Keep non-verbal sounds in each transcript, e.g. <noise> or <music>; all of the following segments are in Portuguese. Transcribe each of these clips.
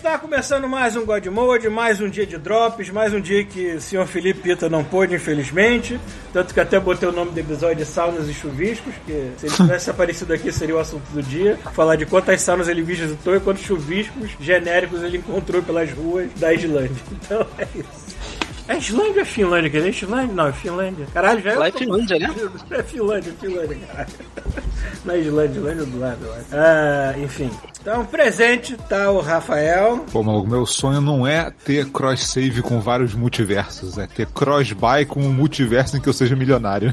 Está começando mais um God Mode, mais um dia de drops, mais um dia que o senhor Felipe Pita não pôde, infelizmente. Tanto que até botei o nome do episódio de saunas e chuviscos, que se ele tivesse <laughs> aparecido aqui seria o assunto do dia. Falar de quantas saunas ele visitou e quantos chuviscos genéricos ele encontrou pelas ruas da Islândia. <laughs> Então é isso. É Islândia ou é Finlândia? Quer dizer, Islândia? Não, é Finlândia. Caralho, já Lá é Finlândia, né? <laughs> É Finlândia, Finlândia, caralho. Na Islândia, Islândia do lado, eu acho. Ah, enfim. Então, presente tá o Rafael. Pô, maluco, meu sonho não é ter cross-save com vários multiversos, é ter cross-buy com um multiverso em que eu seja milionário.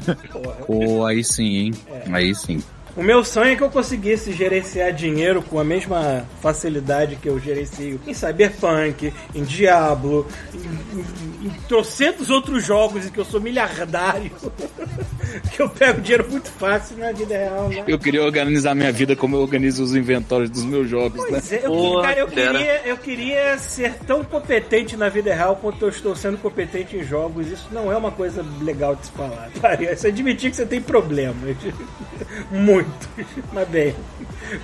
Pô, aí sim, hein? Aí sim. O meu sonho é que eu conseguisse gerenciar dinheiro com a mesma facilidade que eu gerencio em Cyberpunk, em Diablo, em, em, em trocentos outros jogos em que eu sou miliardário. <laughs> que eu pego dinheiro muito fácil na vida real, né? Eu queria organizar minha vida como eu organizo os inventórios dos meus jogos, né? Pois é, eu, Porra, cara, eu queria, eu queria ser tão competente na vida real quanto eu estou sendo competente em jogos. Isso não é uma coisa legal de se falar. <laughs> Parece admitir que você tem problemas. <laughs> Muitos. <laughs> Mas bem.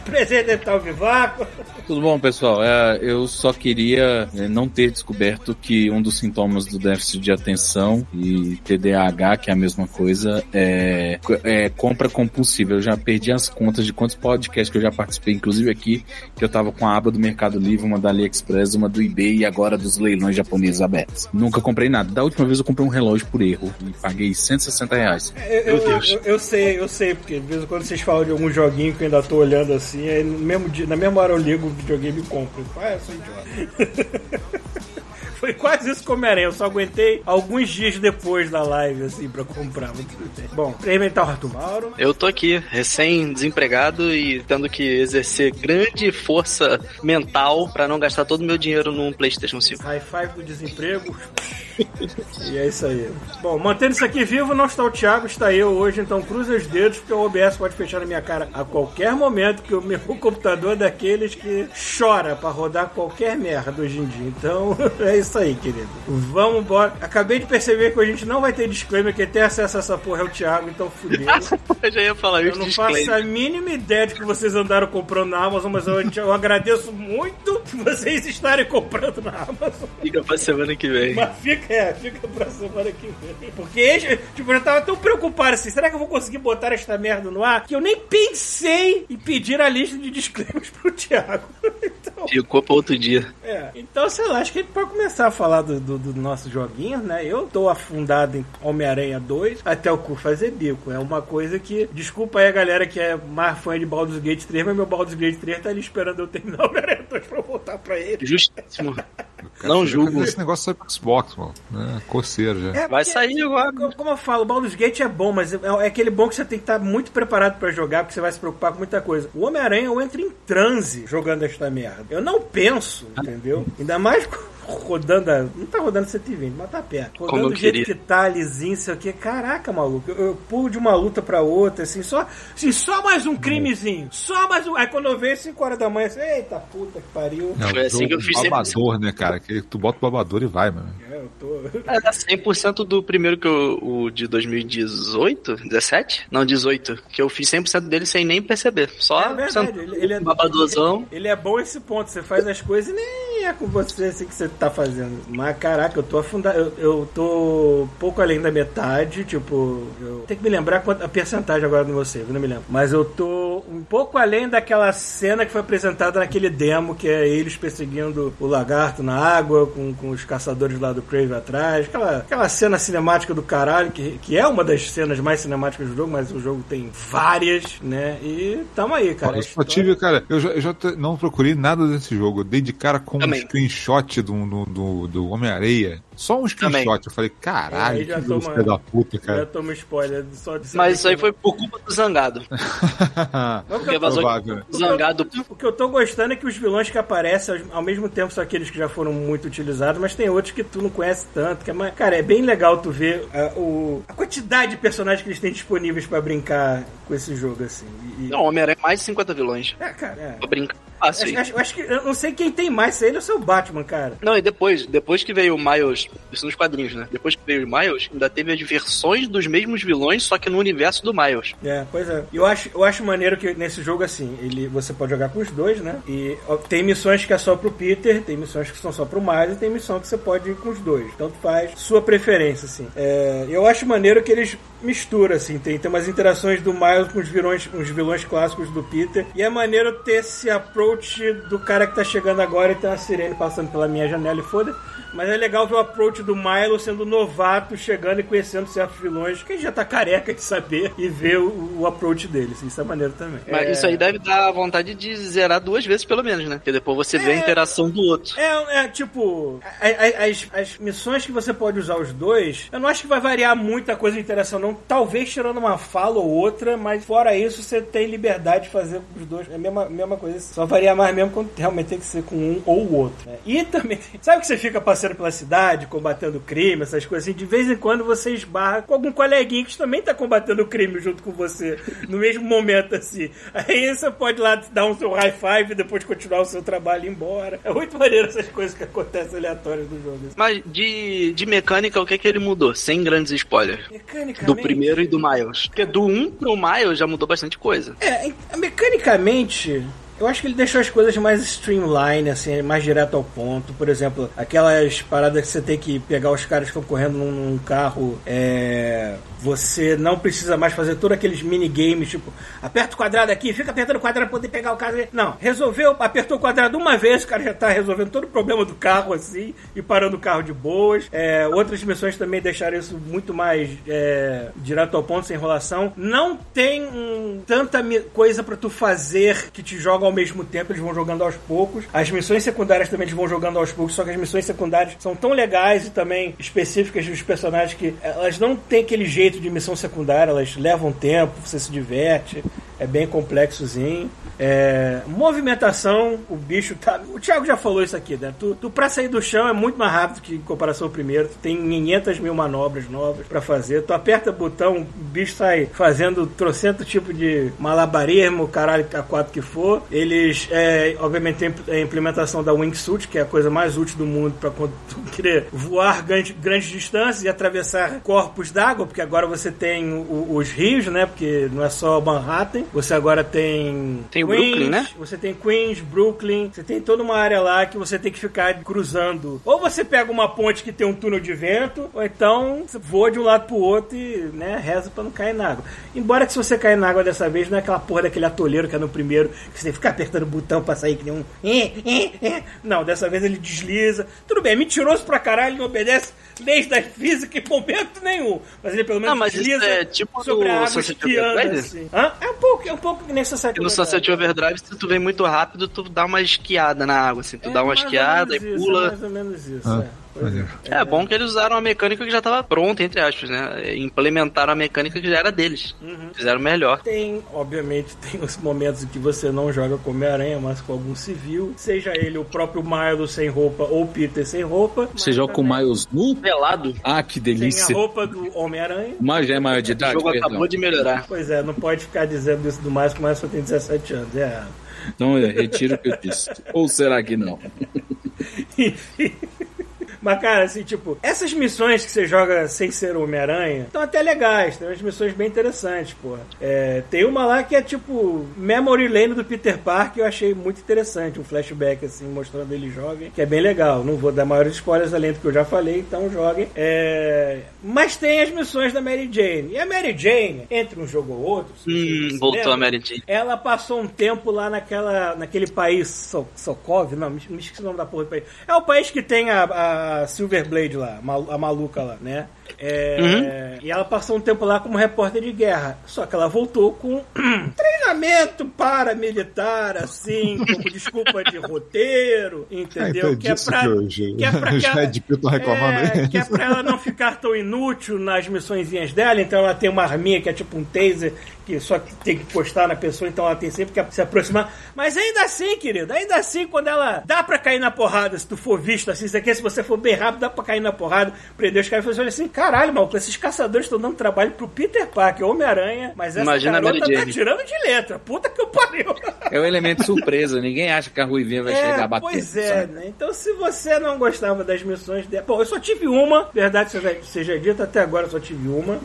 Presidente Vivaco. Tudo bom, pessoal? É, eu só queria é, não ter descoberto que um dos sintomas do déficit de atenção e TDAH, que é a mesma coisa, é, é compra compulsiva. Eu já perdi as contas de quantos podcasts que eu já participei, inclusive aqui, que eu tava com a aba do Mercado Livre, uma da AliExpress, uma do eBay e agora dos leilões japoneses abertos. Nunca comprei nada. Da última vez eu comprei um relógio por erro e paguei 160 reais. Eu, eu, eu, eu sei, eu sei, porque de vez em quando vocês falam de algum joguinho que eu ainda tô olhando assim, aí no mesmo dia, na mesma hora eu ligo o videogame e compro. Ah, eu sou idiota. <laughs> Foi quase isso com Homem-Aranha. Eu só aguentei alguns dias depois da live, assim, pra comprar. Bom, experimentar o Arthur Mauro. Eu tô aqui, recém-desempregado e tendo que exercer grande força mental pra não gastar todo o meu dinheiro num PlayStation 5. High five do desemprego. <laughs> e é isso aí. Bom, mantendo isso aqui vivo, não está o Thiago, está eu hoje, então cruza os dedos, porque o OBS pode fechar na minha cara a qualquer momento, que o meu <laughs> computador é daqueles que chora pra rodar qualquer merda hoje em dia. Então, <laughs> é isso aí, querido. Vamos embora. Acabei de perceber que a gente não vai ter disclaimer, quem tem acesso a essa porra é o Thiago, então fudeu. Eu já ia falar Eu isso não disclaimer. faço a mínima ideia de que vocês andaram comprando na Amazon, mas eu, eu agradeço muito que vocês estarem comprando na Amazon. Fica pra semana que vem. Mas fica, é, fica pra semana que vem. Porque, tipo, eu tava tão preocupado assim, será que eu vou conseguir botar esta merda no ar? Que eu nem pensei em pedir a lista de disclaimers pro Thiago. <laughs> Então, Ficou pra outro dia. é. Então, sei lá, acho que a gente pode começar a falar do, do, do nosso joguinho, né? Eu tô afundado em Homem-Aranha 2 até o cu fazer bico. É uma coisa que. Desculpa aí a galera que é mais fã de Baldur's Gate 3, mas meu Baldur's Gate 3 tá ali esperando eu terminar o <laughs> Homem-Aranha 2 pra eu voltar pra ele. Justíssimo. Não julgo. Esse negócio sai pro Xbox, mano. Né? Coceira já. É, Vai sair agora. Co- Como eu falo, o Baldur's Gate é bom, mas é, é aquele bom que você tem que estar muito preparado pra jogar, porque você vai se preocupar com muita coisa. O Homem-Aranha, eu entro em transe jogando esta merda. Eu não penso, entendeu? Ainda mais rodando a... Não tá rodando 120, mas tá perto. Como Rodando eu do jeito queria. que tá, lisinho, sei o que. Caraca, maluco. Eu, eu pulo de uma luta pra outra, assim, só... Assim, só mais um crimezinho. Só mais um... Aí quando eu vejo 5 horas da manhã, assim, eita puta que pariu. É, o Foi assim que eu fiz sempre. babador, né, cara? Que tu bota o babador e vai, mano. É, eu tô... <laughs> É 100% do primeiro que eu, o de 2018, 17? Não, 18. Que eu fiz 100% dele sem nem perceber. Só É verdade, ele, ele é babadorzão. Ele, ele é bom esse ponto. Você faz as coisas e nem é com você assim que você tá fazendo. Mas caraca, eu tô afundado. Eu, eu tô pouco além da metade. Tipo, eu tenho que me lembrar quanta, a percentagem agora no você, eu não me lembro. Mas eu tô um pouco além daquela cena que foi apresentada naquele demo, que é eles perseguindo o lagarto na água, com, com os caçadores lá do Crave atrás. Aquela, aquela cena cinemática do caralho, que, que é uma das cenas mais cinemáticas do jogo, mas o jogo tem várias, né? E tamo aí, cara. eu só tive, cara, eu já, eu já não procurei nada desse jogo. Eu dei de cara com Também. screenshot do, do, do, do Homem-Areia. Só um screenshot. Também. Eu falei, caralho, Aí já que toma- da puta, Já cara. toma spoiler só de Mas isso aí foi por culpa do Zangado. <laughs> O Porque eu- vazou. Zangado. O que eu tô gostando é que os vilões que aparecem, ao- mesmo tempo, são aqueles que já foram muito utilizados, mas tem outros que tu não conhece tanto. Que é. Cara, é bem legal tu ver ah, o... a quantidade de personagens que eles têm disponíveis pra brincar com esse jogo, assim. E- Não, Homem-Aranha é mais de 50 vilões. É, cara, é. Pra brincar. fácil. Acho, acho, acho que eu não sei quem tem mais, se ele ou seu Batman, cara. Não, e depois, depois que veio o Miles, isso nos quadrinhos, né? Depois que veio o Miles, ainda teve as versões dos mesmos vilões, só que no universo do Miles. É, pois é. Eu acho, eu acho maneiro que nesse jogo, assim, ele, você pode jogar com os dois, né? E ó, tem missões que é só pro Peter, tem missões que são só pro Miles e tem missão que você pode ir com os dois. Tanto faz sua preferência, assim. É, eu acho maneiro que eles misturam, assim, tem, tem umas interações do Miles com os vilões, com os vilões clássicos do Peter. E é maneiro ter esse approach do cara que tá chegando agora e tem uma sirene passando pela minha janela e foda. Mas é legal ver o approach do Milo sendo novato, chegando e conhecendo certos vilões, que a gente já tá careca de saber e ver o, o approach deles. Isso é maneiro também. Mas é... isso aí deve dar vontade de zerar duas vezes, pelo menos, né? Porque depois você vê a interação do outro. É, é tipo, a- a- as, as missões que você pode usar os dois, eu não acho que vai variar muita coisa de interação, não. Talvez tirando uma fala ou outra, mas fora isso, você tem liberdade de fazer com os dois. É a mesma, mesma coisa. Só varia mais mesmo quando realmente tem que ser com um ou o outro. né? E também, sabe que você fica passando pela cidade, combatendo crime, essas coisas assim, de vez em quando você esbarra com algum coleguinha que também tá combatendo crime junto com você, no mesmo momento, assim. Aí você pode lá dar um seu high five e depois continuar o seu trabalho e ir embora. É muito maneiro essas coisas que acontecem aleatórias do jogo. assim. Mas de, de mecânica, o que que ele mudou? Sem grandes spoilers. Mecanicamente. Do primeiro e do Miles. Porque do 1 pro Miles já mudou bastante coisa. É, mecanicamente. Eu acho que ele deixou as coisas mais streamline, assim, mais direto ao ponto. Por exemplo, aquelas paradas que você tem que pegar os caras que estão correndo num, num carro. É, você não precisa mais fazer todos aqueles minigames, tipo, aperta o quadrado aqui, fica apertando o quadrado pra poder pegar o carro. Não, resolveu, apertou o quadrado uma vez, o cara já tá resolvendo todo o problema do carro, assim, e parando o carro de boas. É, outras missões também deixaram isso muito mais é, direto ao ponto, sem enrolação. Não tem hum, tanta coisa pra tu fazer que te jogam ao mesmo tempo, eles vão jogando aos poucos. As missões secundárias também eles vão jogando aos poucos, só que as missões secundárias são tão legais e também específicas dos personagens que elas não têm aquele jeito de missão secundária, elas levam tempo, você se diverte, é bem complexozinho. É, movimentação, o bicho tá. O Thiago já falou isso aqui, né? Tu, tu pra sair do chão é muito mais rápido que em comparação ao primeiro. Tu tem 500 mil manobras novas pra fazer. Tu aperta o botão, o bicho sai fazendo trocento tipo de malabarismo, caralho, a quatro que for. Eles, é, obviamente, tem a implementação da wingsuit, que é a coisa mais útil do mundo pra quando tu <laughs> querer voar grandes, grandes distâncias e atravessar corpos d'água, porque agora você tem o- os rios, né? Porque não é só Manhattan. Você agora tem. Tem o Brooklyn, né? Você tem Queens, Brooklyn, você tem toda uma área lá que você tem que ficar cruzando. Ou você pega uma ponte que tem um túnel de vento, ou então você voa de um lado pro outro e né, reza pra não cair na água. Embora que se você cair na água dessa vez, não é aquela porra daquele atoleiro que é no primeiro, que você tem que ficar apertando o botão pra sair que nem um. Não, dessa vez ele desliza. Tudo bem, é mentiroso pra caralho, ele não obedece leis da física em momento nenhum. Mas ele pelo menos Ah, mas desliza é tipo sobre no a água esquiando Overdrive? assim. É um pouco, é um pouco nem Sunset E no Overdrive. Sunset Overdrive, se tu vem muito rápido, tu dá uma esquiada na água, assim. Tu É dá uma mais ou esquiada e menos isso, pula. É mais ou menos isso, Ah, é. É bom que eles usaram a mecânica que já estava pronta, entre aspas, né? Implementaram a mecânica que já era deles. Uhum. Fizeram melhor. Tem, obviamente, <laughs> tem os momentos em que você não joga com Homem-Aranha, mas com algum civil. Seja ele o próprio Milo sem roupa ou Peter sem roupa. Você joga com o Miles nu? Pelado. Ah, que Tem a delícia. roupa do Homem-Aranha. Mas já é maior de O idade, jogo perdão. acabou de melhorar. Pois é, não pode ficar dizendo isso do mais, porque o mais só tem 17 anos. É. Então eu retiro o que eu disse. Ou será que não? <laughs> Enfim. Mas, cara, assim, tipo, essas missões que você joga sem ser Homem-Aranha estão até legais, tem umas missões bem interessantes, porra. É, tem uma lá que é tipo Memory Lane do Peter Parker, eu achei muito interessante, um flashback, assim, mostrando ele jovem, que é bem legal. Não vou dar maiores spoilers além do que eu já falei, então joguem. É, Mas tem as missões da Mary Jane. E a Mary Jane, entre um jogo ou outro, Hum, voltou lembra, a Mary Jane. ela passou um tempo lá naquela, naquele país, So- Sokov, não, me, me esqueci o nome da porra do país. É o país que tem a, a Silver Blade lá, a maluca lá, né? É, E ela passou um tempo lá como repórter de guerra. Só que ela voltou com <clears throat> treinamento paramilitar, assim, como <laughs> desculpa de roteiro, Ah, entendeu? então é disso que, hoje que é pra <laughs> que ela- reclamando é, aí. que é pra ela não ficar tão inútil nas missõezinhas dela, então ela tem uma arminha que é tipo um taser, que só que tem que postar na pessoa, então ela tem sempre que se aproximar. Mas ainda assim, querido, ainda assim, quando ela dá pra cair na porrada, se tu for visto assim, isso aqui, se você for bem rápido, dá pra cair na porrada, prender os caras e fazer assim, caralho, maluco, esses caçadores estão dando trabalho pro Peter Parker, Homem-Aranha, mas essa Imagina a garota tá tirando de letra. Puta que eu pariu. É o elemento surpresa. Ninguém acha que a Ruivinha vai chegar batendo. Pois é, sabe? né? Então se você não gostava das missões dela. Bom, eu só tive uma, verdade seja, seja dita, até agora eu só tive uma.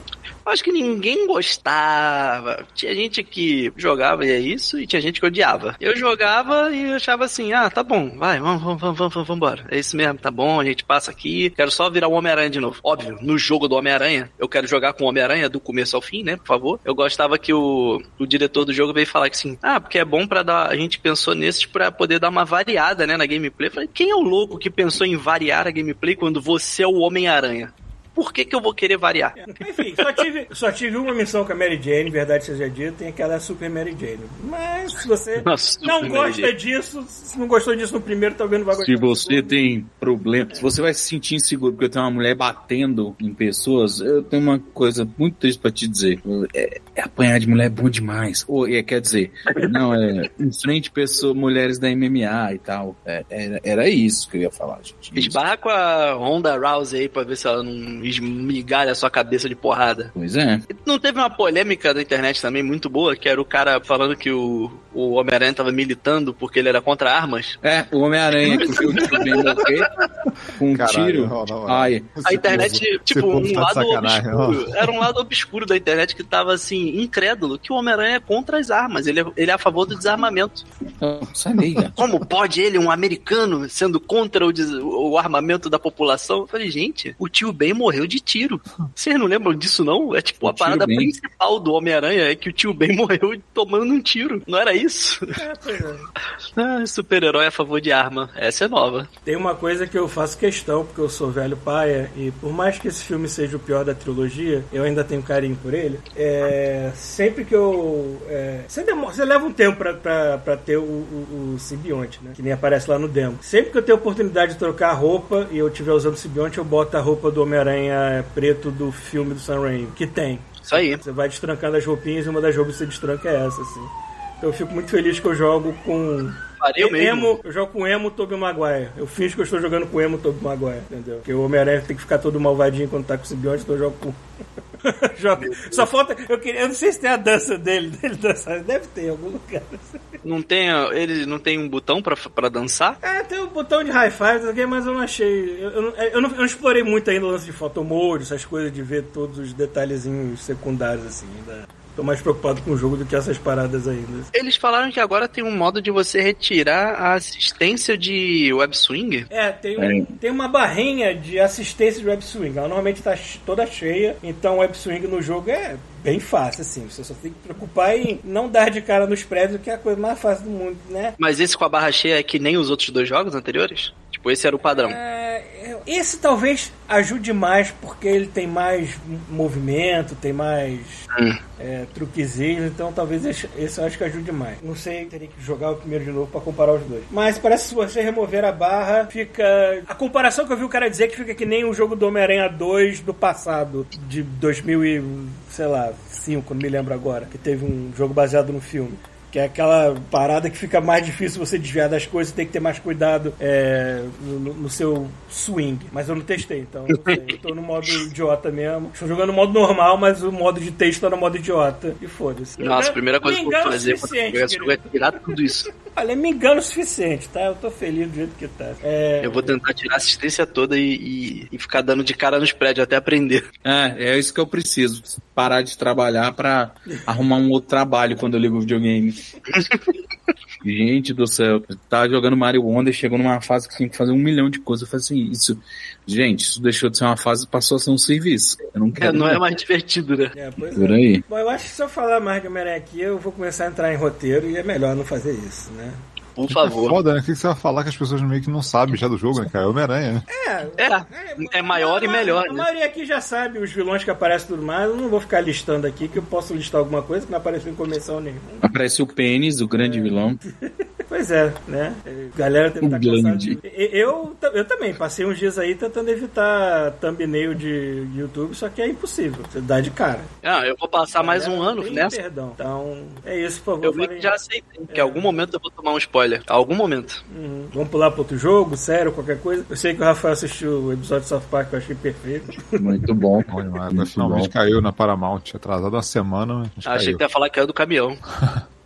Acho que ninguém gostava. Tinha gente que jogava e é isso, e tinha gente que odiava. Eu jogava e achava assim, ah, tá bom, vai, vamos, vamos, vamos, vamos, vamos embora. É isso mesmo, tá bom, a gente passa aqui. Quero só virar o Homem-Aranha de novo. Óbvio, no jogo do Homem-Aranha, eu quero jogar com o Homem-Aranha do começo ao fim, né, por favor. Eu gostava que o, o diretor do jogo veio falar que assim, ah, porque é bom pra dar. A gente pensou nesses pra poder dar uma variada, né, na gameplay. Eu falei, quem é o louco que pensou em variar a gameplay quando você é o Homem-Aranha? Por que, que eu vou querer variar? Enfim, só tive, só tive uma missão com a Mary Jane, verdade seja dita, tem aquela Super Mary Jane. Mas se você <laughs> Nossa, não Super gosta disso, se não gostou disso no primeiro, talvez não vai gostar Se você tem problema, se você vai se sentir inseguro porque tem uma mulher batendo em pessoas, eu tenho uma coisa muito triste pra te dizer. É, é apanhar de mulher é bom demais. Ou, é, quer dizer, não, é em frente pessoas, mulheres da MMA e tal. É, era, era isso que eu ia falar, gente. Esbarra com a Honda Rousey aí pra ver se ela não esmigalha a sua cabeça de porrada. Pois é. Não teve uma polêmica da internet também muito boa, que era o cara falando que o, o Homem-Aranha tava militando porque ele era contra armas? É, o Homem-Aranha que viu o tio Ben morrer com um Caralho, tiro. não, não, não. Ai, A internet, povo- tipo, esse povo um tá lado obscuro. Era um lado obscuro da internet que tava assim, incrédulo, que o Homem-Aranha é contra as armas. Ele é, ele é a favor do desarmamento. não, sai daí, cara. Como pode ele, um americano, sendo contra o, des- o armamento da população? Eu falei, gente, o tio Ben morreu de tiro. Vocês não lembram disso, não? É tipo, O a parada Ben. principal do Homem-Aranha é que o tio Ben <laughs> morreu tomando um tiro. Não era isso? É, pois é. <laughs> Ah, super-herói a favor de arma. Essa é nova. Tem uma coisa que eu faço questão, porque eu sou velho paia, e por mais que esse filme seja o pior da trilogia, eu ainda tenho carinho por ele. É, sempre que eu. É, você, demora- você leva um tempo pra, pra, pra ter o, o, o simbionte, né? Que nem aparece lá no demo. Sempre que eu tenho oportunidade de trocar a roupa e eu estiver usando o simbionte, eu boto a roupa do Homem-Aranha preto do filme do Sam Raimi, que tem. Isso aí. Você vai destrancando as roupinhas e uma das roupas que você destranca é essa, assim. Então eu fico muito feliz que eu jogo com. Faria o mesmo. Emo, eu jogo com emo Tobey Maguire. Eu finjo que eu estou jogando com emo Tobey Maguire, entendeu? Porque o Homem-Aranha tem que ficar todo malvadinho quando tá com o simbionte, então eu jogo com. <laughs> Só falta. Eu, queria, eu não sei se tem a dança dele, <laughs> dele dançar. Deve ter em algum lugar. Não tem, ele não tem um botão pra, pra dançar? É, tem o botão de quê, mas eu não achei. Eu, eu, não, eu, não, eu não explorei muito ainda o lance de fotomode, essas coisas de ver todos os detalhezinhos secundários, assim. Ainda tô mais preocupado com o jogo do que essas paradas ainda. Eles falaram que agora tem um modo de você retirar a assistência de web swing. É, tem, um- É. tem uma barrinha de assistência de web swing. Ela normalmente tá toda cheia, então o web swing no jogo é bem fácil, assim. Você só tem que preocupar em não dar de cara nos prédios, que é a coisa mais fácil do mundo, né? Mas esse com a barra cheia é que nem os outros dois jogos anteriores? Tipo, esse era o padrão. É, esse talvez ajude mais porque ele tem mais movimento, tem mais Hum. é, truquezinhos, então talvez esse, esse eu acho que ajude mais. Não sei, teria que jogar o primeiro de novo pra comparar os dois. Mas parece que se você remover a barra, fica. A comparação que eu vi o cara dizer é que fica que nem o jogo do Homem-Aranha 2 do passado, de 2000 e, sei lá, 5, não me lembro agora, que teve um jogo baseado no filme. Que é aquela parada que fica mais difícil você desviar das coisas, tem que ter mais cuidado é, no, no seu swing. Mas eu não testei, então sei. Eu tô no modo idiota mesmo. Estou jogando no modo normal, mas o modo de texto tá no modo idiota. E foda-se. Nossa, a primeira coisa que eu vou o fazer quando esse jogo é tirar tudo isso. <laughs> Olha, me engano o suficiente, tá? Eu tô feliz do jeito que tá. É, Eu vou tentar tirar a assistência toda e, e- e ficar dando de cara nos prédios até aprender. É, é isso que eu preciso. Parar de trabalhar pra arrumar um outro trabalho quando eu ligo o videogame. <laughs> Gente do céu, tava jogando Mario Wonder, chegou numa fase que tinha que fazer um milhão de coisas. Eu falei assim, isso, gente, isso deixou de ser uma fase e passou a ser um serviço. Eu não É, quero. não é não. mais divertido, né? é, pois Por é. aí. Bom, eu acho que se eu falar mais de Homem-Aranha aqui, eu vou começar a entrar em roteiro e é melhor não fazer isso, né? Por É favor. foda, né? O que você vai falar que as pessoas meio que não sabem já do jogo, né, cara? É Homem-Aranha, né? É, É, é maior e melhor, A né? maioria aqui já sabe os vilões que aparecem e tudo mais. Eu não vou ficar listando aqui, que eu posso listar alguma coisa que não apareceu em convenção nenhuma. Aparece o Pênis, o grande vilão. <laughs> Pois é, né? Galera deve estar cansada. grande. de- Eu, eu também passei uns dias aí tentando evitar thumbnail de YouTube, só que é impossível. Você dá de cara. Ah, eu vou passar mais um ano nessa. Perdão. Então, é isso, por favor. Eu vi que já aceitei, que em algum momento eu vou tomar um spoiler. Algum momento. Uhum. Vamos pular para outro jogo, sério, qualquer coisa. Eu sei que o Rafael assistiu o episódio de South Park, eu achei perfeito. Muito bom. <laughs> Bom demais. Finalmente caiu na Paramount. Atrasado uma semana, mas achei caiu. que ia falar que era do caminhão. <laughs>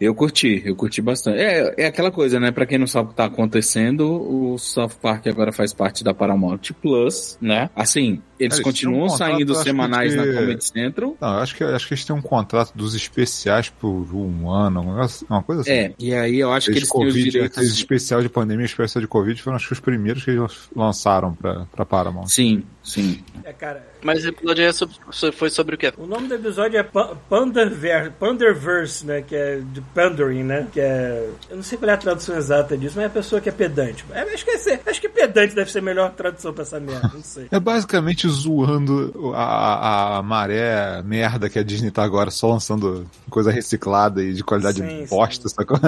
Eu curti, eu curti bastante. É, é aquela coisa, né? Pra quem não sabe o que tá acontecendo, o South Park agora faz parte da Paramount Plus, né? Assim, eles Eles continuam um contrato, saindo acho que semanais na Comedy Central. Não, eu acho que, acho que eles têm um contrato dos especiais por um ano, negócio- uma coisa assim. É, e aí eu acho que Aqueles eles têm os Covid, direitos. aqueles especial de pandemia, especial de Covid, foram acho que os primeiros que eles lançaram pra, pra Paramount. Sim, sim. É, cara, Mas o episódio é sobre- foi sobre o quê? o nome do episódio é Pa- Panderver- Panderverse, né? Que é de pandering, né? Que é. Eu não sei qual é a tradução exata disso, mas é a pessoa que é pedante. É, acho, que é acho que pedante deve ser a melhor tradução pra essa merda, não sei. <laughs> É basicamente zoando a, a- a maré merda que a Disney tá agora, só lançando coisa reciclada e de qualidade Sim, bosta, sacou?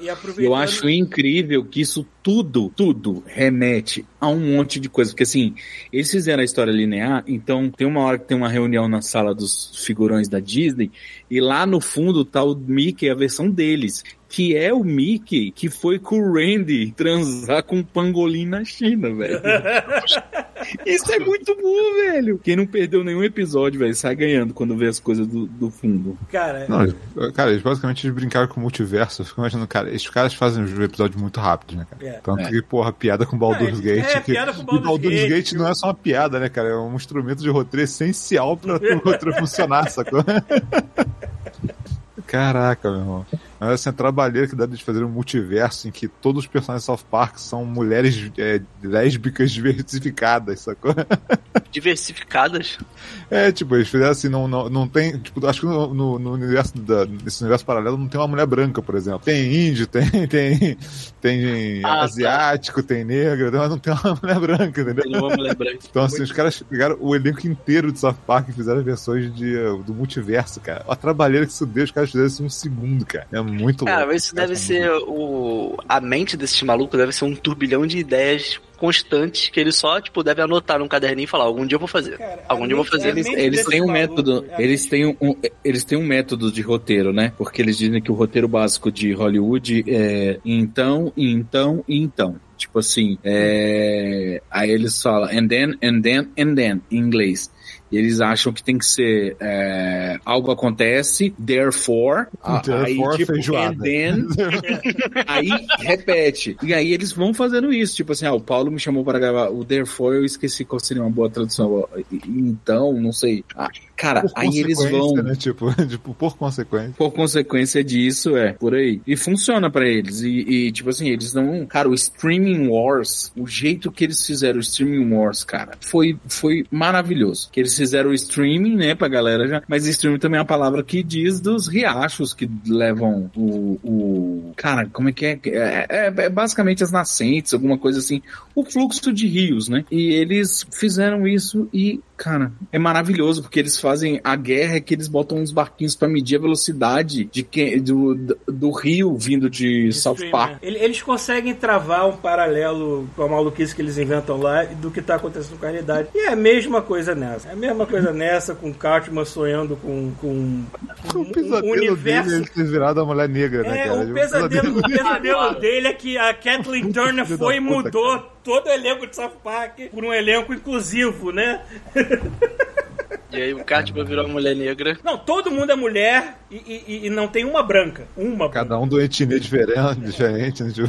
E, e aproveitando. Eu acho incrível que isso tudo, tudo remete a um monte de coisa. Porque assim, eles fizeram a história linear, então tem uma hora que tem uma reunião na sala dos figurões da Disney, e lá no fundo tá o Mickey, a versão deles. Que é o Mickey que foi com o Randy transar com o pangolim na China, velho. <laughs> Isso é muito bom, velho. Quem não perdeu nenhum episódio, velho, sai ganhando quando vê as coisas do, do fundo. Cara, Não, eles- cara, eles basicamente brincaram com o multiverso. Eu fico imaginando, cara, esses caras fazem os episódios muito rápidos, né, cara? É. Tanto É. que, porra, piada com Baldur's É, Gate. é, que, piada com e Baldur's Baldur's Gate. Gate não é só uma piada, né, cara? É um instrumento de roteiro essencial pra o roteiro funcionar, sacou? <laughs> Caraca, meu irmão. Mas assim, a trabalheira que dá de fazer um multiverso em que todos os personagens de South Park são mulheres é, lésbicas diversificadas, sacou? <laughs> Diversificadas? É, tipo, eles fizeram assim, não, não, não tem. Tipo, acho que no, no, no universo da, nesse universo paralelo não tem uma mulher branca, por exemplo. Tem índio, <laughs> tem, tem, tem Ah, tá. asiático, tem negro, mas não tem uma <laughs> mulher branca, entendeu? Ele não vamos lembrar. Então, assim, os caras pegaram o elenco inteiro de South Park e fizeram versões de, do multiverso, cara. A trabalheira que isso deu, os caras fizeram isso em um segundo, cara. É muito Cara, louco. mas isso deve ser o. A mente desse maluco deve ser um turbilhão de ideias constantes que ele só, tipo, deve anotar num caderninho e falar, algum dia eu vou fazer. Cara, algum dia eu vou fazer. Eles, eles têm um maluco, método, é eles têm um, eles têm um método de roteiro, né? Porque eles dizem que o roteiro básico de Hollywood é então, então, então. Tipo assim, é... aí eles falam and then, and then, and then, em inglês. E eles acham que tem que ser é, algo acontece, therefore, Therefore, aí tipo, feijoada. and then, <laughs> aí repete. E aí eles vão fazendo isso, tipo assim, ah, o Paulo me chamou para gravar o therefore, eu esqueci qual seria uma boa tradução. Então, não sei. Ah, cara, Por aí eles vão Né? Tipo, <laughs> tipo, por consequência. por consequência disso, é, por aí. E funciona pra eles. E, e, tipo assim, eles não. Cara, o Streaming Wars, o jeito que eles fizeram o Streaming Wars, cara, foi, foi maravilhoso. Que eles fizeram o streaming, né, pra galera já. Mas streaming também é uma palavra que diz dos riachos que levam o. o cara, como é que é? É, é- é basicamente as nascentes, alguma coisa assim. O fluxo de rios, né? E eles fizeram isso e, cara, é maravilhoso, porque eles fazem a guerra é que eles botam uns barquinhos pra medir a velocidade de que, do, do, do rio vindo de, de South stream, Park. né? Ele- Eles conseguem travar um paralelo com a maluquice que eles inventam lá e do que tá acontecendo com a realidade. E é a mesma coisa nessa. É a mesma coisa nessa, com o Cartman sonhando com, com, com O um pesadelo universo. dele é ele ter virado a mulher negra, né, É, cara? o pesadelo, o pesadelo <laughs> dele é que a Kathleen Turner foi e mudou todo o elenco de South Park por um elenco inclusivo, né? <laughs> E aí o Cartman virou uma mulher negra. Não, todo mundo é mulher e, e- e não tem uma branca. Uma branca. Cada um do etnia diferente, diferente, né? Tipo,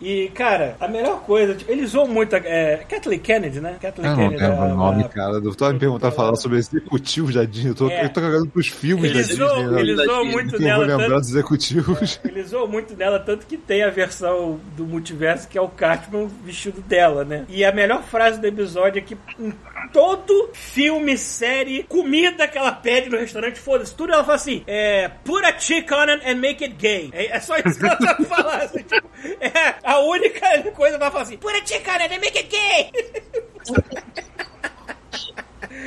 E, cara, a melhor coisa, tipo, eles usam muito. a- É, Kathleen Kennedy, né? Kathleen Eu não Kennedy. lembro a- o nome, a- cara. Eu tô me perguntando falar sobre executivos da Disney. Eu tô, É. eu tô cagando pros filmes Eles da zoam, Disney. né? eles zoam muito nela. lembrar Tanto, dos executivos. eles zoam muito nela, tanto que tem a versão do multiverso que é o Cartman vestido dela, né? E a melhor frase do episódio é que em todo filme, série, comida que ela pede no restaurante, foda-se, tudo ela fala assim: é, put a chick on it and make it gay. É, é só isso que ela sabe <laughs> falar. Assim, tipo, é a única coisa que ela fala assim: put a chick on it and make it gay.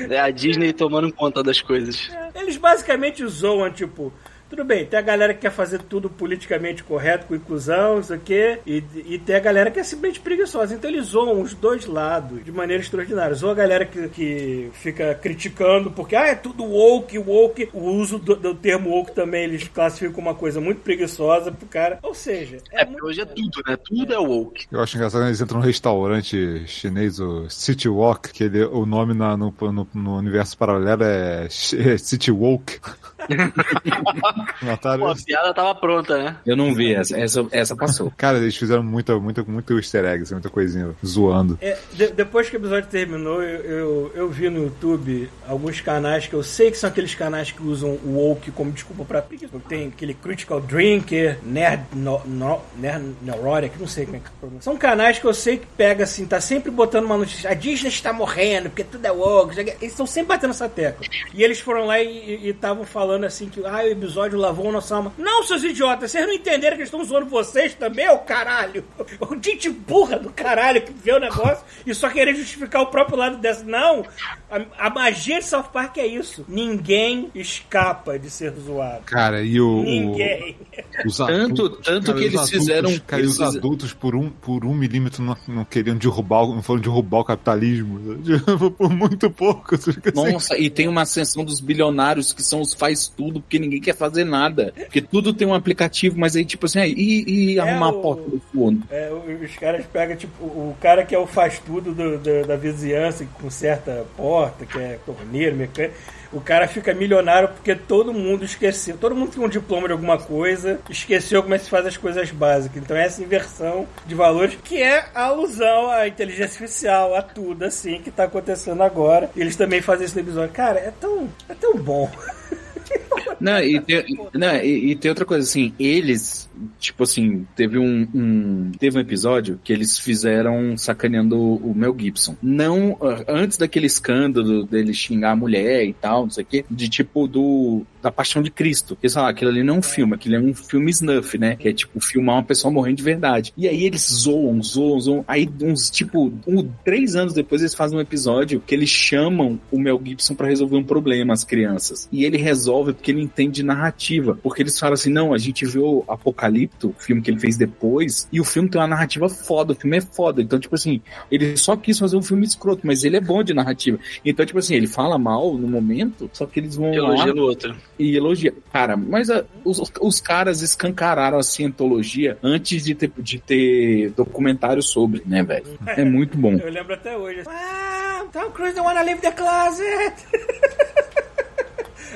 É a Disney tomando conta das coisas. Eles basicamente zoam, tipo. Tudo bem, tem a galera que quer fazer tudo politicamente correto, com inclusão, isso aqui, e, e tem a galera que é simplesmente preguiçosa. Então eles zoam os dois lados de maneira extraordinária. Zoam a galera que, que fica criticando, porque ah, é tudo woke, woke. O uso do, do termo woke também eles classificam como uma coisa muito preguiçosa pro cara. Ou seja, é, É, porque hoje é tudo, né? Tudo é woke. Eu acho engraçado quando eles entram num restaurante chinês, o City Walk, que ele, o nome na- no, no, no universo paralelo é, é City Woke. <laughs> <laughs> Mataram Pô, a piada tava pronta, né? Eu não vi essa, essa, essa passou. <laughs> Cara, eles fizeram muita, muita, muito easter egg, assim, muita coisinha zoando. É, de- depois que o episódio terminou, eu, eu, eu vi no YouTube alguns canais que eu sei que são aqueles canais que usam o woke como desculpa pra porque Tem aquele Critical Drinker, Nerd, no, no, Nerd Neurotic, não sei como é que pronuncia. São canais que eu sei que pega assim, tá sempre botando uma notícia. A Disney está morrendo, porque tudo é woke. Eles estão sempre batendo essa tecla. E eles foram lá e estavam falando assim que ah, o episódio lavou a nossa alma. Não, seus idiotas, vocês não entenderam que eles estão zoando vocês também, ô caralho? O gente burra do caralho que vê o negócio e só querer justificar o próprio lado dessa. Não! A, a magia de South Park é isso. Ninguém escapa de ser zoado. Cara, e o. o- Ninguém. Os Tanto- adultos, tanto cara, que os eles adultos, fizeram- Cara, e eles os fizeram- adultos, por um, por um milímetro, não, não queriam derrubar, o- não foram derrubar o capitalismo. <laughs> Por muito pouco. fica assim, Nossa, e tem uma ascensão dos bilionários que são os faz tudo, porque ninguém quer fazer nada. Porque tudo tem um aplicativo, mas aí, tipo assim, aí, e, e arrumar o- a porta do fundo? É, os caras pegam, tipo, o cara que é o faz tudo do- do- da vizinhança, com certa porta, que é torneiro, mecânico. O cara fica milionário porque todo mundo esqueceu. Todo mundo tem um diploma de alguma coisa, esqueceu como é que se faz as coisas básicas. Então é essa inversão de valores que é a alusão à inteligência artificial, a tudo assim que tá acontecendo agora. Eles também fazem no episódio. Cara, é tão, é tão bom. <laughs> <laughs> Não, e tem, não, e, e tem outra coisa, assim, eles, tipo assim, teve um, um- teve um episódio que eles fizeram sacaneando o, Mel Gibson. Não, ah, antes daquele escândalo dele xingar a mulher e tal, não sei o quê, de tipo do, da Paixão de Cristo. Eles falaram, aquilo ali não é um filme, aquilo é um filme snuff, né? Que é tipo filmar uma pessoa morrendo de verdade. E aí eles zoam, zoam, zoam. Aí uns, tipo, um, três anos depois eles fazem um episódio que eles chamam o Mel Gibson pra resolver um problema, as crianças. E ele resolve porque ele entende narrativa. Porque eles falam assim, não, a gente viu Apocalipto, o filme que ele fez depois, e o filme tem uma narrativa foda, o filme é foda. Então, tipo assim, ele só quis fazer um filme escroto, mas ele é bom de narrativa. Então, tipo assim, ele fala mal no momento, só que eles vão lá Elogia no outro. e elogia. Cara, mas a- os, os caras escancararam a cientologia antes de ter, de ter documentário sobre, né, velho? É muito bom. Eu lembro até hoje. Ah, Tom Cruise don't wanna leave the closet. <laughs>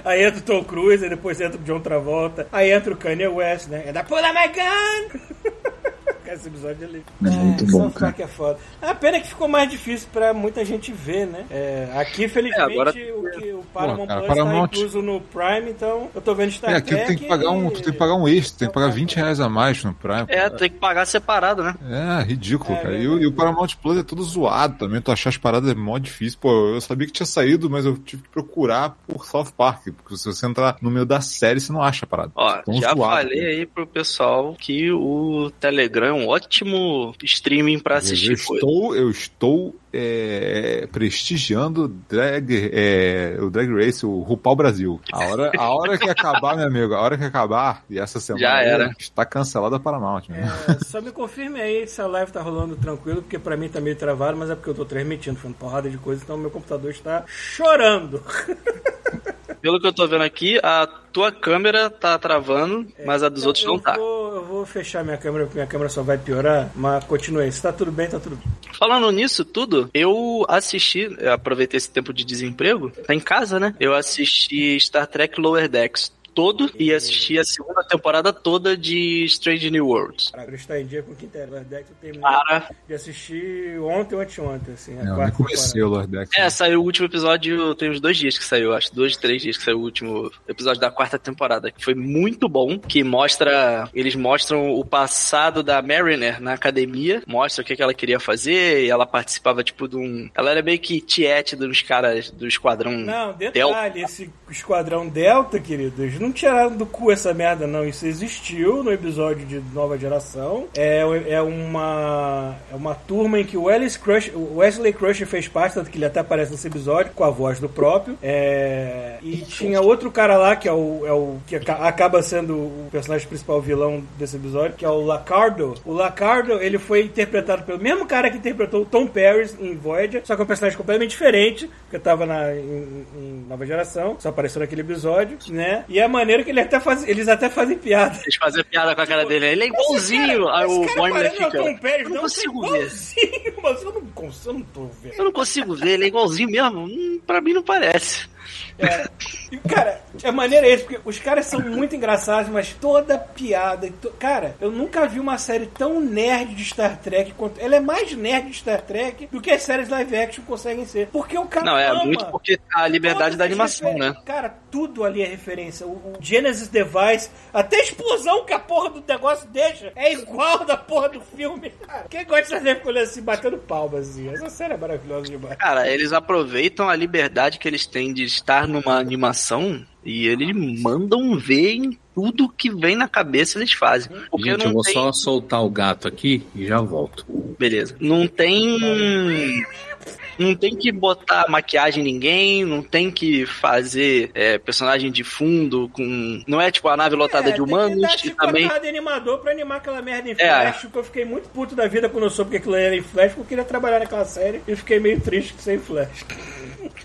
Aí entra o Tom Cruise, aí depois entra o John Travolta, aí entra o Kanye West, né? I pull out my gun! <laughs> Esse episódio ali. É muito bom, South cara. Park é foda. A pena é que ficou mais difícil pra muita gente ver, né? É, aqui, felizmente, É, agora- o, que, o Paramount cara, Plus Paramount- tá incluso no Prime, então eu tô vendo Star É, aqui Trek tem que pagar um, tu tem que pagar um extra, tem que pagar 20 reais a mais no Prime. É, cara. tem que pagar separado, né? É, ridículo, É, cara. E e o Paramount Plus é tudo zoado também. Tu achar as paradas é mó difícil. Pô, eu sabia que tinha saído, mas eu tive que procurar por South Park. Porque se você entrar no meio da série, você não acha a parada. Ó, já zoado, falei cara. aí pro pessoal que o Telegram é um ótimo streaming pra Eu assistir coisa. estou, eu estou é, prestigiando drag, é, o Drag Race, o RuPaul Brasil. A hora, a hora que acabar, meu amigo, a hora que acabar, e essa semana Já era. está cancelada a Paramount. Né? É, só me confirme aí se a live tá rolando tranquilo, porque pra mim tá meio travado, mas é porque eu tô transmitindo, falando porrada de coisa, então meu computador está chorando. <laughs> Pelo que eu tô vendo aqui, a tua câmera tá travando, mas a dos outros não tá. Vou, eu vou fechar minha câmera, porque minha câmera só vai piorar, mas continue aí. Se tá tudo bem, tá tudo bem. Falando nisso tudo, eu assisti, eu aproveitei esse tempo de desemprego, tá em casa, né? Eu assisti Star Trek Lower Decks todo e assisti a segunda temporada toda de Strange New Worlds. Pra está em dia com o Quintero. Deck eu terminei Para. de assistir ontem ou anteontem, assim, Eu quarta comecei o temporada. Lord Dex. É, saiu o último episódio, tem uns dois dias que saiu, acho, dois, três dias que saiu o último episódio da quarta temporada, que foi muito bom, que mostra, eles mostram o passado da Mariner na academia, mostra o que, que ela queria fazer, e ela participava, tipo, de um... Ela era meio que tiete dos caras do esquadrão Não, Delta. detalhe, esse Esquadrão Delta, querido, eles não tiraram do cu essa merda, não. Isso existiu no episódio de Nova Geração. É, é uma é uma turma em que o Wesley Crusher, o Wesley Crusher fez parte, tanto que ele até aparece nesse episódio, com a voz do próprio. É, e tinha outro cara lá, que é o, é o que aca- acaba sendo o personagem principal vilão desse episódio, que é o Lacardo. O Lacardo, ele foi interpretado pelo mesmo cara que interpretou o Tom Paris em Voyager, só que é um personagem completamente diferente, porque tava na, em, em Nova Geração, só apareceu naquele episódio, né? E a maneira que ele até faz, eles até fazem piada. Eles faziam piada com a cara dele. Ele é igualzinho. Aí o Esse cara Boimler fica. Eu não não, consigo é ver. <laughs> Mas eu não consigo, vendo. Eu não consigo ver, ele é igualzinho mesmo. Hum, pra mim não parece. É. E, cara, a maneira é isso, porque os caras são muito engraçados, mas toda piada. to- Cara, eu nunca vi uma série tão nerd de Star Trek quanto. Ela é mais nerd de Star Trek do que as séries live action conseguem ser. Porque o cara. Não, é ama muito porque a liberdade da animação, refer- né? Cara, tudo ali é referência. O, Genesis Device, até a explosão que a porra do negócio deixa é igual da porra do filme. Cara, quem gosta de Star Trek ficou assim, batendo palmas, assim. Essa série é maravilhosa demais. Cara, eles aproveitam a liberdade que eles têm de estar numa animação e eles mandam ver em tudo que vem na cabeça eles fazem. Porque Gente, não eu vou tem... só soltar o gato aqui e já volto. Beleza. Não tem. Não tem que botar maquiagem em ninguém, não tem que fazer é, personagem de fundo com. Não é tipo a nave lotada É, de tem que humanos dar e também. chicotada de animador pra animar aquela merda em É. Flash, que eu fiquei muito puto da vida quando eu soube que aquilo era em Flash, porque eu queria trabalhar naquela série e fiquei meio triste sem Flash.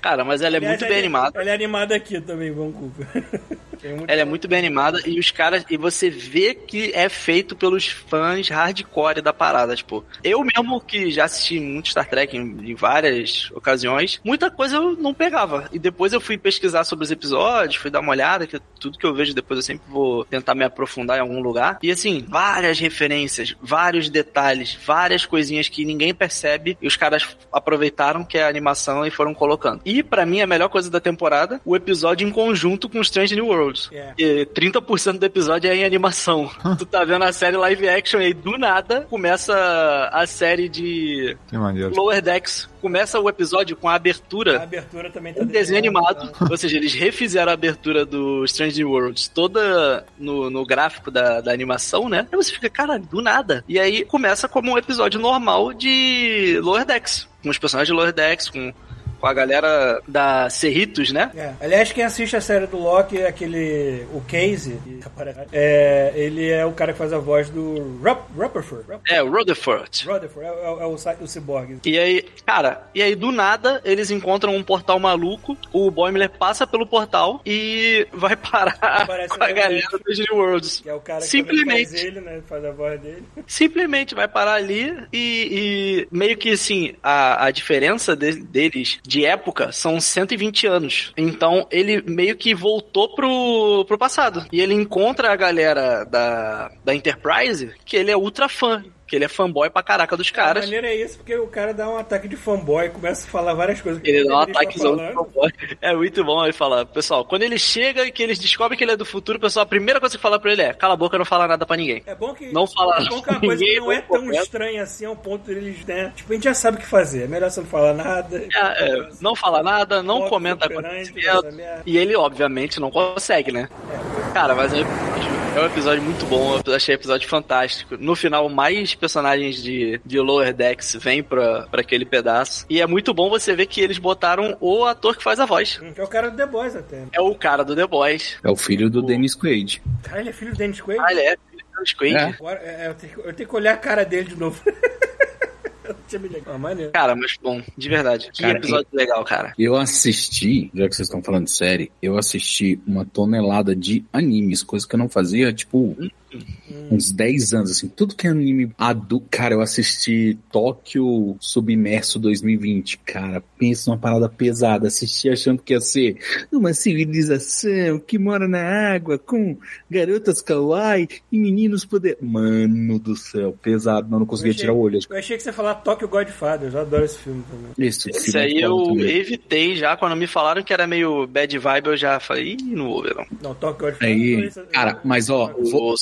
Cara, mas ela é Aliás, muito bem ela- animada. Ela é animada aqui também, Vancouver. <laughs> Ela é muito bem animada e os caras. E você vê que é feito pelos fãs hardcore da parada. Tipo, eu mesmo que já assisti muito Star Trek em, em várias ocasiões, muita coisa eu não pegava. E depois eu fui pesquisar sobre os episódios, fui dar uma olhada, que tudo que eu vejo depois eu sempre vou tentar me aprofundar em algum lugar. E assim, várias referências, vários detalhes, várias coisinhas que ninguém percebe e os caras aproveitaram que é a animação e foram colocando. E pra mim a melhor coisa da temporada, o episódio em conjunto com Strange New Worlds. É. E 30% do episódio é em animação. tu tá vendo a série live action e aí do nada começa a série de Que maneiro. Lower Decks. Começa o episódio com a A abertura abertura também tá um desenho animado. tá? Ou seja, eles refizeram a abertura do Strange New Worlds toda no, no gráfico da, da animação, né? Aí você fica, cara, do nada. E aí começa como um episódio normal de Lower Decks. Com os personagens de Lower Decks, com, com a galera da Cerritos, né? É. Aliás, quem assiste a série do Loki é aquele. O Casey. É, ele é o cara que faz a voz do Rup, Rutherford. É, o Rutherford. Rutherford, é, é- é o, cy- o cyborg. E aí, cara, e aí do nada eles encontram um portal maluco, o Boimler passa pelo portal e vai parar <laughs> Aparece com a galera dos New Worlds. Que é o cara que Simplesmente. faz ele, né? Faz a voz dele. Simplesmente vai parar ali e, e meio que assim, a, a diferença de- deles de época são 120 anos. Então ele meio que voltou pro, pro passado. E ele encontra a galera da, da Enterprise, que ele é ultra fã. Que ele é fanboy pra caraca dos A caras. maneira é isso, porque o cara dá um ataque de fanboy, começa a falar várias coisas que Ele dá um ataquezão de fanboy. É muito bom ele falar. Pessoal, quando ele chega e que eles descobrem que ele é do futuro, pessoal, a primeira coisa que fala pra ele é: cala a boca, não fala nada pra ninguém. É bom que, Não fala é bom que é <laughs> uma coisa que ninguém, não é tão estranha assim, ao ponto deles, né? Tipo, a gente já sabe o que fazer. É melhor você não falar nada. É, é, não fala nada, não Foco comenta acontecimento. E ele, obviamente, não consegue, né? Cara, mas é, é um episódio muito bom, eu achei o episódio fantástico. No final, mais personagens de, de Lower Decks vêm pra, pra aquele pedaço. E é muito bom você ver que eles botaram o ator que faz a voz. É o cara do The Boys até. É o cara do The Boys. É o filho do Dennis Quaid. Cara, ele é filho do Dennis Quaid? Ah, ele é filho do Squid. É. Agora, é, eu, tenho, que- eu tenho que olhar a cara dele de novo. <laughs> eu não tinha me ligado. Ah. Cara, mas bom, de verdade. Que Cara, episódio legal, cara. Eu assisti, já que vocês estão falando de série, eu assisti uma tonelada de animes, coisa que eu não fazia, tipo, uns 10 anos, assim. Tudo que é anime adulto. Cara, eu assisti Tóquio Submerso 2020. Cara, pensa numa parada pesada. Assisti achando que ia ser uma civilização que mora na água com garotas kawaii e meninos poder. Mano do céu, pesado. Não, não conseguia achei- tirar o olho. Eu achei que você ia falar Tokyo Godfather. Eu adoro esse filme também. Esse, Esse filme é aí eu também. evitei já, quando me falaram que era meio bad vibe, eu já falei, ih, não vou ver não. Não, Tokyo Godfather. Aí, cara, mas ó, vou, Vou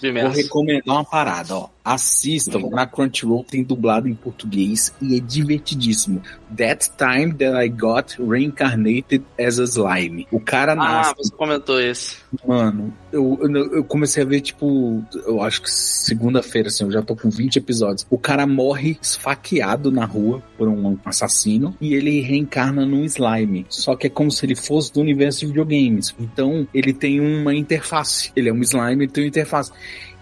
Vou recomendar uma parada, ó. Assistam, na Crunchyroll tem dublado em português e é divertidíssimo. That Time That I Got Reincarnated as a Slime. O cara Ah, nasce, você comentou esse. mano. Eu, eu, eu comecei a ver, tipo, eu acho que segunda-feira, assim, eu já tô com 20 episódios. O cara morre esfaqueado na rua por um assassino e ele reencarna num slime. Só que é como se ele fosse do universo de videogames. Então, ele tem uma interface. Ele é um slime, ele tem uma interface.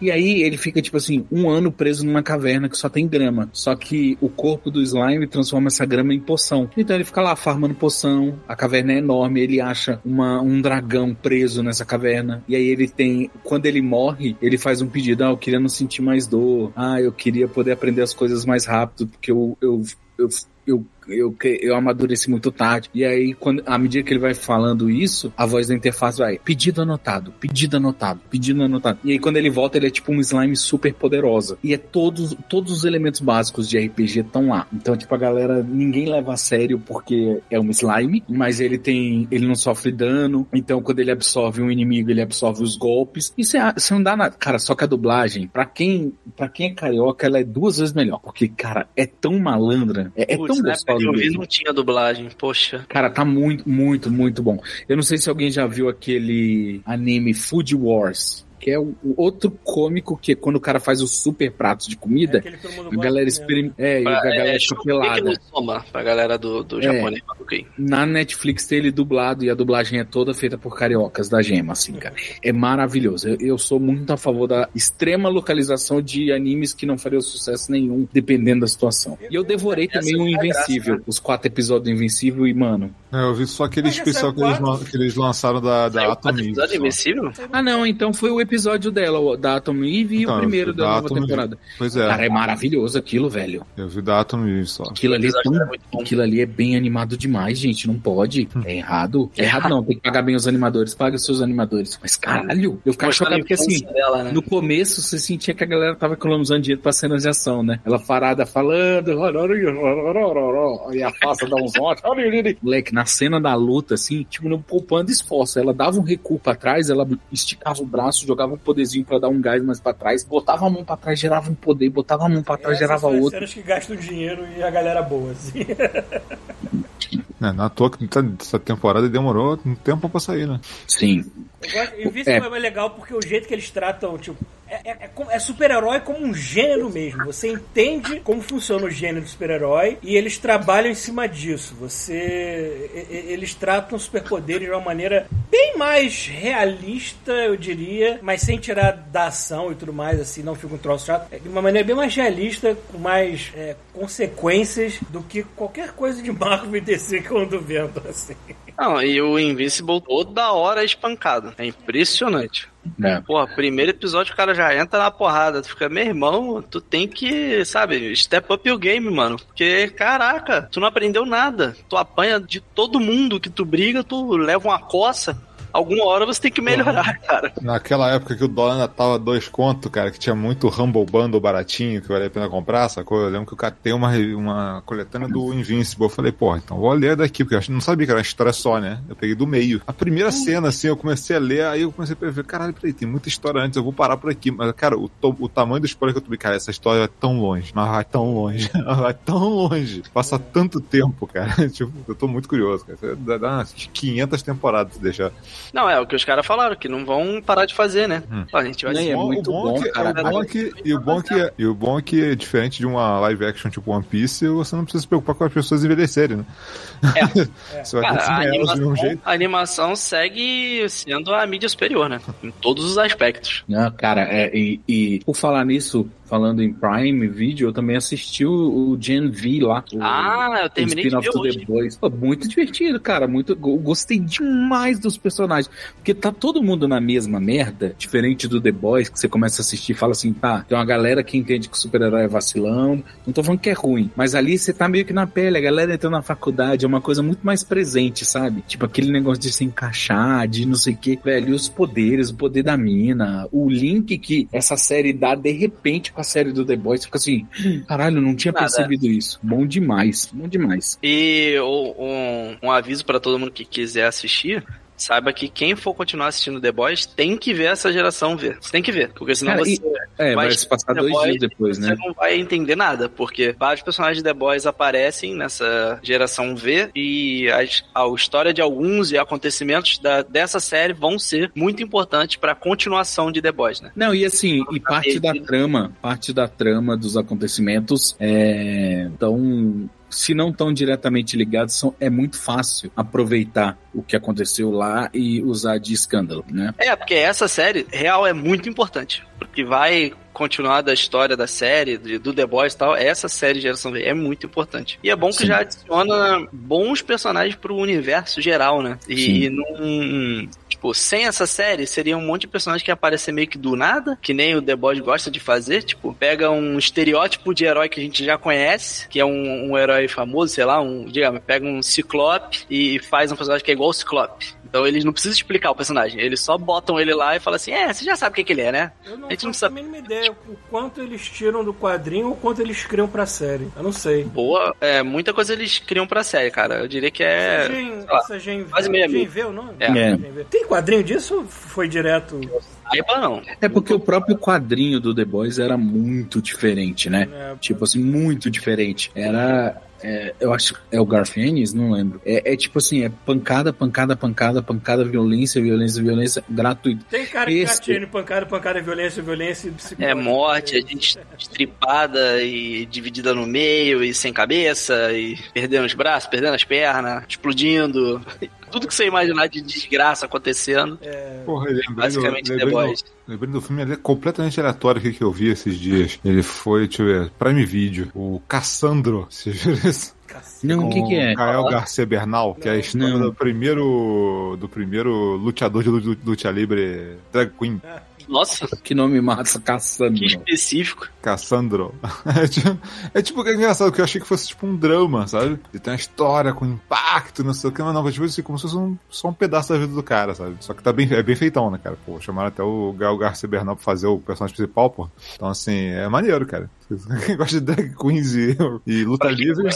E aí ele fica, tipo assim, um ano preso numa caverna que só tem grama. Só que o corpo do slime transforma essa grama em poção. Então ele fica lá farmando poção. A caverna é enorme. Ele acha uma, um dragão preso nessa caverna. E aí ele tem. Quando ele morre, ele faz um pedido. Ah, eu queria não sentir mais dor. Ah, eu queria poder aprender as coisas mais rápido. Porque eu. eu, eu eu eu, eu amadureci muito tarde. E aí, quando, à medida que ele vai falando isso, a voz da interface vai, pedido anotado, pedido anotado, pedido anotado. E aí, quando ele volta, ele é tipo um slime super poderosa. E é todos, todos os elementos básicos de RPG estão lá. Então, tipo, a galera, ninguém leva a sério porque é um slime, mas ele tem, ele não sofre dano. Então, quando ele absorve um inimigo, ele absorve os golpes. E você não dá nada. Cara, só que a dublagem, pra quem, pra quem é carioca, ela é duas vezes melhor. Porque, cara, é tão malandra, é, é tão época eu vi não tinha dublagem, poxa. Cara, tá muito, muito, muito bom. Eu não sei se alguém já viu aquele anime Food Wars. Que é o o outro cômico que é quando o cara faz os super pratos de comida, mundo a galera experimenta. É, e a Pra- galera é, fica pelada. Soma, pra galera do, do É. japonês. Na Netflix tem ele dublado e a dublagem é toda feita por cariocas da Gema, assim, cara. É maravilhoso. Eu, eu sou muito a favor da extrema localização de animes que não fariam sucesso nenhum, dependendo da situação. E eu devorei também o é a graça, Invencível, os quatro episódios do Invencível e, mano. É, eu vi só aquele Mas especial que eles, que eles lançaram da, da Saiu Atom quatro Eve, episódios só. Invencível? Ah, não, então foi o episódio dela, o da Atom Eve e Então, o primeiro da, da nova Atom Eve. temporada. Pois é, Cara, é maravilhoso aquilo, velho. eu vi da Atom Eve só. Aquilo ali, é tão- aquilo ali é bem animado demais, gente. Não pode. É errado. É errado não, tem que pagar bem os animadores. Paga os seus animadores. Mas caralho, eu ficava chocado porque assim, dela, né? no começo você sentia que a galera tava economizando dinheiro pra cenas de ação, né? Ela parada falando, e a faça dá uns ótimos. Moleque, na cena da luta, assim, tipo, não poupando esforço. Ela dava um recuo pra trás, ela esticava o braço, jogava um poderzinho pra dar um gás mais pra trás, botava a mão pra trás, gerava um poder, botava a mão pra trás, Essas gerava são outro. cenas que gastam dinheiro e a galera boa, assim. É, na toa que tá- essa temporada demorou um tempo pra sair, né? Sim. Eu e Invincible é. legal porque o jeito que eles tratam, tipo, é, é- é é super-herói como um gênero mesmo. Você entende como funciona o gênero do super-herói e eles trabalham em cima disso. Você. Eles tratam superpoderes de uma maneira bem mais realista, eu diria, mas sem tirar da ação e tudo mais, assim, não fica um troço chato. É de uma maneira bem mais realista, com mais é, consequências do que qualquer coisa de Marvel <laughs> e DC que eu ando vendo, assim. Não, e o Invincible toda hora é espancado. É impressionante. É. Porra, primeiro episódio o cara já entra na porrada. Tu fica, meu irmão, tu tem que, sabe, step up o game, mano. Porque, caraca, tu não aprendeu nada. Tu apanha de todo mundo que tu briga, tu leva uma coça. Alguma hora você tem que melhorar, cara. Naquela época que o dólar ainda tava dois conto, cara, que tinha muito Humble Bundle baratinho, que valia a pena comprar, sacou? Eu lembro que o cara tem uma, uma coletânea do Invincible. Eu falei, pô, então vou ler daqui, porque eu não sabia que era uma história só, né? Eu peguei do meio. A primeira cena, assim, eu comecei a ler, aí eu comecei a ver, caralho, peraí, tem muita história antes, eu vou parar por aqui. Mas, cara, o, to- o tamanho do spoiler que eu tomei, cara, essa história vai tão longe, mas vai tão longe, <laughs> vai tão longe. Passa tanto tempo, cara. <laughs> tipo, eu tô muito curioso, cara. Dá, dá umas 500 temporadas se deixar. Não, é o que os caras falaram, que não vão parar de fazer, né? Hum. A gente vai é bom- muito o bom, bom, é que, cara. o bom é que, e o bom é que, e o bom é que, diferente de uma live action tipo One Piece, você não precisa se preocupar com as pessoas envelhecerem, né? É. <laughs> Você vai Cara, a continuar elas do mesmo animação, jeito. a animação segue sendo a mídia superior, né? Em todos os aspectos. Não, cara, é, e, e por falar nisso, falando em Prime Video, eu também assisti o, o Gen V lá. O, Ah, eu o terminei de spin-off ver hoje. Pô, muito divertido, cara. Muito, eu gostei demais dos personagens. Porque tá todo mundo na mesma merda, diferente do The Boys, que você começa a assistir e fala assim, tá, tem uma galera que entende que o super-herói é vacilão. Não tô falando que é ruim, mas ali você tá meio que na pele, a galera entrando na faculdade, é uma coisa muito mais presente, sabe? Tipo aquele negócio de se encaixar, de não sei o que, velho, os poderes, o poder da mina, o link que essa série dá de repente com a série do The Boys, fica assim, caralho, não tinha Nada. percebido isso. Bom demais, bom demais. E um, um aviso pra todo mundo que quiser assistir. Saiba que quem for continuar assistindo The Boys tem que ver essa geração ver. Você tem que ver, porque senão Cara, você, e- É, vai, se passar The dois Boys, dias depois, você né? não vai entender nada, porque vários personagens de The Boys aparecem nessa geração V e as- a, história de alguns e acontecimentos da- dessa série vão ser muito importantes pra continuação de The Boys, né? Não, e assim, e parte da trama, parte da trama dos acontecimentos é tão se não tão diretamente ligados, são, é muito fácil aproveitar o que aconteceu lá e usar de escândalo, né? É, porque essa série real é muito importante, porque vai continuar da história da série, de- do The Boys e tal, essa série Geração V é muito importante. E é bom que Sim. já adiciona bons personagens pro universo geral, né? Sim. E, não. Tipo, sem essa série, seria um monte de personagem que ia aparecer meio que do nada, que nem o The Boys gosta de fazer. Tipo, pega um estereótipo de herói que a gente já conhece, que é um, um herói famoso, sei lá, um, digamos, pega um Ciclope e faz um personagem que é igual o Ciclope. Então eles não precisam explicar o personagem, eles só botam ele lá e falam assim: é, você já sabe o que, que ele é, né? Eu não A gente não faço a mínima ideia o quanto eles tiram do quadrinho ou quanto eles criam pra série. Eu não sei. Boa, é, muita coisa eles criam pra série, cara. Eu diria que é. Gen, sei lá, essa Gen, quase meia Gen. V é o nome? É. É. Gen V. Tem quadrinho disso ou foi direto? Saiba não. É porque o próprio quadrinho do The Boys era muito diferente, né? É, Tipo assim, muito diferente. Era. É, eu acho que é o Garth Ennis, não lembro. É, é tipo assim, é pancada, pancada, pancada, pancada, violência, violência, violência, gratuito. Tem cara que Esse- atira em pancada, pancada, violência, violência e. É morte, a gente estripada e dividida no meio e sem cabeça e perdendo os braços, perdendo as pernas, explodindo. Tudo que você imaginar de desgraça acontecendo, Porra, eu lembrei do, basicamente The lembrei, Boys. do, lembrei do filme, ele é completamente aleatório que eu vi esses dias. Ele foi, deixa eu ver, Prime Video, o Cassandro. <laughs> Você viu isso? Não, o que que é? Gael Garcia Bernal, que é a história do primeiro do primeiro luteador de lu- luta livre drag queen, Nossa, Que nome massa, caçando. que específico. Cassandro. <laughs> É tipo, é tipo que é engraçado, que eu achei que fosse tipo um drama, sabe? E tem uma história com impacto, não sei o que, mas não, foi tipo assim, como se fosse um, só um pedaço da vida do cara, sabe? Só que tá bem, é bem feitão, né, cara? Pô, chamaram até o Gael Garcia Bernal pra fazer o personagem principal, pô. Então, assim, é maneiro, cara. <laughs> Quem gosta de drag queens e, e luta livre,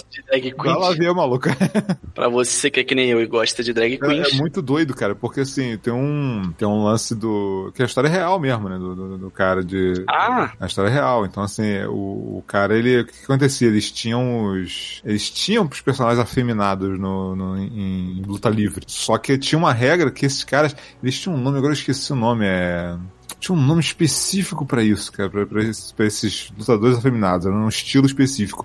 vai lá ver, maluco. <laughs> pra você que é que nem eu e gosta de drag É, queens, é muito doido, cara, porque assim, tem um, tem um lance do. que a história é real mesmo, né? Do, do, do cara de. Ah. A história é real. Então, assim, o, o cara, ele. O que, que acontecia? Eles tinham os. Eles tinham os personagens afeminados no, no, em, em luta livre. Só que tinha uma regra que esses caras. Eles tinham um nome, agora eu esqueci o nome, é. Tinha um nome específico pra isso, cara, esses, pra esses lutadores afeminados, era um estilo específico.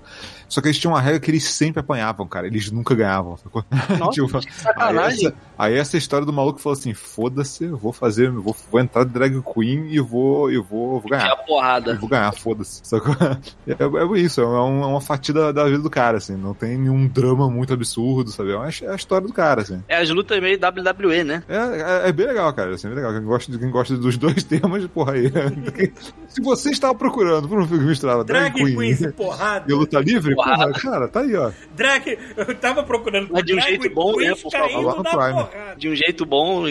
Só que eles tinham uma regra que eles sempre apanhavam, cara, eles nunca ganhavam, sacou? Nossa, <laughs> Tipo, que sacanagem. Aí essa, aí essa história do maluco falou assim: foda-se, eu vou fazer, eu vou, vou entrar de drag queen e vou, eu vou, vou é ganhar. a porrada. Eu vou ganhar, foda-se. Sacou? <laughs> É, é isso, é, um- é uma fatia da, da vida do cara, assim. Não tem nenhum drama muito absurdo, sabe? É, uma- é a história do cara, assim. É as lutas meio WWE, né? É, é, é bem legal, cara. Assim, é bem legal. Quem gosta, quem gosta dos dois <laughs> temas, porra aí. Se você estava procurando por um filme que misturava Drag drag, Queens e queen porrada. e luta livre, Porrada. cara, tá aí, ó. Drag. Eu tava procurando Mas de um jeito bom, né, por favor. De um jeito bom,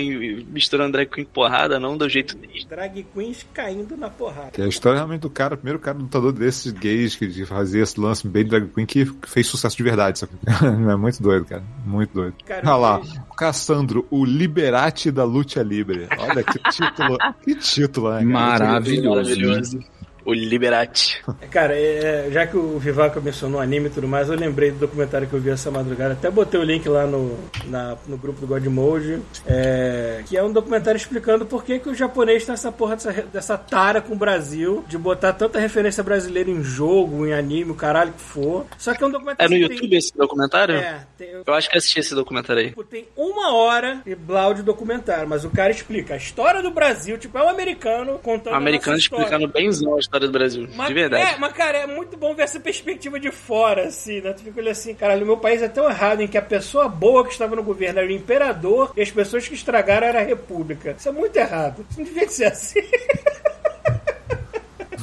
misturando drag queen com porrada, não do jeito triste. Drag Queens caindo na porrada. Que é a história realmente do cara, o primeiro cara lutador desses gays que fazia esse lance bem drag queen que fez sucesso de verdade, sabe? <laughs> É muito doido, cara. Muito doido. Cara, Olha lá, Cassandro, o Liberate da Luta Libre. Olha que título, <laughs> que título, né? cara? Maravilhoso. Maravilhoso. O Liberati. Cara, é, já que o Vivaco mencionou anime e tudo mais, eu lembrei do documentário que eu vi essa madrugada. Até botei o link lá no, na- no grupo do Godmode. É, que é um documentário explicando por que, que o japonês tem essa porra dessa, dessa tara com o Brasil de botar tanta referência brasileira em jogo, em anime, o caralho que for. Só que é um É documentário no que YouTube tem, esse documentário? É, tem, Eu acho que assisti esse documentário aí. Tipo, tem uma hora e blau de documentário, mas o cara explica a história do Brasil, tipo, é um americano contando O americano explicando bemzão a história do Brasil. Mas, de verdade. É, mas cara, é muito bom ver essa perspectiva de fora, assim, né? Tu fica olhando assim, caralho, o meu país é tão errado em que a pessoa boa que estava no governo era o imperador e as pessoas que estragaram era a república. Isso é muito errado. Isso não devia ser assim. <laughs>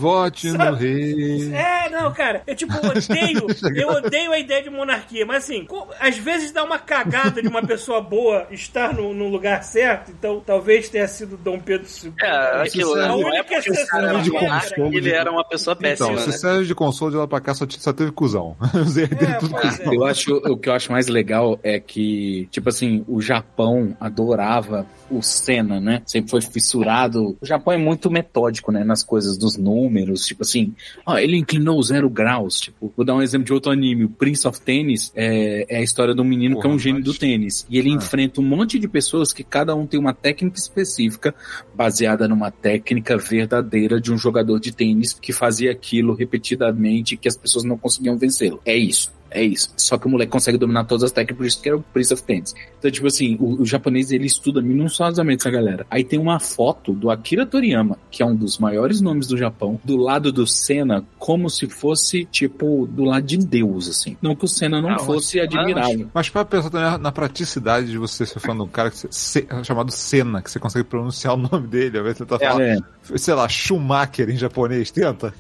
Vote no Sabe? rei. É, não, cara, eu tipo, <laughs> odeio, eu odeio a ideia de monarquia, mas assim, às vezes dá uma cagada de uma pessoa boa estar no, no lugar certo, então talvez tenha sido Dom Pedro II. É, aquilo A não é única exceção da era de consolo ele era uma pessoa péssima, Então, se né? serve de consolo de lá pra cá, só, só teve cuzão. <laughs> Os herdeiros É, tudo cuzão. é. Eu acho, o que eu acho mais legal é que, tipo assim, o Japão adorava o Senna, né? Sempre foi fissurado. O Japão é muito metódico, né? Nas coisas dos números, tipo assim, ó, ele inclinou zero graus. Tipo, vou dar um exemplo de outro anime. O Prince of Tennis é, é a história de um menino que é um Porra, gênio mas- do tênis. E ele Ah. enfrenta um monte de pessoas que cada um tem uma técnica específica baseada numa técnica verdadeira de um jogador de tênis que fazia aquilo repetidamente que as pessoas não conseguiam vencê-lo. É isso. É isso. Só que o moleque consegue dominar todas as técnicas, por isso que era o Prince of Tennis. Então, tipo assim, o, o japonês ele estuda minuciosamente essa galera. Aí tem uma foto do Akira Toriyama, que é um dos maiores nomes do Japão, do lado do Senna, como se fosse, tipo, do lado de Deus, assim. Não que o Senna não Ah, fosse mas- admirável. Mas para pensar também na- praticidade de você ser fã de um cara que você- se- chamado Senna, que você consegue pronunciar o nome dele, ao invés de tentar falar, É, sei lá, Schumacher em japonês, tenta.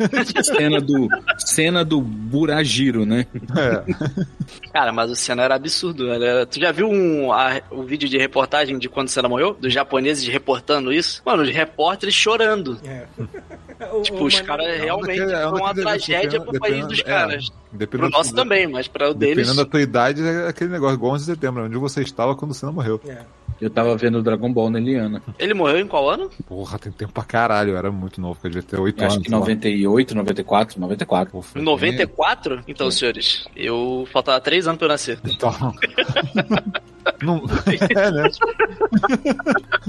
cena do, cena do Burajiro, né? É. <laughs> Cara, mas o Senna era absurdo. Era- Tu já viu um, a- o vídeo de reportagem de quando o Senna morreu? Dos japoneses reportando isso? Mano, os repórteres chorando. É. <laughs> Tipo, o os caras realmente é um foi uma tragédia pro país dos dependendo- caras. é, dependendo Pro nosso do- também, mas para o deles. Dependendo da tua idade, é aquele negócio, igual 11 de setembro, onde você estava quando o Senna morreu. É. Eu tava vendo o Dragon Ball na Eliana. Ele morreu em qual ano? Porra, tem tempo pra caralho, eu era muito novo, eu devia ter 8 Eu anos. acho que sei lá. 98, 94, 94. Pô, foi Em 94? Então, senhores, eu faltava três anos pra eu nascer. Então. <laughs> Não... É, né?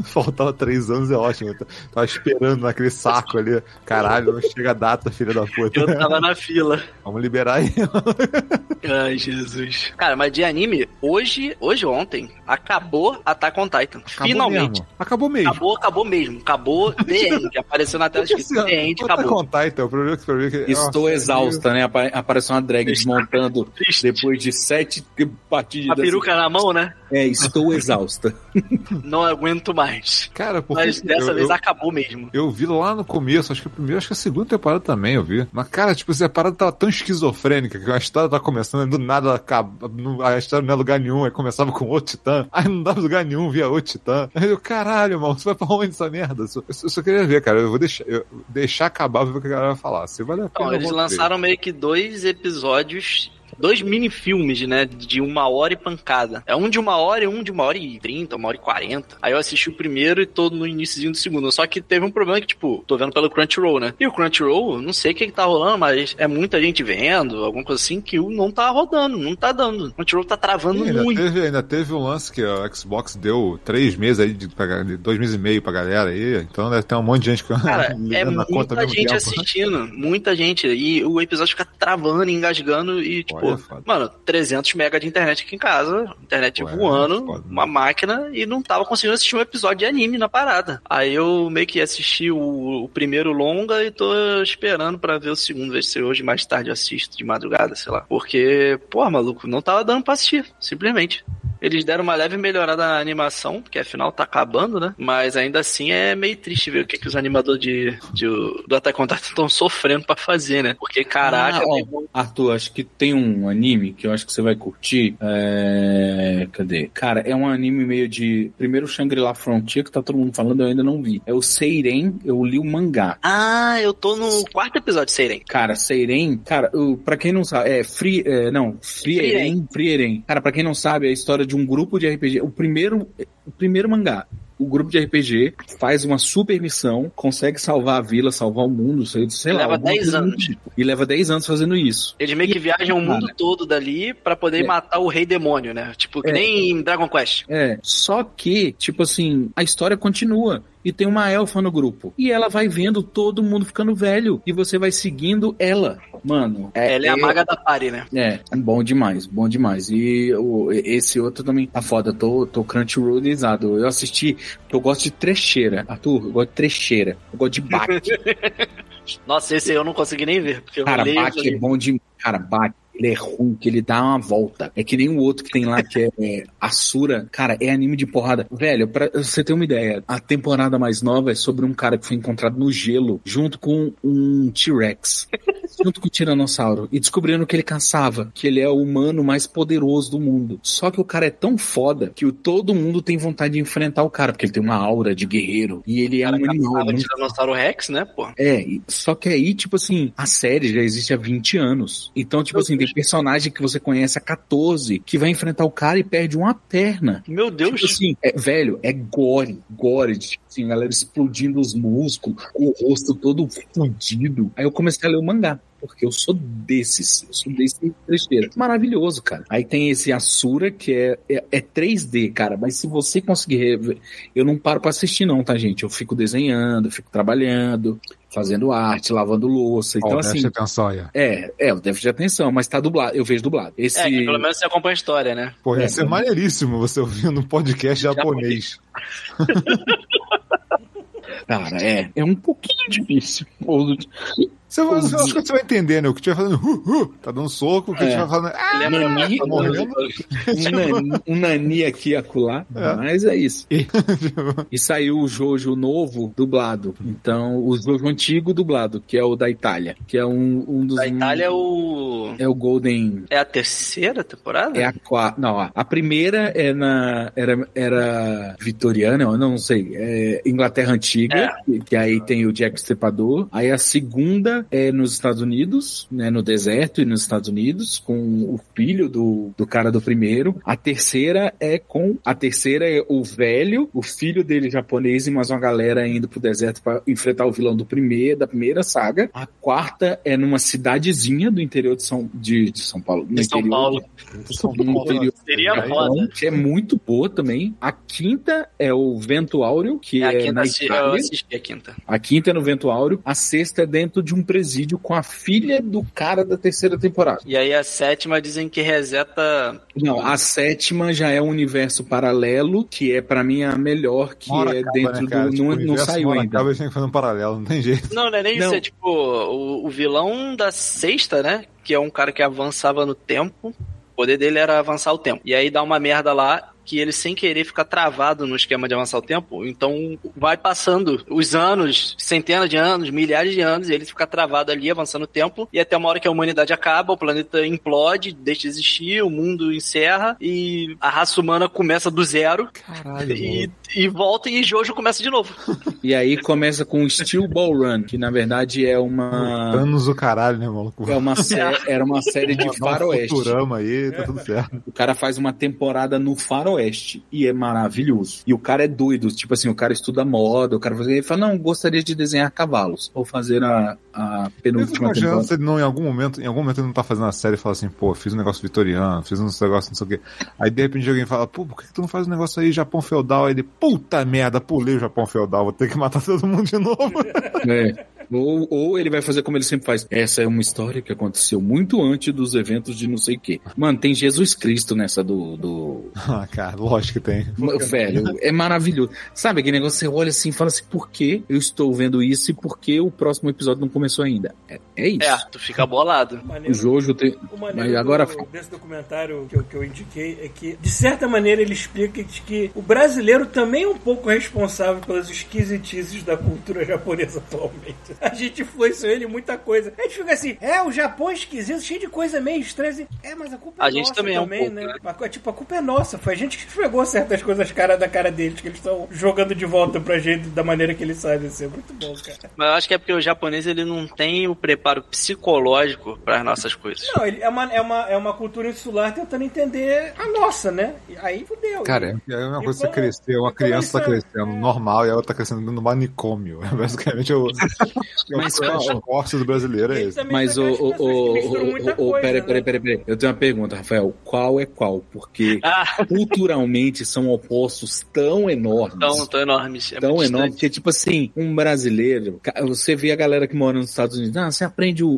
Faltava três anos, é ótimo. Eu tava esperando naquele saco ali. Caralho, não chega a data, filha da puta. Eu tava na fila. Vamos liberar aí. Ai, Jesus. Cara, mas de anime, hoje, hoje ontem, acabou Attack on Titan. Acabou Finalmente. mesmo. Acabou mesmo. Acabou, acabou mesmo. Acabou <laughs> The End. Apareceu na tela escrito The End, até acabou. contar então. O problema é que, é que Estou Nossa, exausta, né? Apa- Apareceu uma drag desmontando <laughs> depois de sete partidas. A peruca na mão, né? É, estou exausta. <laughs> Não aguento mais. Cara, porque Mas dessa eu, vez eu, acabou mesmo. eu vi lá no começo, acho que a primeira, acho que a segunda temporada também eu vi. Mas, cara, tipo, a parada tava tão esquizofrênica que a história tava começando, e do nada acaba, não- a história não é lugar nenhum, aí começava com outro titã, <laughs> aí não dava lugar nenhum, via outro titã. Aí eu, caralho, mano, você vai pra onde essa merda? Eu só, eu só queria ver, cara, eu vou deixar, eu- deixar acabar ver o que a galera vai falar. Se vale a pena. Eles lançaram meio que dois episódios. Dois mini-filmes, né? De uma hora e pancada. É um de uma hora e um de uma hora e trinta, uma hora e quarenta. Aí eu assisti o primeiro e tô no iníciozinho do segundo. Só que teve um problema que, tipo, tô vendo pelo Crunchyroll, né? E o Crunchyroll, não sei o que que tá rolando, mas é muita gente vendo, alguma coisa assim, que não tá rodando, não tá dando. O Crunchyroll tá travando ainda, muito. teve, ainda teve um lance que a Xbox deu três meses aí, de, dois meses e meio pra galera aí, então deve ter um monte de gente que Cara, <laughs> é muita gente tempo. assistindo, muita gente. E o episódio fica travando, engasgando e, tipo, Olha, foda. mano, 300 mega de internet aqui em casa, internet Ué, voando, foda, uma máquina, e não tava conseguindo assistir um episódio de anime na parada. Aí eu meio que assisti o, o primeiro longa e tô esperando pra ver o segundo, ver se hoje mais tarde eu assisto, de madrugada, sei lá. Porque, pô, maluco, não tava dando pra assistir, simplesmente. Eles deram uma leve melhorada na animação, porque afinal tá acabando, né? Mas ainda assim é meio triste ver o que, que os animadores de, de, do Attack on Titan estão sofrendo pra fazer, né? Porque, caraca, Ah, ó, Arthur, acho que tem um anime que eu acho que você vai curtir. É... Cadê? Cara, é um anime meio de. Primeiro Shangri-La Frontier, que tá todo mundo falando, eu ainda não vi. É o Seiren, eu li o mangá. Ah, eu tô no quarto episódio de Seiren. Cara, Seiren, cara, eu, pra quem não sabe, é Free, é, não, Frieren, Frieren. Cara, pra quem não sabe, é a história de um grupo de RPG. O primeiro, o primeiro mangá. O grupo de RPG faz uma super missão, consegue salvar a vila, salvar o mundo, sei, sei E lá. leva alguma 10 coisa anos. tipo. E leva 10 anos fazendo isso. Eles meio que viajam o mundo todo dali pra poder É. matar o rei demônio, né? Tipo, que É. nem em Dragon Quest. É, só que, tipo assim, a história continua. E tem uma elfa no grupo. E ela vai vendo todo mundo ficando velho. E você vai seguindo ela. Mano. Ela é a maga da party, né? É, bom demais, bom demais. E o, esse outro também tá foda, tô, tô crunchyrollizado. Eu assisti, eu gosto de trecheira. Arthur, eu gosto de trecheira. Eu gosto de baque. <laughs> Nossa, esse eu não consegui nem ver. Porque eu Cara, baque é bom de. Cara, baque. Ele é ruim, que ele dá uma volta. É que nem o outro que tem lá, que é, é Asura. Cara, é anime de porrada. Velho, pra você ter uma ideia, a temporada mais nova é sobre um cara que foi encontrado no gelo, junto com um T-Rex. junto com o Tiranossauro. E descobrindo que ele caçava, que ele é o humano mais poderoso do mundo. Só que o cara é tão foda que o, todo mundo tem vontade de enfrentar o cara, porque ele tem uma aura de guerreiro. E ele é um animal. Muito Tiranossauro Rex, né, pô? é, só que aí, tipo assim, a série já existe há 20 anos. Então, tipo assim, tem personagem que você conhece há 14 que vai enfrentar o cara e perde uma perna. Meu Deus. Tipo assim, é, velho, é gore, gore, tipo assim, galera explodindo os músculos, o rosto todo fudido. Aí eu comecei a ler o mangá. Porque eu sou desses, eu sou desse trecheira. Maravilhoso, cara. Aí tem esse Asura, que é, é, é 3D, cara. Mas se você conseguir rever, eu não paro pra assistir, não, tá, gente? Eu fico desenhando, fico trabalhando, fazendo arte, lavando louça. Então, Ó, assim. preste atenção ó. É, é, o déficit de atenção, mas tá dublado. Eu vejo dublado. Esse. É, pelo menos você acompanha a história, né? Pô, ia É, ser maneiríssimo você ouvindo um podcast japonês. <laughs> Cara, é. É um pouquinho difícil. Você vai, acho que você vai entender, né? O que tiver fazendo, uh, uh, tá dando soco, o que É. tiver falando, ah, Nani, tá morrendo. <laughs> um, nani, um nani aqui e acolá, É. mas é isso. <laughs> E saiu o Jojo novo dublado. Então, o Jojo antigo dublado, que é o da Itália. Que é um, um dos. Da Itália é o. É o Golden. É a terceira temporada? É a quarta. Não, a a primeira é na. Era, era vitoriana, eu não sei. É Inglaterra Antiga, que, que aí tem o Jack Stripador. Aí a segunda é nos Estados Unidos, né? No deserto e nos Estados Unidos, com o filho do, do cara do primeiro. A terceira é com. A terceira é o velho, o filho dele japonês e mais uma galera indo pro deserto para enfrentar o vilão do primeiro, da primeira saga. A quarta é numa cidadezinha do interior de São, de, de São Paulo. De São interior- Paulo. no interior Seria foda. que é muito boa também. A quinta é o Vento Áureo, que É, a é, quinta na assi- eu Itália. assisti a quinta. A quinta é no Vento Áureo. A sexta é dentro de um presídio com a filha do cara da terceira temporada. E aí a sétima dizem que reseta. Não, a sétima já é um universo paralelo, que é pra mim a melhor, que Uma hora é acaba, dentro né, cara? do. Tipo, não, não universo saiu ainda. Acaba, a gente fazer um paralelo, não tem jeito. Não, não é nem Não. isso, é tipo o, o vilão da sexta, né? Que é um cara que avançava no tempo. O poder dele era avançar o tempo. E aí dá uma merda lá que ele sem querer fica travado no esquema de avançar o tempo. Então vai passando os anos, centenas de anos, milhares de anos, e ele fica travado ali, avançando o tempo, e até uma hora que a humanidade acaba, o planeta implode, deixa de existir, o mundo encerra, e a raça humana começa do zero, Caralho, e, e volta e Jojo começa de novo. E aí começa com Steel Ball Run, que na verdade é uma. Anos o caralho, né, maluco? É uma sé- era uma série de um faroeste. Aí, tá tudo certo. O cara faz uma temporada no faroeste e é maravilhoso. E o cara é doido, tipo assim, o cara estuda moda, o cara faz... ele fala, não, gostaria de desenhar cavalos. Vou fazer a, a penúltima temporada. se ele não, em algum momento, em algum momento ele não tá fazendo a série e fala assim, pô, fiz um negócio vitoriano, fiz um negócio não sei o quê. Aí de repente alguém fala, pô, por que tu não faz um negócio aí, Japão feudal? Aí ele, puta merda, pulei o Japão feudal, vou ter que matar todo mundo de novo. É. <laughs> Ou, ou ele vai fazer como ele sempre faz. Essa é uma história que aconteceu muito antes dos eventos de não sei o quê. Mano, tem Jesus Cristo nessa do. do... <laughs> ah, cara, lógico que tem. Velho, é maravilhoso. Sabe aquele negócio você olha assim e fala assim: por que eu estou vendo isso e por que o próximo episódio não começou ainda? É, é isso. É, tu fica bolado. O Maneiro. Jojo tem. O maneiro Mas agora. do- desse documentário que eu, que eu indiquei é que, de certa maneira, ele explica que o brasileiro também é um pouco responsável pelas esquisitices da cultura japonesa atualmente. <laughs> A gente influenciou ele em muita coisa. A gente fica assim, é, o Japão é esquisito, cheio de coisa meio estranha. assim. É, mas a culpa é A gente nossa também é um pouco, né? né? Tipo, a culpa é nossa. Foi a gente que esfregou certas coisas cara da cara deles, que eles estão jogando de volta pra gente da maneira que eles sabem. Assim. É muito bom, cara. Mas eu acho que é porque o japonês ele não tem o preparo psicológico para as nossas coisas. Não, ele é uma, é, uma, é uma cultura insular tentando entender a nossa, né? E aí fudeu. Cara, é a mesma E coisa você crescer, uma e criança tá isso é- crescendo normal e a outra tá crescendo no manicômio. <laughs> Basicamente é o, é o Mas, o corte do brasileiro é esse. Mas são o. o, que o, o, o coisa, peraí, né? peraí, peraí, peraí. Eu tenho uma pergunta, Rafael. Qual é qual? Porque <laughs> Ah, culturalmente são opostos tão enormes. tão, tão enormes. É tão muito enorme, distante. porque, tipo assim, um brasileiro, você vê a galera que mora nos Estados Unidos, ah, você aprende o, o,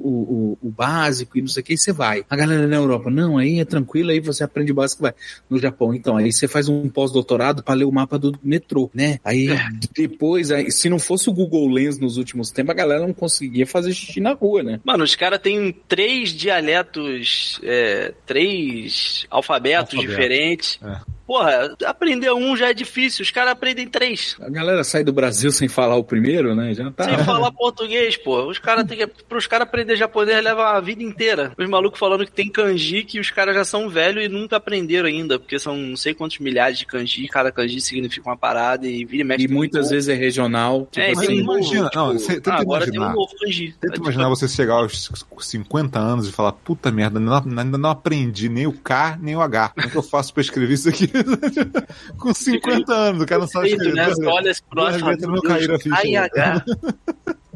o- o básico e não sei o que, e você vai. A galera na Europa, não, aí é tranquilo, aí você aprende o básico e vai. No Japão, então, aí você faz um pós-doutorado pra ler o mapa do metrô, né? Aí depois, aí, se não fosse o Google Lens nos últimos tempos, galera não conseguia fazer xixi na rua, né? Mano, os caras têm três dialetos, é, três alfabetos Alfabeto. diferentes. É. Porra, aprender um já é difícil, os caras aprendem três. A galera sai do Brasil sem falar o primeiro, né? Já tá. Sem falar português, pô. Os caras têm que. Pros caras aprender japonês leva a vida inteira. Os malucos falando que tem kanji que os caras já são velhos e nunca aprenderam ainda. Porque são não sei quantos milhares de kanji, cada kanji significa uma parada e vira e mexe. E muitas vezes é regional. Tipo É, assim, tem um novo, imagina, tipo, não, tenta ah, agora imaginar. tem um novo kanji. Tenta imaginar você chegar aos 50 anos e falar, puta merda, ainda não, ainda não aprendi nem o K, nem o H. Como é que eu faço pra escrever isso aqui? Com 50 anos, o cara não sabe Conceito, escrever. né? Você olha não caíram a ficha.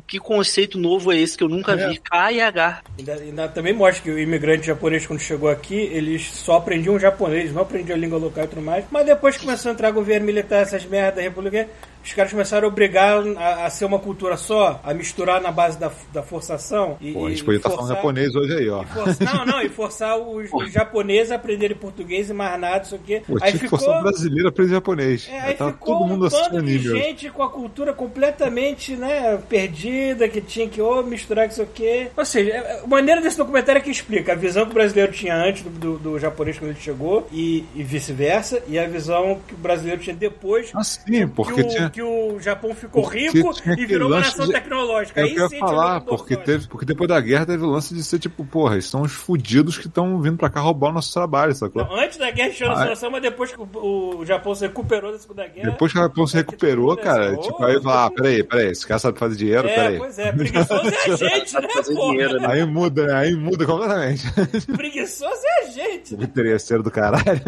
Que conceito novo é esse que eu nunca É. vi? KH. Ainda, ainda também mostra que o imigrante japonês, quando chegou aqui, eles só aprendiam japonês, não aprendiam a língua local e tudo mais. Mas depois começou a entrar governo militar, essas merdas, república, os caras começaram a obrigar a, a ser uma cultura só, a misturar na base da, da forçação. E, Pô, a gente podia estar falando japonês hoje aí, ó. forçar- não, não, e forçar os, os japoneses a aprenderem português e mais nada, não sei o quê. Pô, aí ficou. forçar o brasileiro a aprender japonês. É, aí ficou todo mundo um bando de gente com a cultura completamente, né, perdida, que tinha que ou misturar com isso aqui. Ou seja, é- a maneira desse documentário é que explica a visão que o brasileiro tinha antes do, do- do japonês quando ele chegou e, e vice-versa, e a visão que o brasileiro tinha depois. Ah, sim, porque que, o, tinha. Que o Japão ficou Porque rico e virou uma nação de- tecnológica. É Aí eu sim falar, porque, teve, porque depois da guerra teve o lance de ser tipo, porra, eles são os fudidos que estão vindo pra cá roubar o nosso trabalho, sacou? Não, antes da guerra tinha uma é. solução, mas depois que o, o Japão se recuperou da Segunda Guerra. Depois que o Japão se recuperou, cara, Oh, tipo, aí fala, ah, peraí, peraí, esse cara sabe fazer dinheiro, É, peraí. pois é, preguiçoso é a <laughs> gente, né, Fazer porra? dinheiro, né? Aí muda, né? Aí muda completamente. <laughs> Preguiçoso é a gente. O interesseiro do caralho.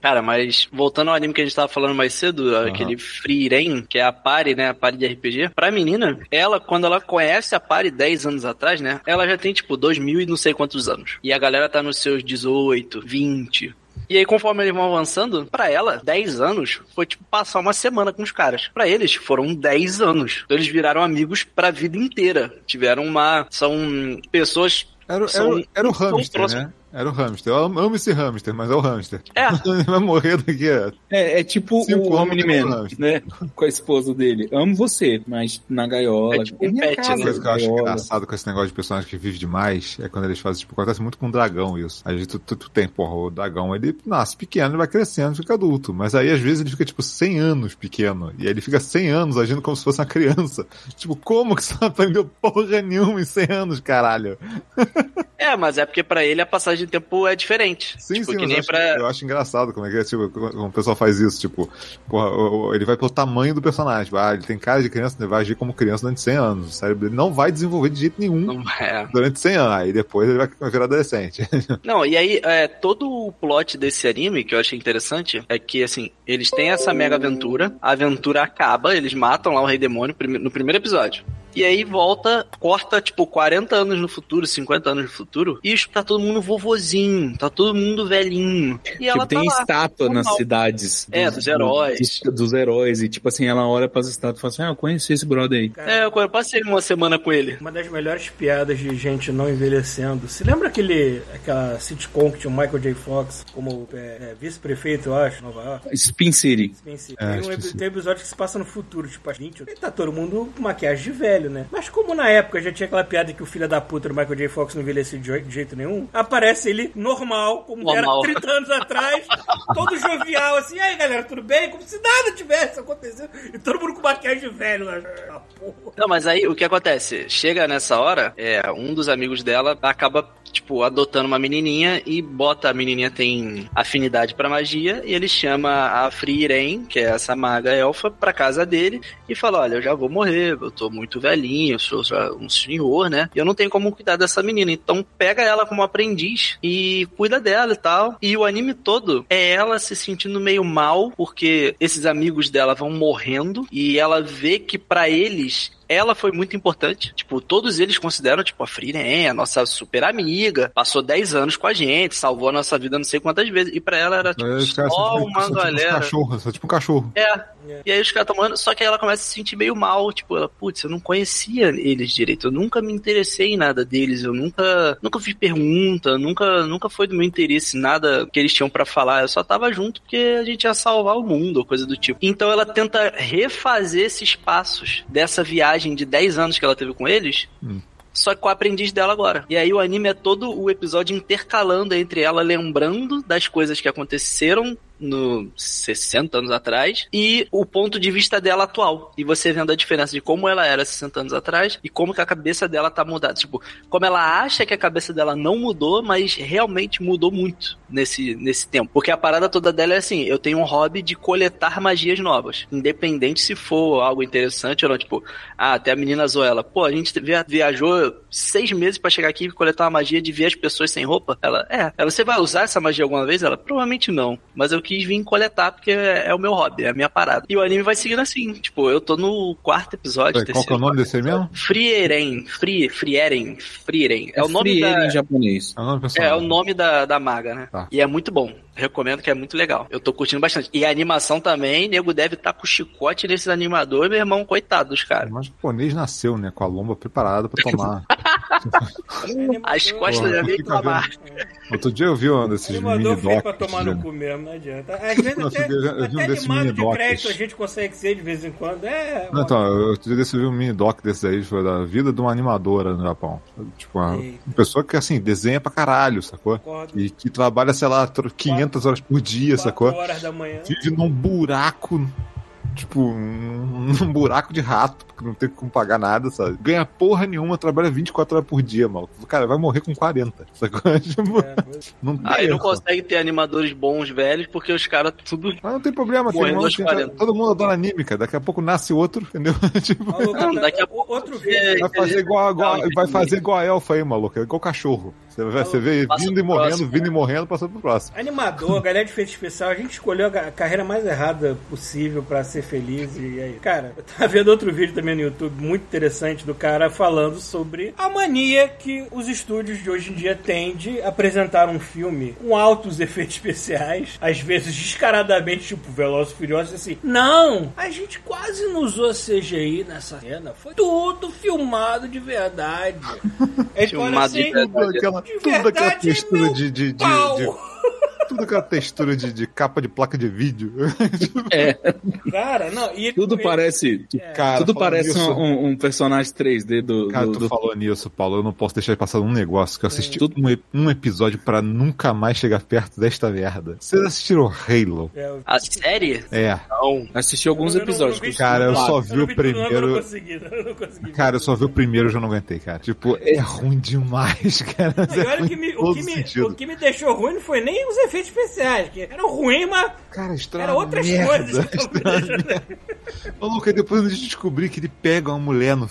Cara, mas voltando ao anime que a gente tava falando mais cedo, aquele Free Ren, que é a Pari, né? A Pari de RPG. Pra menina, ela, quando ela conhece a Pari 10 anos atrás, né? Ela já tem, tipo, 2 mil e não sei quantos anos. E a galera tá nos seus 18, 20. E aí, conforme eles vão avançando, pra ela, 10 anos foi tipo passar uma semana com os caras. Pra eles, foram 10 anos. Então, eles viraram amigos pra vida inteira. Tiveram uma. São pessoas. Era, São era, era tão hamster, né? Era o hamster. Eu amo, amo esse hamster, mas é o hamster. É. <laughs> Ele vai morrer daqui a... É, é tipo Cinco o Omni-Man, né? Com a esposa dele. Amo você, mas na gaiola. É tipo um minha pet, casa, né? Uma coisa que eu acho engraçado com esse negócio de personagem que vive demais é quando eles fazem, tipo, acontece muito com o dragão isso. Às vezes tu, tu, tu tem, porra, o dragão, ele nasce pequeno, ele vai crescendo, fica adulto. Mas aí, às vezes, ele fica, tipo, 100 anos pequeno. E aí ele fica 100 anos agindo como se fosse uma criança. <laughs> Tipo, como que você não aprendeu porra nenhuma em 100 anos, caralho? <laughs> É, mas é porque pra ele a passagem de tempo é diferente. Sim, tipo, sim, que nem eu, acho, pra. eu acho engraçado como é que é, tipo, como o pessoal faz isso, tipo, porra, ele vai pelo tamanho do personagem, tipo, ah, ele tem cara de criança, ele vai agir como criança durante 100 anos, o cérebro dele não vai desenvolver de jeito nenhum Não, é. durante 100 anos, aí depois ele vai virar adolescente. <laughs> Não, e aí, é, todo o plot desse anime, que eu achei interessante, é que, assim, eles têm essa mega aventura, a aventura acaba, eles matam lá o Rei Demônio no primeiro episódio. E aí volta, corta, tipo, 40 anos no futuro, 50 anos no futuro, e tá todo mundo vovozinho, tá todo mundo velhinho. E ela Tipo, tem tá lá. estátua nas normal. cidades. É, dos heróis. Dos, dos heróis. E tipo assim, ela olha pras estátuas e fala assim: Ah, eu conheci esse brother aí. É, eu passei uma semana com ele. Uma das melhores piadas de gente não envelhecendo. Se lembra aquele, aquela sitcom que tinha o Michael J. Fox como é, é, vice-prefeito, eu acho, Nova York? Spin City. Spencer. É, tem, um, tem episódio que se passa no futuro, tipo às 20. E tá todo mundo com maquiagem de velho, né? Mas como na época já tinha aquela piada que o filho da puta do Michael J. Fox não envelhecia de jeito- de jeito nenhum, aparece ele normal, como Normal. era 30 anos atrás, <laughs> todo jovial, assim, e aí galera, tudo bem? Como se nada tivesse acontecido. E todo mundo com maquiagem de velho lá. Porra. Não, mas aí o que acontece? Chega nessa hora, é, um dos amigos dela acaba, tipo, adotando uma menininha e bota a menininha tem afinidade pra magia e ele chama a Free Ren, que é essa maga elfa, pra casa dele e fala: Olha, eu já vou morrer, eu tô muito velhinho, eu sou um senhor, né? E eu não tenho como cuidar dessa menina. Então pega ela como aprendiz e cuida dela e tal. E o anime todo é ela se sentindo meio mal porque esses amigos dela vão morrendo e ela vê que pra eles ela foi muito importante. Tipo, todos eles consideram, tipo, a Frieren, a nossa super amiga, passou 10 anos com a gente, salvou a nossa vida não sei quantas vezes. E pra ela era, tipo, Os caras só tipo, uma são tipo um galera. cachorro, são tipo um cachorro. É. E aí os caras tomando, só que aí ela começa a se sentir meio mal, tipo, ela, putz, eu não conhecia eles direito, eu nunca me interessei em nada deles, eu nunca, nunca fiz pergunta, nunca, nunca foi do meu interesse nada que eles tinham pra falar, eu só tava junto porque a gente ia salvar o mundo, ou coisa do tipo. Então ela tenta refazer esses passos dessa viagem de 10 anos que ela teve com eles, só que com a aprendiz dela agora. E aí o anime é todo o episódio intercalando entre ela lembrando das coisas que aconteceram no 60 anos atrás e o ponto de vista dela atual. E você vendo a diferença de como ela era 60 anos atrás e como que a cabeça dela tá mudada. Tipo, como ela acha que a cabeça dela não mudou, mas realmente mudou muito nesse, nesse tempo. Porque a parada toda dela é assim, eu tenho um hobby de coletar magias novas. Independente se for algo interessante ou não. Tipo, ah, até a menina Zoela. Pô, a gente via- viajou seis meses pra chegar aqui e coletar uma magia de ver as pessoas sem roupa. Ela, é. Ela, você vai usar essa magia alguma vez? Ela, provavelmente não. Mas eu quis vir coletar, porque é, é o meu hobby, é a minha parada. E o anime vai seguindo assim. Tipo, eu tô no quarto episódio. Qual que é o nome desse aí mesmo? Frieren. Fri, Frieren. Frieren. É o nome Frieren da... em japonês. É o nome É, é o nome da, da maga, né? Tá. E é muito bom. Recomendo que é muito legal. Eu tô curtindo bastante. E a animação também, nego deve estar com chicote nesses animadores, meu irmão, coitado dos caras. Mas o japonês nasceu, né? Com a lomba preparada pra tomar. <laughs> As costas já fica clamar. Outro dia eu vi um desses mini Animador feio pra docs. tomar no cu mesmo, não adianta. Às vezes Nossa, até, eu um até desses animado de crédito a gente consegue ser de vez em quando. É, Não, então, eu- outro dia eu vi um mini doc desse aí, foi da vida de uma animadora no Japão. Tipo, uma, Eita. pessoa que, assim, desenha pra caralho, sacou? Concordo. E que trabalha, sei lá, tro- 500 horas por dia, sacou? horas da manhã. Vive num buraco, tipo, um, num <laughs> buraco de rato, porque não tem como pagar nada, sabe? Ganha porra nenhuma, trabalha 24 horas por dia, maluco. Cara, vai morrer com 40, sacou? <laughs> Tipo, É, pois- não tem Aí não essa. consegue ter animadores bons velhos, porque os caras tudo. Mas não tem problema, tem, Morrendo mano, aos tem- 40. todo mundo adora anime, cara. Daqui a pouco nasce outro, entendeu? <laughs> tipo, Maluco, Não, daqui a o- outro É, vai fazer igual, igual- Não, vai fazer igual a elfa aí, maluco. É igual cachorro. Você, vai, você vê vindo e morrendo, próximo. vindo e morrendo, passando pro próximo. Animador, galera de efeito especial, a gente escolheu a carreira mais errada possível pra ser feliz. E aí, cara, eu tava vendo outro vídeo também no YouTube, muito interessante, do cara falando sobre a mania que os estúdios de hoje em dia têm de apresentar um filme com altos efeitos especiais, às vezes descaradamente, tipo Velozes e Furiosos, assim. Não! A gente quase não usou CGI nessa cena, foi tudo filmado de verdade. <laughs> Olha Filmado de assim, verdade. Tudo de tudo aquela verdade, é textura meu de, de, de, de- Tudo aquela textura de, de capa de placa de vídeo. <laughs> É, Cara, não, e tudo e- parece. Cara, tudo parece nisso- um, um- um personagem 3D do. Cara, do- tu do- falou nisso, Paulo. Eu não posso deixar de passar um negócio que eu assisti Tudo- um, um episódio pra nunca mais chegar perto desta merda. Vocês assistiram Halo? É, eu- A série? É. Não. Assisti alguns eu episódios. não Cara, eu só vi o primeiro- não consegui, eu não consegui. Cara, eu só vi o primeiro e já não aguentei, cara. Tipo, é ruim demais, <laughs> cara. Não, É olha que me- o, que me, o que me deixou ruim não foi nem os efeitos especiais, que eram ruins, mas Cara, estranho. eram outras coisas. que tão me deixando- Maluco, aí depois a gente descobri que ele pega uma mulher no,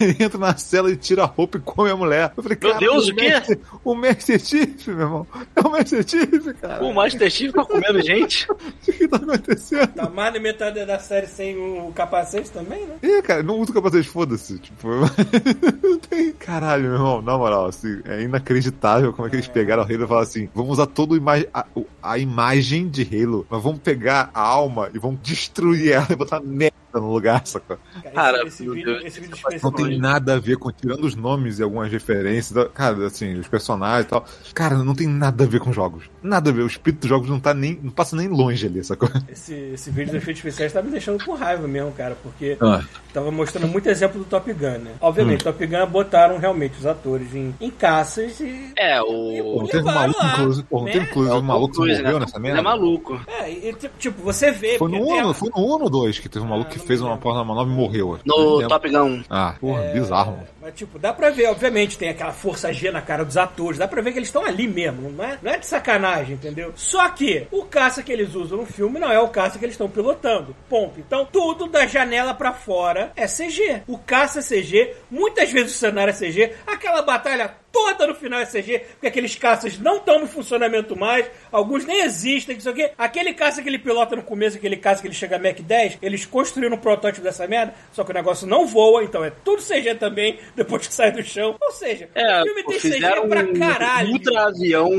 ele <laughs> entra na cela e tira a roupa e come a mulher. Eu falei, Meu Deus, o quê? Master, o Master Chief, meu irmão. É o Master Chief, cara. O Master Chief tá comendo gente? <laughs> O que tá acontecendo? Tá mais da metade da série sem o capacete também, né? É, cara, não usa o capacete, foda-se. Tipo, <laughs> não tem. Caralho, meu irmão, na moral, assim, é inacreditável como é que eles pegaram o Halo e falaram assim: vamos usar toda a, imagem- a, imagem de Halo, mas vamos pegar a alma e vamos destruir ela e botar merda no lugar, sacou? Cara, esse, vídeo, Deus, esse vídeo. Não tem nada a ver com, tirando os nomes e algumas referências, cara, assim, os personagens e tal. Cara, não tem nada a ver com jogos. Nada a ver. O espírito dos jogos não tá nem. não passa nem longe ali, sacou? Esse, esse vídeo dos efeitos especiais tá me deixando com raiva mesmo, cara, porque Ah, tava mostrando muito exemplo do Top Gun, né? Obviamente, Hum. Top Gun botaram realmente os atores em, em caças e. É, o. não teve um maluco, lá, inclusive, não né? teve inclusive É um o maluco que morreu né? nessa é merda? maluco. É, e, tipo, você vê. Foi no porque tem 1, a- foi no 1 ou 2 que teve um maluco Ah, que fez uma porra na manobra e morreu. No. Top Gun. Ah, porra, É, bizarro, mano. Mas, tipo, dá pra ver, obviamente, tem aquela força G na cara dos atores, dá pra ver que eles estão ali mesmo, não é, não é de sacanagem, entendeu? Só que o caça que eles usam no filme não é o caça que eles estão pilotando. Ponto. Então, tudo da janela pra fora é CG. O caça é CG, muitas vezes o cenário é CG, aquela batalha toda no final é CG, porque aqueles caças não estão no funcionamento mais, alguns nem existem, não sei o quê. Aquele caça que ele pilota no começo, aquele caça que ele chega a Mac 10, eles construíram um protótipo dessa merda, só que o negócio não voa, então é tudo CG também, <laughs> depois que sai do chão. Ou seja, É, o filme tem CG pra um caralho. ultra avião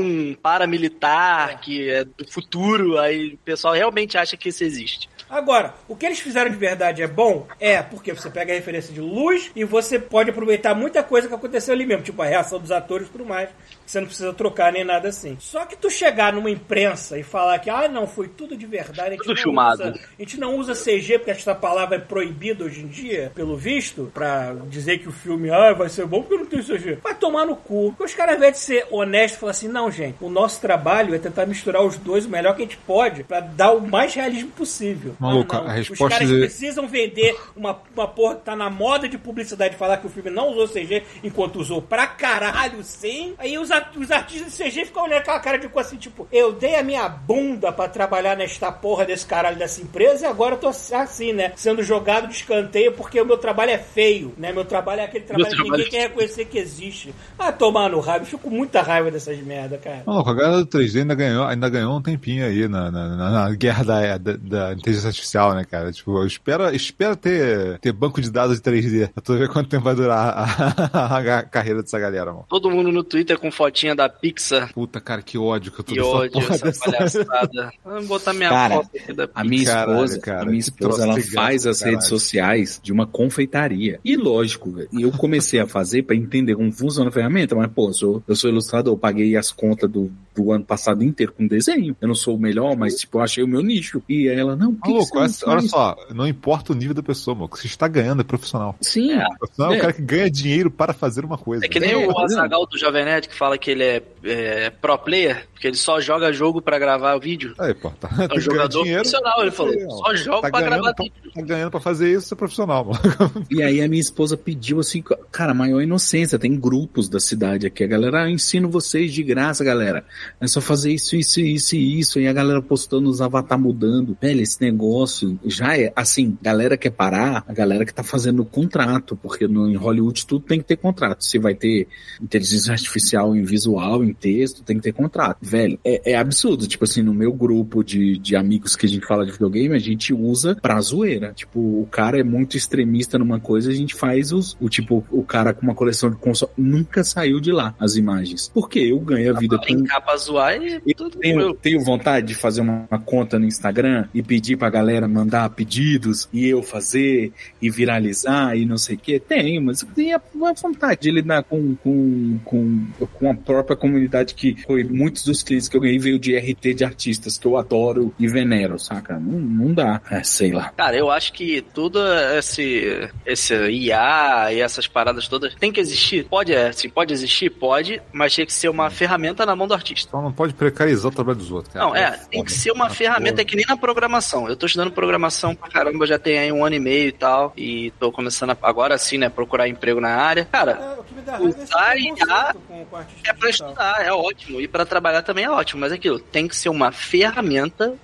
paramilitar que é do futuro, aí o pessoal realmente acha que isso existe. Agora, o que eles fizeram de verdade é bom? É, porque você pega a referência de luz e você pode aproveitar muita coisa que aconteceu ali mesmo, tipo a reação dos atores e tudo mais, você não precisa trocar nem nada assim. Só que tu chegar numa imprensa e falar que, ah, não, foi tudo de verdade, a gente, Tudo não, filmado. Usa, a gente não usa CG porque essa palavra é proibida hoje em dia, pelo visto, pra dizer que o filme, ah, vai ser bom porque não tem CG. Vai tomar no cu. Porque os caras, ao invés de ser honestos, falam assim, não, gente, o nosso trabalho é tentar misturar os dois o melhor que a gente pode pra dar o mais realismo possível. Maluco, Ah, não. a Os resposta caras de- precisam vender uma, uma porra que tá na moda de publicidade falar que o filme não usou CG, enquanto usou pra caralho sim. Aí os, at- os artistas de CG ficam olhando aquela cara de cu assim, tipo, eu dei a minha bunda pra trabalhar nesta porra desse caralho dessa empresa e agora eu tô assim, né? Sendo jogado de escanteio porque o meu trabalho é feio, né? Meu trabalho é aquele trabalho que trabalho ninguém quer reconhecer que existe. Ah, tomar no rabo. Eu fico com muita raiva dessas merda, cara. Maluco, a galera do 3D ainda ganhou, ainda ganhou um tempinho aí na, na, na- na guerra da, da, da inteligência artificial, né, cara? Tipo, espera, espera ter, ter banco de dados de 3D. pra tu ver quanto tempo vai durar a, <laughs> a- a carreira dessa galera, mano. Todo mundo no Twitter com fotinha da Pixar. Puta, cara, que ódio que eu tô Que ódio, essa dessa- palhaçada. <laughs> Vamos botar minha Cara, foto aqui da A minha Caralho, esposa, cara, a minha que esposa, ela legal, faz as caralho. redes sociais de uma confeitaria. E lógico, velho, e eu comecei a fazer pra entender como funciona a ferramenta, mas pô, eu sou, eu sou ilustrador, eu paguei as contas do, do ano passado inteiro com desenho. Eu não sou o melhor, mas tipo, eu achei o meu nicho. E aí ela, não, que que Maluco, não essa- olha só, não importa o nível da pessoa, mano. O que você está ganhando é profissional. Sim, É. Profissional é É. o cara que ganha dinheiro para fazer uma coisa. É que nem É, o? Azagal do Jovem Nerd que fala que ele é, é pro player, porque ele só joga jogo pra gravar vídeo. Aí, pô, tá, É um jogador dinheiro. profissional, ele falou. Só jogo Tá pra gravar pra, vídeo. tá ganhando pra fazer isso, você é profissional, mano. <laughs> E aí a minha esposa pediu assim, cara, maior inocência, tem grupos da cidade aqui, a galera, ah, eu ensino vocês de graça, galera. É só fazer isso, isso, isso e isso, e a galera postando os avatar mudando. Velho, esse negócio já é, assim, galera quer parar, a galera que tá fazendo contrato, porque no, em Hollywood tudo tem que ter contrato. Se vai ter inteligência artificial em visual, em texto, tem que ter contrato. Velho, é, é absurdo, tipo assim, no meu grupo de, de amigos que a gente fala de videogame, a gente usa pra zoeira. Tipo, o cara é muito extremista numa coisa, a gente faz os, o tipo, o cara com uma coleção de console, nunca saiu de lá as imagens. Porque eu ganho a vida com capa zoar e eu tudo tenho, tenho vontade de fazer uma, uma conta no Instagram e pedir pra galera mandar pedidos e eu fazer e viralizar e não sei o que. Tenho, mas eu tenho a, a vontade de lidar com, com, com, com a própria comunidade que foi muitos dos clientes que eu ganhei veio de RT de artistas que eu adoro e venero, saca? Não, não dá. É, sei lá. Cara, eu acho que tudo esse, esse IA e essas paradas todas tem que existir. Pode, é, sim, pode existir, pode, mas tem que ser uma ferramenta na mão do artista. Então não pode precarizar o trabalho dos outros, cara. Não, é, foda. tem que ser uma Ah, ferramenta, é que nem na programação. Eu tô estudando programação pra caramba, já tem aí um ano e meio e tal, e tô começando a, agora sim, né, procurar emprego na área. Cara, É, o que me dá é Usar preconceito IA com, com artista é digital. estudar, é ótimo, e pra trabalhar também é ótimo, mas é aquilo, tem que ser uma ferramenta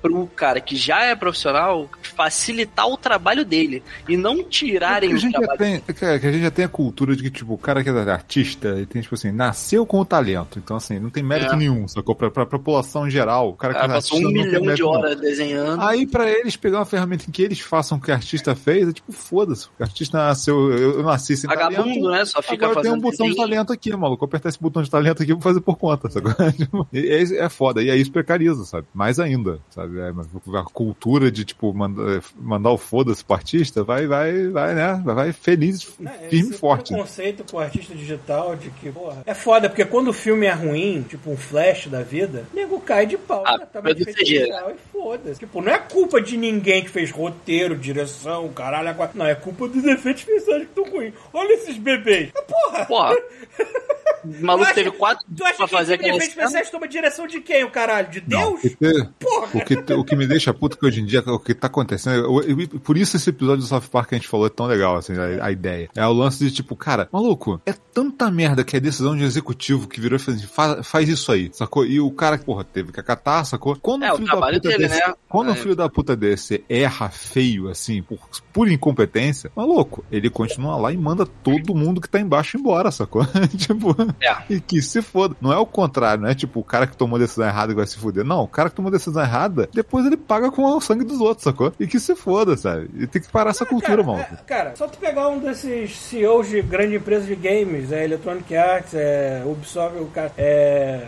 pro cara que já é profissional facilitar o trabalho dele e não tirarem É que a o gente já trabalho tem, cara, que a gente já tem a cultura de que, tipo, o cara que é artista, ele tem, tipo assim, nasceu com o talento. Então, assim, não tem mérito É. nenhum, sacou? Pra, pra população em geral, o cara que cara é passou artista um não tem milhão de horas desenhando. Aí, pra eles pegar uma ferramenta em que eles façam o que o artista fez, é tipo, foda-se. O artista nasceu, eu, eu nasci sem Vagabundo, talento. né? Só fica Agora tem fazendo um botão de desenho. talento aqui, maluco. Eu apertar esse botão de talento aqui, vou fazer por conta, sacou? <laughs> E- é foda. E aí isso precariza, sabe? Mais ainda, sabe? É, a cultura de, tipo, mandar, mandar o foda-se pro artista vai, vai, vai, né? Vai, feliz, É, firme e esse forte. conceito com o artista digital de que, porra, é foda, porque quando o filme é ruim, tipo um flash da vida, o nego cai de pau. Ah, né? Tá é CG, digital e foda-se. Tipo, não é culpa de ninguém que fez roteiro, direção, caralho, agora. Não, é culpa dos efeitos visuais que estão ruins. Olha esses bebês. Porra! Porra. <laughs> O maluco teve quatro Tu acha pra que fazer efeitos aquela cena? especiais toma direção de quem, o caralho? De Não, Deus? porque- Porra! o, que, o que me deixa puto é que hoje em dia, o que tá acontecendo, eu- eu- por isso esse episódio do South Park que a gente falou é tão legal, assim, a, a ideia. É o lance de tipo, cara, maluco, é tanta merda que é decisão de executivo que virou e fez assim, faz, faz isso aí, sacou? E o cara, porra, teve que acatar, sacou? Quando É, o filho da trabalho puta dele, desse, né? quando um É. filho da puta desse erra feio, assim, por pura incompetência, maluco, ele continua lá e manda todo mundo que tá embaixo embora, sacou? <laughs> tipo, <laughs> É. e que se foda. Não é o contrário, não é tipo o cara que tomou decisão errada vai se fuder. Não, o cara que tomou decisão errada, depois ele paga com o sangue dos outros, sacou? E que se foda, sabe? E tem que parar essa cultura, mano. é, cara, só tu pegar um desses CEOs de grande empresa de games, é Electronic Arts, é Ubisoft, o cara, é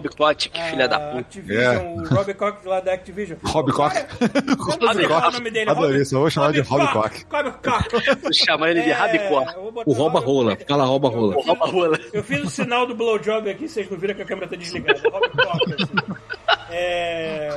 Bob Kotick, filha da a puta. Activision, É. o Rob Cock lá da Activision. Rob <laughs> O o nome dele. Adorei Rob- isso, eu vou chamar de Rob Rob Cock. Chama ele de É, vou botar O rouba Rob- rola, fala rouba rola. Eu fiz- Rouba rola. Eu fiz o sinal do blowjob aqui, vocês não viram que a câmera tá desligada. Rob Cock, assim. <laughs> É...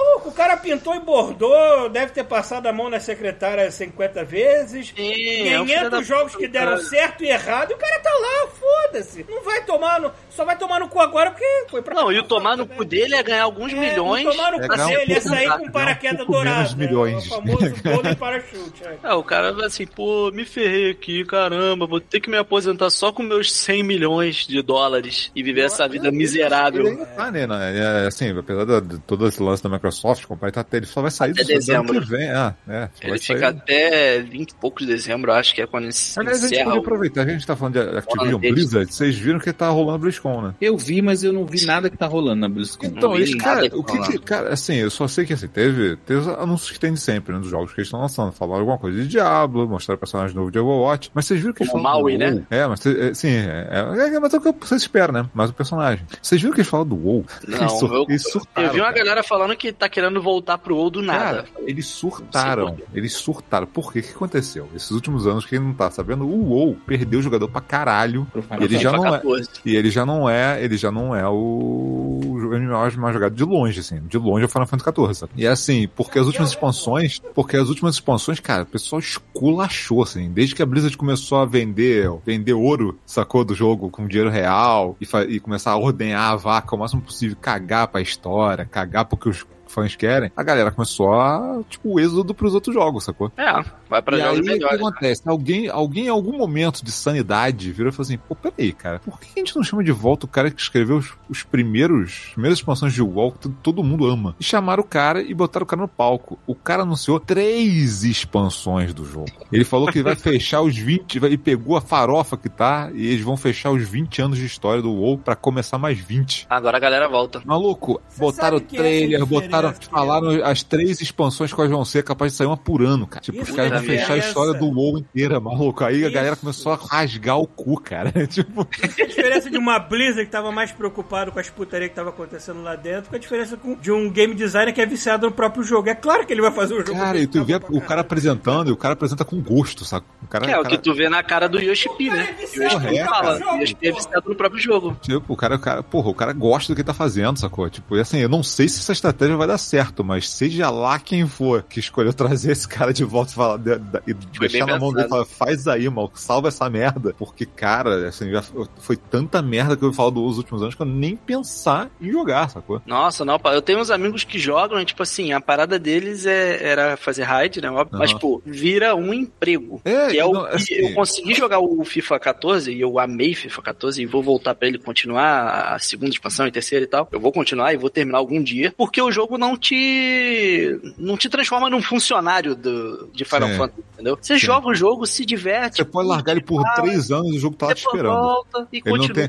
Maluco, o cara pintou e bordou, deve ter passado a mão na secretária 50 vezes. Sim, é um filho 500 da jogos que deram cara. certo e errado, e o cara tá lá, foda-se. Não vai tomar no. Só vai tomar no cu agora porque foi pra. Não, e o tomar no cu dele é ganhar alguns É, milhões. Tomar no É, cu um dele, ia pouco- sair com um paraquedas menos dourado. milhões. É, o famoso golden parachute. é. É, o cara vai assim, pô, me ferrei aqui, caramba, vou ter que me aposentar só com meus 100 milhões de dólares e viver essa vida miserável. Ele ainda tá, né? né? É, assim, apesar de, de todo esse lance da Microsoft, comprar e tá, ele só vai sair Até do ano dezembro. que vem. Ah, é, só Ele vai fica sair. até 20 e poucos de dezembro, acho que é quando se Aliás, a gente pode o... aproveitar, que a gente tá falando de Activision. Blizzard, vocês viram que tá rolando a BlizzCon, né? Eu vi, mas eu não vi nada que tá rolando na BlizzCon. Então, eles, cara, o que falar. que, cara, assim, eu só sei que assim, teve, teve os anúncios que tem de sempre, né, dos jogos que eles estão lançando, falaram alguma coisa de Diablo, mostraram personagem novo de Overwatch, mas vocês viram que eles Como falaram Maui, né? É, mas, é, sim, é, é, é, mas é o que você espera, né? Mas o personagem. Vocês viram que eles falaram do WoW? Não, eles, sur- eu, eles surtaram, eu vi uma cara. galera falando que tá querendo voltar pro WoW do nada. Cara, eles surtaram. Eles surtaram. Por quê? O que aconteceu? Esses últimos anos, quem não tá sabendo, o WoW perdeu o jogador pra caralho. Pro E ele já não é. 14. E ele já não é, ele já não é o MMO mais jogado de longe, assim. De longe é o Final Fantasy XIV, sabe? E assim, porque as últimas expansões, porque as últimas expansões, cara, o pessoal esculachou, assim. Desde que a Blizzard começou a vender, vender ouro, sacou, do jogo com dinheiro real e, e começar a ordenhar a vaca o máximo possível, cagar pra história, cagar porque os fãs querem, a galera começou a, tipo, o êxodo pros outros jogos, sacou? É, vai pra e aí, jogos o que melhores. acontece? Alguém, alguém em algum momento de sanidade virou e falou assim, pô, peraí, cara, por que a gente não chama de volta o cara que escreveu os, os primeiros, primeiras expansões de WoW que todo, mundo ama? E chamaram o cara e botaram o cara no palco. O cara anunciou três expansões do jogo. Ele falou que vai <laughs> fechar os 20, vai- e pegou a farofa que tá, e eles vão fechar os 20 anos de história do WoW pra começar mais 20. Agora a galera volta. Maluco, Você botaram essa trailer, diferença botaram, falaram as três expansões que vão ser capazes de sair uma por ano, cara. Tipo, Isso os caras vão é fechar a história do WoW inteira, maluco. Aí a Isso. galera começou a rasgar o cu, cara. <laughs> tipo, A diferença de uma Blizzard que tava mais preocupado com as putarias que tava acontecendo lá dentro, com a diferença com- de um game designer que é viciado no próprio jogo. É claro que ele vai fazer o jogo. cara, e tu vê o cara apresentando, e o cara apresenta com gosto, saca? O cara, Que é o cara- que tu vê na cara do Yoshi-P, O cara né? é viciado Yoshi-P no fala, Yoshi-P é viciado no próprio jogo. Tipo, o cara, o cara, porra, o cara gosta do que tá fazendo, sacou? Tipo, e assim, eu não sei se essa estratégia vai dar certo, mas seja lá quem for que escolheu trazer esse cara de volta e, falar, de- de- e Foi deixar na mão dele e falar, faz aí, mal, salva essa merda. Porque, cara, assim, já foi tanta merda que eu falo dos últimos anos que eu nem pensar em jogar, sacou? Nossa, não, eu tenho uns amigos que jogam, e, tipo assim, a parada deles é, era fazer raid, né? óbvio, Mas, Aham. pô, vira um emprego. É, que é o não, que assim- eu consegui jogar o FIFA 14 e eu amei FIFA 14 e vou voltar pra ele continuar a segunda expansão e terceira e tal. Eu vou continuar e vou terminar algum dia, porque o jogo não te não te transforma num funcionário do, de Final Sim. Fantasy, entendeu? Você Sim. joga o jogo, se diverte, Você pode largar ele por três anos e o jogo tá lá te esperando. volta e Ele não continua.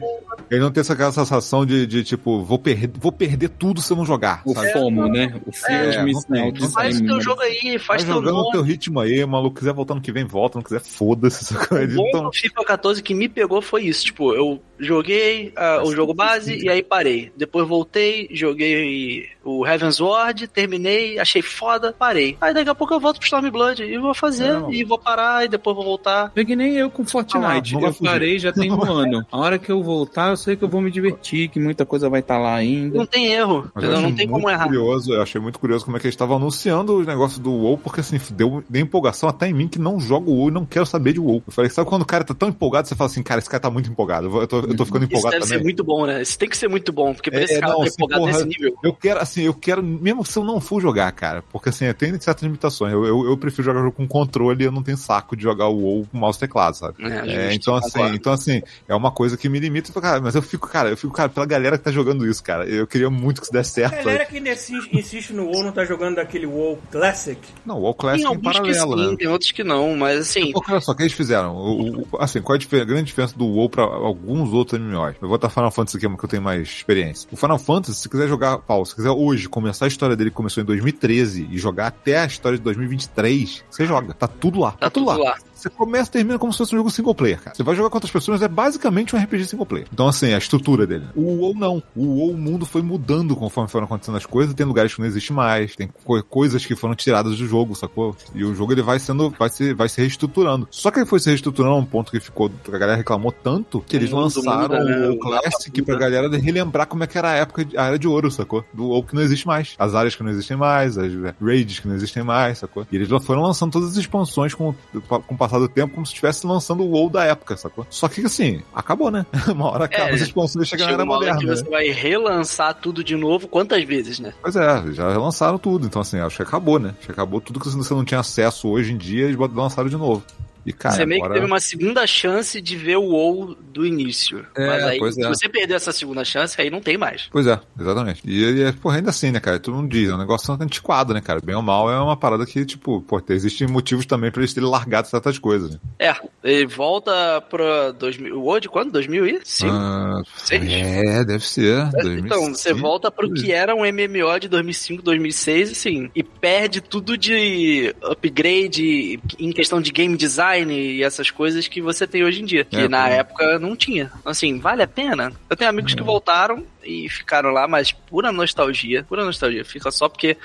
Ele não tem essa sensação de, de tipo, vou, per vou perder tudo se eu não jogar. O sabe? FOMO, né? O Fear É, não tem. Out. Faz o teu jogo aí, Vai faz teu jogando o nome. teu ritmo aí, maluco. Quiser voltar no que vem, volta. Não quiser, foda-se. O bom Então, do FIFA 14 que me pegou foi isso. Tipo, eu joguei ah, o jogo base e aí parei. Depois voltei, joguei o Heaven's Ward, terminei, achei foda, parei. Aí daqui a pouco eu volto pro Stormblood e vou fazer, Não. e vou parar, e depois vou voltar. Foi que nem eu com Ah Fortnite. vai eu parei já tem um <laughs> ano. A hora que eu voltar, eu sei que eu vou me divertir, que muita coisa vai estar lá ainda. Não tem erro, entendeu? não tem como errar. curioso, eu achei muito curioso como é que eles estavam anunciando os negócios do WoW, porque assim, deu, deu empolgação até em mim que não jogo WoW e não quero saber de WoW. Eu falei, sabe quando o cara tá tão empolgado, você fala assim, cara, esse cara tá muito empolgado. Eu, tô, eu tô ficando Isso empolgado deve ser também. muito bom, né? Isso tem que ser muito bom, porque pra É, esse cara não, tá assim, empolgado porra, nesse nível. Eu quero, assim, eu quero, mesmo se eu não for jogar, cara, porque assim, eu tenho certas limitações. Eu, eu, eu prefiro jogar jogo com controle e eu não tenho saco de jogar o WoW com mouse e teclado, sabe? É, É, então assim, então assim, é uma coisa que me limita, cara, mas eu fico, cara, eu fico, cara, pela galera que tá jogando isso, cara. Eu queria muito que isso desse A certo. galera que ainda insiste, insiste no WoW não tá jogando daquele WoW Classic. Não, o WoW Classic Tem em alguns que paralelo, sim, né? tem outros que não, mas assim, Porque olha só, o que eles fizeram? O, o- assim, qual é a, a grande diferença do WoW pra alguns outros MMOs? Eu vou botar Final Fantasy aqui, que eu tenho mais experiência. O Final Fantasy, se quiser jogar, Paulo, se quiser hoje começar a história dele que começou em 2013 e jogar até a história de 2023, você joga. Tá tudo lá. tá tudo lá. Você começa e termina como se fosse um jogo single player, cara. Você vai jogar com outras pessoas, é basicamente um RPG single player. Então, assim, a estrutura dele. O WoW não. O WoW, o mundo foi mudando conforme foram acontecendo as coisas. Tem lugares que não existe mais, tem co- coisas que foram tiradas do jogo, sacou? E o jogo ele vai sendo, vai se, vai se reestruturando. Só que ele foi se reestruturando a um ponto que ficou, a galera reclamou tanto que eles mundo lançaram muda, né? o Classic pra galera relembrar como é que era a época, de- a era de ouro, sacou? Do WoW que não existe mais. As áreas que não existem mais, as raids que não existem mais, sacou? E eles foram lançando todas as expansões com, com o passar do tempo, como se estivesse lançando o WoW da época, sacou? Só que assim, acabou, né? <laughs> Uma hora acaba É, as expansões chegam na era hora que moderna. você né? vai relançar tudo de novo quantas vezes, né? Pois é, já lançaram tudo, então assim, acho que acabou, né? Acho que acabou tudo que você não tinha acesso hoje em dia, eles lançaram de novo. E cara, você meio agora... que teve uma segunda chance de ver o WoW do início. É, Mas aí, se é. você perder essa segunda chance, aí não tem mais. Pois é, exatamente. E, e é, porra, ainda assim, né, cara? Todo mundo diz, é um negócio antiquado, né, cara? Bem ou mal é uma parada que, tipo, pô, existem motivos também pra eles terem largado certas coisas, né? É, ele volta pra 2000. O WoW de quando? 2005? Ah, é, deve ser. Então, você 2005. volta pro que era um MMO de 2005, 2006, assim, e perde tudo de upgrade em questão de game design e essas coisas que você tem hoje em dia, que É, na época não tinha. Assim, vale a pena? Eu tenho amigos que voltaram e ficaram lá, mas pura nostalgia, pura nostalgia. Fica só porque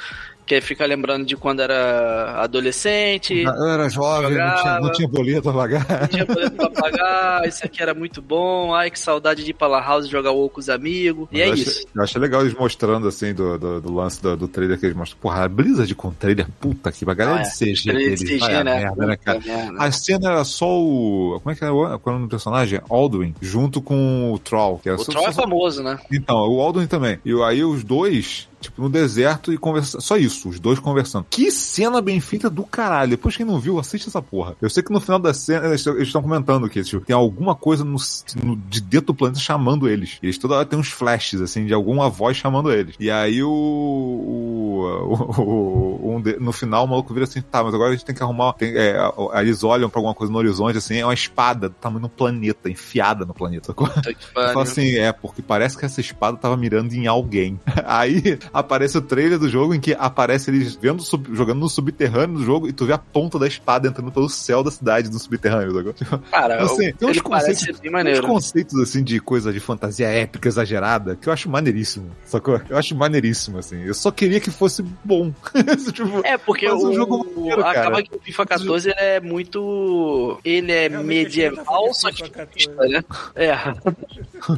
quer ficar lembrando de quando era adolescente, Eu era jovem, não tinha, não tinha boleto pra pagar. <laughs> não tinha boleto pra pagar, isso aqui era muito bom, ai que saudade de ir pra La House jogar WoW com os amigos, e é isso. Eu achei legal eles mostrando, assim, do, do, do lance do, do trailer que eles mostram. Porra, a Blizzard com trailer, puta que galera Ah, é. de CG Trailer de CG, vai né? merda, né, cara? Merda. A cena era só o. Como é que era o qual era o nome do personagem? Alduin, junto com o Troll. Que era O só- Troll só- é famoso, né? Então, o Alduin também. E aí os dois, tipo, no deserto e conversando. Só isso, os dois conversando. Que cena bem feita do caralho. Depois quem não viu, assiste essa porra. Eu sei que no final da cena eles estão comentando que tipo, tem alguma coisa no, no- de dentro do planeta chamando eles. Eles toda hora tem uns flashes, assim, de alguma voz chamando eles. E aí o. o, o- o- um de- no final o maluco vira assim, tá, mas agora a gente tem que arrumar. tem- é, eles olham pra alguma coisa no horizonte, assim, é uma espada do tamanho do planeta, enfiada no planeta. Eu falo assim, é, porque parece que essa espada tava mirando em alguém. <laughs> Aí aparece o trailer do jogo em que aparece eles vendo, sub- jogando no subterrâneo do jogo e tu vê a ponta da espada entrando pelo céu da cidade do subterrâneo. Tipo, <laughs> Cara, assim, tem uns conceitos- uns conceitos assim de coisa de fantasia épica, exagerada, que eu acho maneiríssimo. Sacou? Eu acho maneiríssimo, assim. Eu só queria que fosse bom. <laughs> tipo, É, porque o, um jogo maneiro, acaba que o FIFA 14 ele é muito. Ele é tá medieval, só que FIFA 14. futurista, né? É.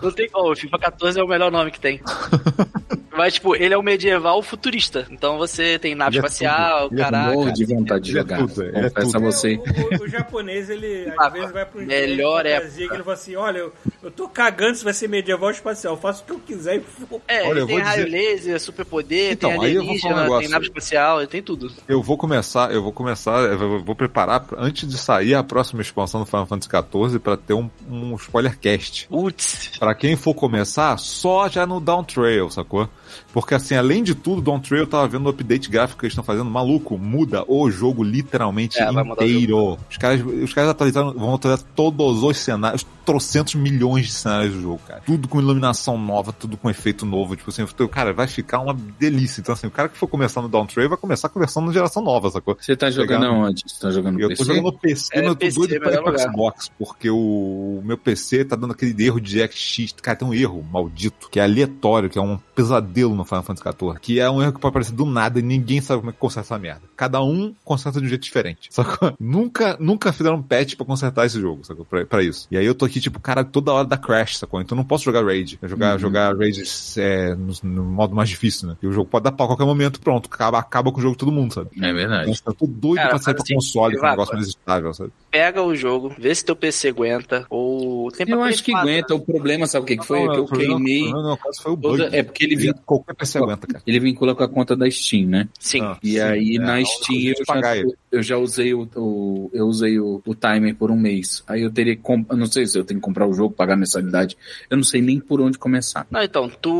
Não tem como, o FIFA 14 é o melhor nome que tem. <laughs> Mas, tipo, ele é um medieval futurista. Então você tem nave Ele é espacial, é caraca. Morro de vontade de Ele é jogar. tudo, ele é Confesso a tudo. você. O, o- o japonês, ele às vezes vai pro melhor de que ele fala assim, olha, eu, eu tô cagando se vai ser medieval ou espacial, eu faço o que eu quiser e foda É, Olha, ele eu tem vou raio dizer- laser, superpoder, Então, tem eu vou um alienígena, negócio. tem nave espacial, ele tem tudo. Eu vou começar, eu vou começar, eu vou, vou preparar antes de sair a próxima expansão do Final Fantasy XIV pra ter um, um spoiler cast. Putz, Pra quem for começar, só já no Down Trail, sacou? Porque assim, além de tudo, Down Trail eu tava vendo o update gráfico que eles estão fazendo, maluco, muda o jogo literalmente É, inteiro. Os caras, os caras atualizaram, vão atualizar todos os cenários, trocentos milhões de cenários do jogo, cara. Tudo com iluminação nova, tudo com efeito novo, tipo assim, eu- cara, vai ficar uma delícia. Então assim, o cara que for começar no Down Trail vai começar conversando na geração nova, sacou? Você tá jogando Pegando- aonde? Você tá jogando no Eu PC? tô jogando no PC, É, mas eu tô PC, doido pra ir pro. Xbox, porque o meu PC tá dando aquele erro de DXX. Cara, tem um erro maldito, que é aleatório, que é um pesadelo no Final Fantasy XIV. Que é um erro que pode aparecer do nada e ninguém sabe como é que conserta essa merda. Cada um conserta de um jeito diferente. Sacou? <laughs> Nunca, nunca fizeram um patch pra consertar esse jogo, sacou? Pra, pra isso. E aí eu tô aqui, tipo, cara, toda hora da Crash, sacou? Então eu não posso jogar Raid. Eu jogar, Uhum. jogar Raid é, no, no modo mais difícil, né? E o jogo pode dar pau a qualquer momento, pronto. Acaba, acaba com o jogo todo mundo, sabe? É verdade. Então, eu tô doido Cara, pra sair pra assim, console, que é um negócio mais estável, sabe? pega o jogo, vê se teu PC aguenta, ou tem Eu Play acho que 4, aguenta. O problema, sabe o que, que foi? Não, que eu queimei. o problema, no caso, foi o toda- bug. É porque ele, vin- Qualquer PC aguenta, cara. ele vincula com a conta da Steam, né? Sim. Ah, E sim, aí é, na Steam eu é já, eu já usei o, o- eu usei o, o timer por um mês. Aí eu teria que comp- não sei se eu tenho que comprar o jogo, pagar a mensalidade. Eu não sei nem por onde começar. Não, então, tu.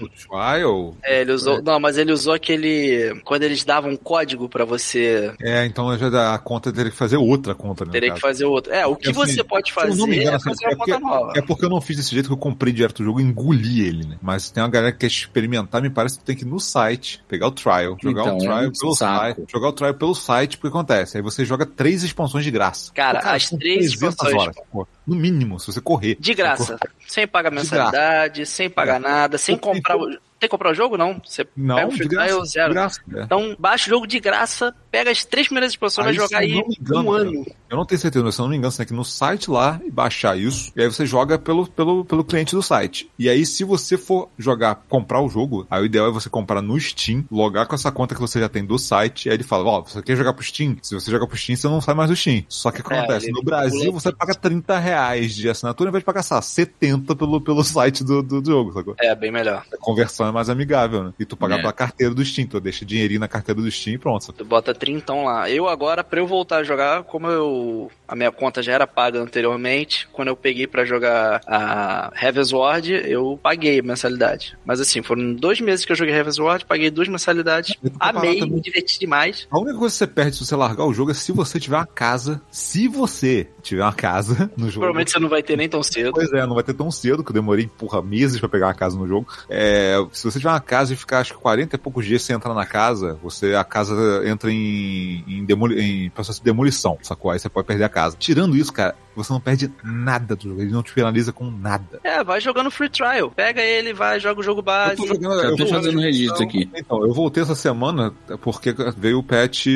O trial. É, ele usou. Não, mas ele usou aquele. Quando eles davam um código pra você É, então eu já dá a conta teria que fazer outra conta, né? teria que fazer outro. É, o que Assim, você pode não me fazer. galera é fazer assim, é porque-. É porque eu não fiz desse jeito que eu comprei direto o jogo e engoli ele, né? Mas tem uma galera que quer experimentar, me parece que tu tem que ir no site, pegar o trial, jogar Então, o é trial um pelo saco. site, jogar o trial pelo site, porque acontece? Aí você joga três expansões de graça. Cara, Pô, as são três 300 expansões, horas, pô. No mínimo, se você correr. De graça. Sem pagar graça. mensalidade, sem pagar nada, sem comprar o. Tem que comprar o jogo? Não. Você Não, pega o de free graça. trial zero. graça. é. Então, baixa o jogo de graça, pega as três primeiras expansões, vai jogar aí engano, um cara, ano. Eu não tenho certeza, mas se eu não me engano, você tem que ir no site lá e baixar isso. E aí você joga pelo, pelo, pelo cliente do site. E aí, se você for jogar, comprar o jogo, aí o ideal é você comprar no Steam, logar com essa conta que você já tem do site. E aí ele fala: Ó, você quer jogar pro Steam? Se você jogar pro Steam, você não sai mais do Steam. Só que o que É, acontece? ele No Brasil, você paga 30 reais de assinatura, ao invés de pagar, sei lá, 70 pelo, pelo site do, do, do jogo, sacou? É, bem melhor. A conversão é mais amigável, né? E tu pagar É. pela carteira do Steam, tu deixa dinheirinho na carteira do Steam e pronto. sacou? Tu bota trintão lá. Eu agora, pra eu voltar a jogar, como eu a minha conta já era paga anteriormente, quando eu peguei pra jogar a Heaven's Sword, eu paguei a mensalidade. Mas assim, foram dois meses que eu joguei Heaven's Sword, paguei duas mensalidades, amei, me diverti demais. A única coisa que você perde se você largar o jogo é se você tiver uma casa. Se você tiver uma casa no jogo. Provavelmente você não vai ter nem tão cedo. Pois é, não vai ter tão cedo, que eu demorei, porra, meses pra pegar uma casa no jogo. É, se você tiver uma casa e ficar, acho que 40 e poucos dias sem entrar na casa, você, a casa entra em, em, demoli- em processo de demolição, sacou? Aí você pode perder a casa. Tirando isso, cara, você não perde nada do jogo, ele não te penaliza com nada. É, vai jogando free trial. Pega ele, vai, joga o jogo básico. jogando, Eu tô tô fazendo jogando- registro aqui. Então, eu voltei essa semana porque veio o patch,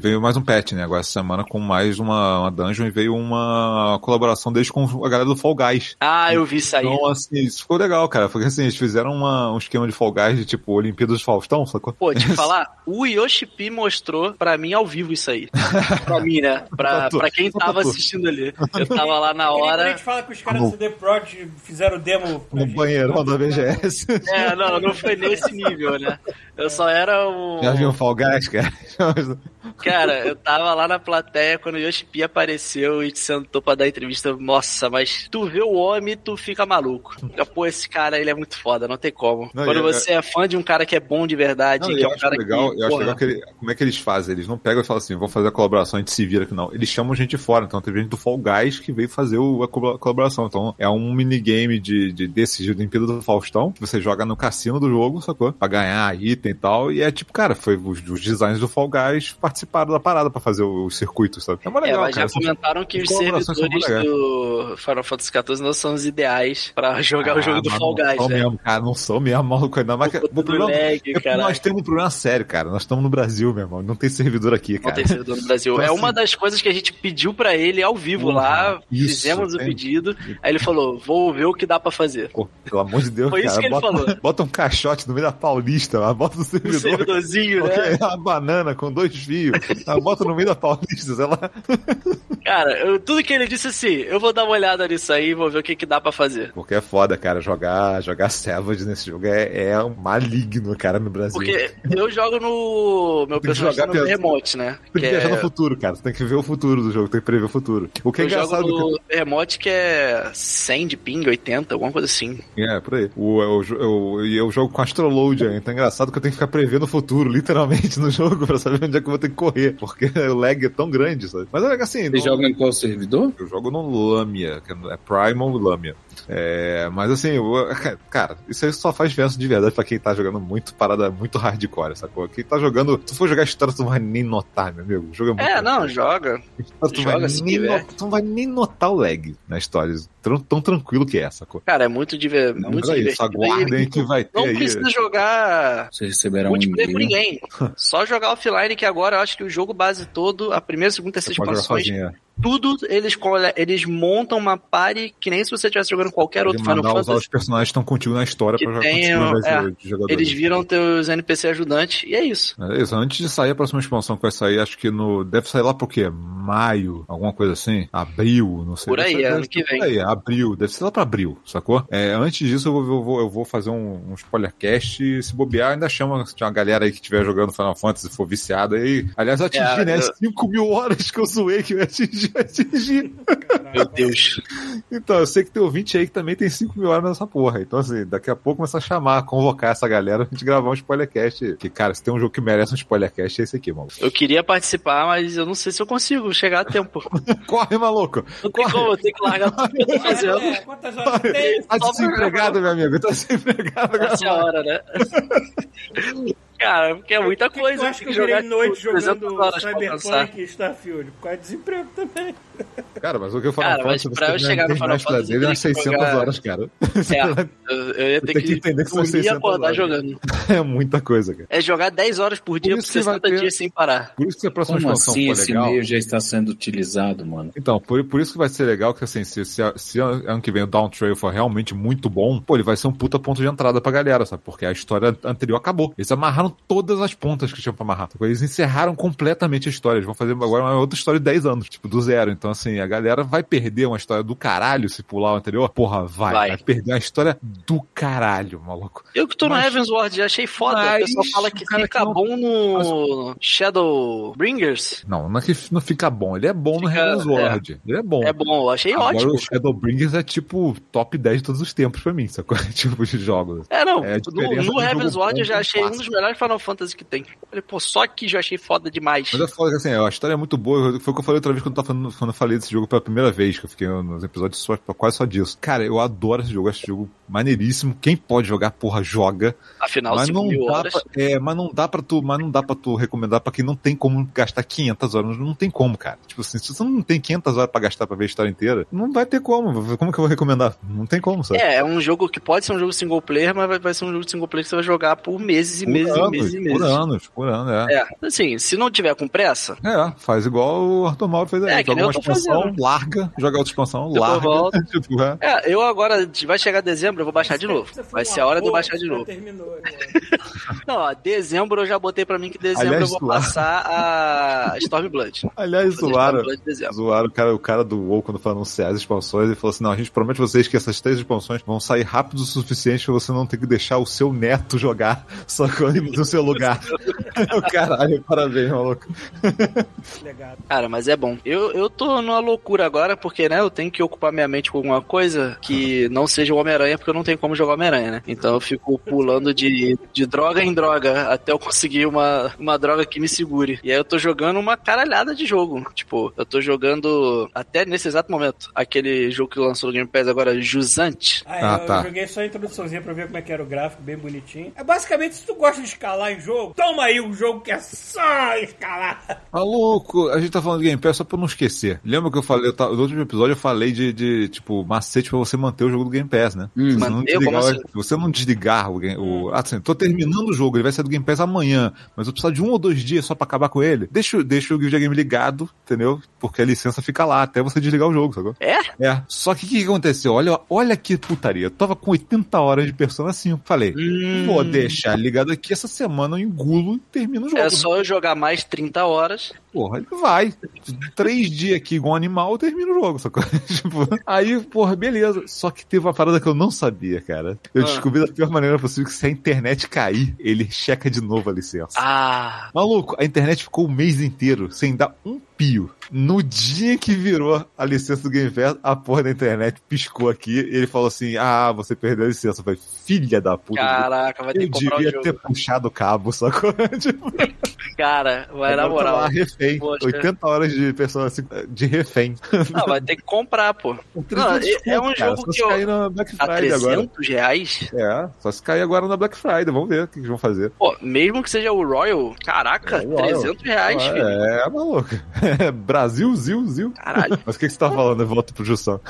veio mais um patch, né? Agora essa semana com mais uma, uma dungeon e veio uma colaboração deles com a galera do Fall Guys. Ah, eu vi isso aí. Então, assim, isso ficou legal, cara. Porque assim, eles fizeram uma- um esquema de Fall Guys de tipo Olimpíadas de Faustão, sacou? Pô, te <laughs> falar, o Yoshipi mostrou pra mim ao vivo isso aí. Pra mim, né? Pra, Tatu. pra quem tava Tatu. assistindo ali. <laughs> Eu tava lá na quando a hora. gente fala que os caras do CD Projekt fizeram demo No gente. banheirão da BGS. É, não, não foi nesse nível, né? <laughs> Eu só era o. Já viu um Fall Guys, cara? <laughs> Cara, eu tava lá na plateia quando o Yoshipi apareceu e sentou pra dar entrevista. Nossa, mas tu vê o homem, tu fica maluco. Pô, esse cara, ele é muito foda, não tem como. Não, quando e- você é fã de um cara que é bom de verdade, Não, que é eu um acho cara legal, que. eu acho legal que ele- como é que eles fazem? Eles não pegam e falam assim, vou fazer a colaboração, a gente se vira aqui, não. Eles chamam gente de fora, então teve gente do Fall Guys que veio fazer o- a co- colaboração. Então é um minigame de, de, desse de Olimpíada do Faustão, que você joga no cassino do jogo, sacou? Pra ganhar item e tal. E é tipo, cara, foi os, os designers do Fall Guys participaram da parada pra fazer os circuitos, sabe? É uma É, legal, mas cara. já comentaram que os servidores legais. do Final Fantasy XIV não são os ideais pra jogar o jogo Ah, do mas Fall não Guys, são né? mesmo, cara, não são mesmo, maluco. Ainda mais que, o problema, lag, é nós temos um problema sério, cara. Nós estamos no Brasil, meu irmão. Não tem servidor aqui, Não cara. tem servidor no Brasil. Então, é assim- uma das coisas que a gente pediu pra ele ao vivo Porra, lá, isso, fizemos o tem- pedido, aí ele falou, vou ver o que dá pra fazer. Pô, pelo amor de Deus, Foi isso cara. que ele bota, falou. bota um caixote no meio da Paulista, lá, no Um servidor. servidorzinho, Ok, né? Uma banana com dois fios. Ah, bota no meio da Paulista, sei lá. Cara, eu- tudo que ele disse assim, eu vou dar uma olhada nisso aí, vou ver o que, que dá pra fazer. Porque é foda, cara. Jogar, jogar Savage nesse jogo é, é maligno, cara, no Brasil. Porque eu jogo no. Meu que personagem no remote, né? Tem que Que viajar é- no futuro, cara. Você tem que ver o futuro do jogo, tem que prever o futuro. O que é eu jogo engraçado no remote que é 100 de ping, 80, alguma coisa assim. que. É, por aí. O, eu, eu, e eu jogo com Astroload, então é engraçado que eu tenho que ficar prevendo o futuro, literalmente, no jogo, <laughs> pra saber onde é que eu vou ter que correr. Porque <laughs> o lag é tão grande, sabe? Mas é assim. Você não- joga em qual servidor? Eu jogo no Lamia, que é Primal Lamia. É, mas assim, eu- <laughs> cara, isso aí só faz diferença de verdade pra quem tá jogando muito parada, muito hardcore, sacou? Quem tá jogando, se tu for jogar história, tu não vai nem notar, meu amigo. O jogo é muito É, não, joga. História, tu, joga vai se nem no- tu não vai nem notar o lag na história. Tão, tão tranquilo que é, sacou? Cara, é muito, diver... Não, muito divertido. só aguardem que vai ter Não aí. precisa jogar Você receberá um multiplayer com e-mail. ninguém. <laughs> Só jogar offline, que agora eu acho que o jogo base todo, a primeira, segunda, terceira expansões. Tudo eles, eles montam uma party que nem se você estivesse jogando qualquer outro Final usar Fantasy. os personagens estão contigo na história Que pra tem, é. Eles viram teus NPC ajudantes e é isso. É isso, antes de sair a próxima expansão que vai sair, acho que no. Deve sair lá por quê? Maio, alguma coisa assim? Abril, não sei. Por aí, ser- ano que vem. Por aí, abril, deve ser lá pra abril, sacou? É, antes disso, eu vou, eu vou, eu vou fazer um, um spoilercast e se bobear, ainda chama se uma galera aí que estiver jogando Final Fantasy e for viciada aí. Aliás, eu atingi, É, né? eu- 5 mil horas que eu zoei que eu ia atingir, eu atingi. Meu Deus. Então, eu sei que tem ouvinte aí que também tem 5 mil horas nessa porra. Então, assim, daqui a pouco começa a chamar, convocar essa galera pra gente gravar um spoilercast. Que, cara, se tem um jogo que merece um spoilercast, é esse aqui, maluco. Eu queria participar, mas eu não sei se eu consigo chegar a tempo. <laughs> Corre, maluco! Não tem como, eu tenho que largar tudo que eu tô <laughs> fazendo. É, quantas horas tem? Tá desempregado, meu amigo. Tá desempregado. Essa é a hora, né? <laughs> Cara, porque é muita coisa. Eu acho que eu virei noite 300 jogando. Cyberpunk e Starfield. Por causa de desemprego também. Cara, mas o que eu falo Cara, mas pra eu chegar no Final Fantasy, dele é eu umas tenho que 600 jogar- horas, cara. É, <laughs> eu, ia ter Tem que que, entender que são dormir e 600 acordar horas. jogando. <laughs> É muita coisa, cara. É jogar 10 horas por dia por vai 60 ter- dias sem parar. Por isso que a próxima Como expansão assim esse legal. meio já está sendo utilizado, mano? Então, por, por isso que vai ser legal que assim, se, se, se ano que vem o Down Trail for realmente muito bom, pô, ele vai ser um puta ponto de entrada pra galera, sabe? Porque a história anterior acabou. Eles amarraram todas as pontas que tinham pra amarrar. Eles encerraram completamente a história. Eles vão fazer agora uma outra história de 10 anos, tipo, do zero. Então, assim, a galera vai perder uma história do caralho se pular o anterior. Porra, vai. Vai, Vai. perder uma história do caralho, maluco. Eu que tô no Mas- Heavensward já achei foda. Mas o pessoal fala que cara fica que não- bom no Shadowbringers. Não, não é que não fica bom. Ele é bom no Fica- Heaven's Ward. Ele é bom. É bom, eu achei Agora ótimo. o Shadowbringers é tipo top 10 de todos os tempos pra mim, sacou? <laughs> tipo de jogos. É, não. É no no do jogo Heavensward eu já achei um dos melhores Final Fantasy que tem. Falei, pô, só que já achei foda demais. Mas é foda que assim, a história é muito boa. Foi o que eu falei outra vez quando, eu tava falando, falei desse jogo pela primeira vez, que eu fiquei nos episódios só, quase só disso. Cara, eu adoro esse jogo, acho esse jogo maneiríssimo. Quem pode jogar, porra, joga. Afinal, mas 5 não mil dá horas. pra, é, mas não dá pra tu, mas não dá para tu recomendar pra quem não tem como gastar 500 horas, não tem como, cara. Tipo assim, se você não tem 500 horas pra gastar pra ver a história inteira, não vai ter como. Como que eu vou recomendar? Não tem como, sabe? É, é um jogo que pode ser um jogo single player, mas vai, vai ser um jogo single player que você vai jogar por meses e Por meses anos, e meses e meses. Por anos, por anos, é. É, assim, se não tiver com pressa, É, faz igual o Arthur Mauro fez aí. É, que nem tô expansão, fazendo. larga, joga outra expansão, Depois larga. <laughs> tipo, é. É, eu agora, vai chegar dezembro, eu vou baixar de novo. Vai ser a hora de eu baixar de novo. Terminou, né? <laughs> Não, ó, dezembro eu já botei pra mim que dezembro Aliás, eu vou passar a Stormblood. <laughs> Aliás, zoaram, zoaram o cara, o cara do WoW quando foi anunciar as expansões, ele falou assim, não, a gente promete a vocês que essas três expansões vão sair rápido o suficiente pra você não ter que deixar o seu neto jogar só no seu lugar. Caralho, parabéns, maluco. Cara, mas é bom. Eu, eu tô numa loucura agora, porque, né, eu tenho que ocupar minha mente com alguma coisa que não seja o Homem-Aranha, porque eu não tenho como jogar Homem-Aranha, né? Então eu fico pulando de, de droga em droga até eu conseguir uma, uma droga que me segure. E aí eu tô jogando uma caralhada de jogo. Tipo, eu tô jogando, até nesse exato momento, aquele jogo que lançou no Game Pass agora, Jusante. Ah, Ah, eu tá. joguei só a introduçãozinha pra ver como é que era o gráfico, bem bonitinho. É basicamente, se tu gosta de escalar em jogo, toma aí um jogo que é só escalar. Maluco, a gente tá falando de Game Pass só pra não esquecer. Lembra que eu falei, eu tava- no último episódio eu falei de, de, tipo, macete pra você manter o jogo do Game Pass, né? Hum. Se você, não desligar, assim? você não desligar o, game- o assim, tô terminando o jogo, ele vai sair do Game Pass amanhã, mas eu preciso de um ou dois dias só pra acabar com ele. Deixa, deixa o videogame ligado, entendeu? Porque a licença fica lá até você desligar o jogo, sacou? É? É. Só que o que, que aconteceu? Olha, olha que putaria. Eu tava com 80 horas de Persona 5. Falei, Hum. vou deixar ligado aqui essa semana eu engulo e termino o jogo. É só eu jogar mais 30 horas. Porra, ele vai. Três dias aqui igual um animal, eu termino o jogo, sacou? <laughs> tipo, aí, porra, beleza. Só que teve uma parada que eu não sabia, cara. Eu Ah. descobri da pior maneira possível que se a internet cair, ele checa de novo a licença. Ah, Maluco, a internet ficou o mês inteiro sem dar um pio. No dia que virou a licença do Game Pass, a porra da internet piscou aqui e ele falou assim: Ah, você perdeu a licença. Eu falei, filha da puta. caraca, vai ter eu que comprar o devia ter puxado o cabo, sacou? <laughs> tipo, Cara, vai na agora tá lá, moral. refém. Poxa. 80 horas de pessoa de refém. Não, <laughs> vai ter que comprar, pô. Não, 300 é- é um cara, jogo só que se eu- cair na Black A Friday agora. 300 reais? É, só se cair agora na Black Friday. Vamos ver o que eles vão fazer. Pô, mesmo que seja o Royal, caraca, É, o Royal. 300 reais, filho. É, maluco. <laughs> <laughs> Brasil, zil, zil. Caralho. Mas o que, que você tá falando? Eu volto pro Jussão.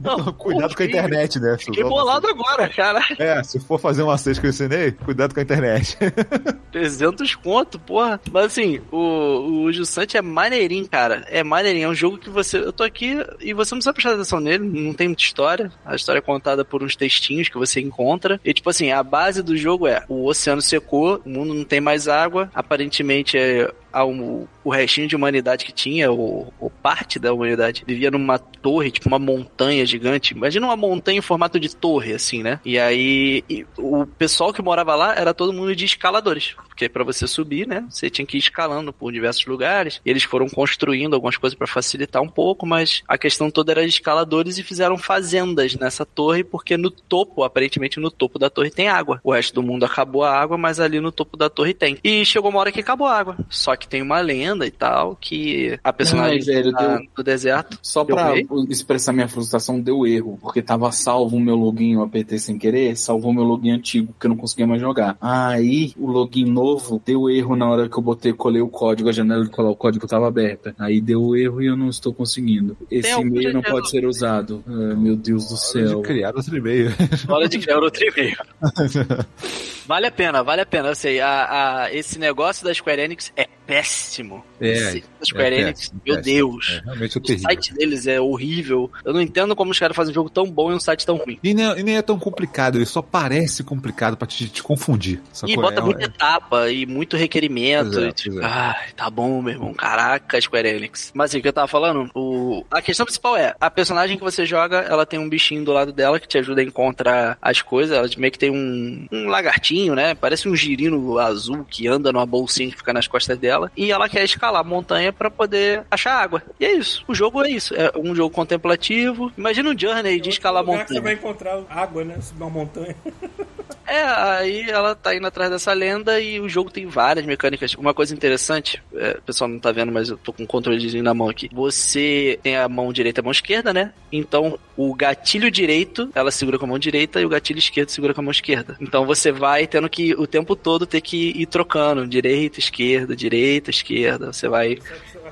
Não, Cuidado com a internet, né? Fiquei bolado agora, caralho. É, se for fazer um aceite que eu ensinei, cuidado com a internet. <laughs> 300 conto, porra. Mas assim, o, o Jussante é maneirinho, cara. É maneirinho. É um jogo que você. Eu tô aqui e você não precisa prestar atenção nele. Não tem muita história. A história é contada por uns textinhos que você encontra. E tipo assim, a base do jogo é: o oceano secou, o mundo não tem mais água. Aparentemente é a, o, restinho de humanidade que tinha, ou, ou parte da humanidade, vivia numa torre, tipo uma montanha gigante. Imagina uma montanha em formato de torre, assim, né? E aí e o pessoal que morava lá era todo mundo de escaladores. Porque para você subir, né? Você tinha que ir escalando por diversos lugares. E eles foram construindo algumas coisas para facilitar um pouco, mas a questão toda era de escaladores e fizeram fazendas nessa torre, porque no topo, aparentemente no topo da torre tem água. O resto do mundo acabou a água, mas ali no topo da torre tem. E chegou uma hora que acabou a água. Só que tem uma lenda e tal, que a personagem Ai, velho, tá deu- do deserto. Só pra ruim? expressar minha frustração, deu erro. Porque tava salvo o meu login, eu apertei sem querer, salvou meu login antigo, que eu não conseguia mais jogar. Aí, o login novo deu erro na hora que eu botei, colei o código, a janela de colar o código tava aberta. Aí deu erro e eu não estou conseguindo. Esse e-mail não pode ser usado. Ah, meu Deus do céu. De criar outro e-mail. <laughs> Hora de criar outro e-mail. <laughs> Vale a pena, vale a pena. Eu sei, a, a- esse negócio da Square Enix é péssimo. É, Esse da Square é Enix, péssimo, meu péssimo. Deus. É, é O terrível. site deles é horrível. Eu não entendo como os caras fazem um jogo tão bom e um site tão ruim. E nem, e nem é tão complicado, ele só parece complicado pra te, te confundir. E bota É- muita etapa e muito requerimento. É, e tipo, é. Ai, tá bom, meu irmão. Caraca, Square Enix. Mas assim, o que eu tava falando, o... a questão principal é, a personagem que você joga, ela tem um bichinho do lado dela que te ajuda a encontrar as coisas. Ela meio que tem um, um lagartinho, né? Parece um girino azul que anda numa bolsinha que fica nas costas dela. E ela quer escalar a montanha pra poder achar água. E é isso. O jogo é isso. É um jogo contemplativo. Imagina um Journey de escalar lugar que você vai montanha. encontrar água, né? Subir uma montanha. <laughs> É, aí ela tá indo atrás dessa lenda e o jogo tem várias mecânicas. Uma coisa interessante, é, o pessoal não tá vendo, mas eu tô com um controlezinho na mão aqui. Você tem a mão direita e a mão esquerda, né? Então o gatilho direito ela segura com a mão direita e o gatilho esquerdo segura com a mão esquerda. Então você vai tendo que o tempo todo ter que ir trocando direita, esquerda, direita, esquerda. Você vai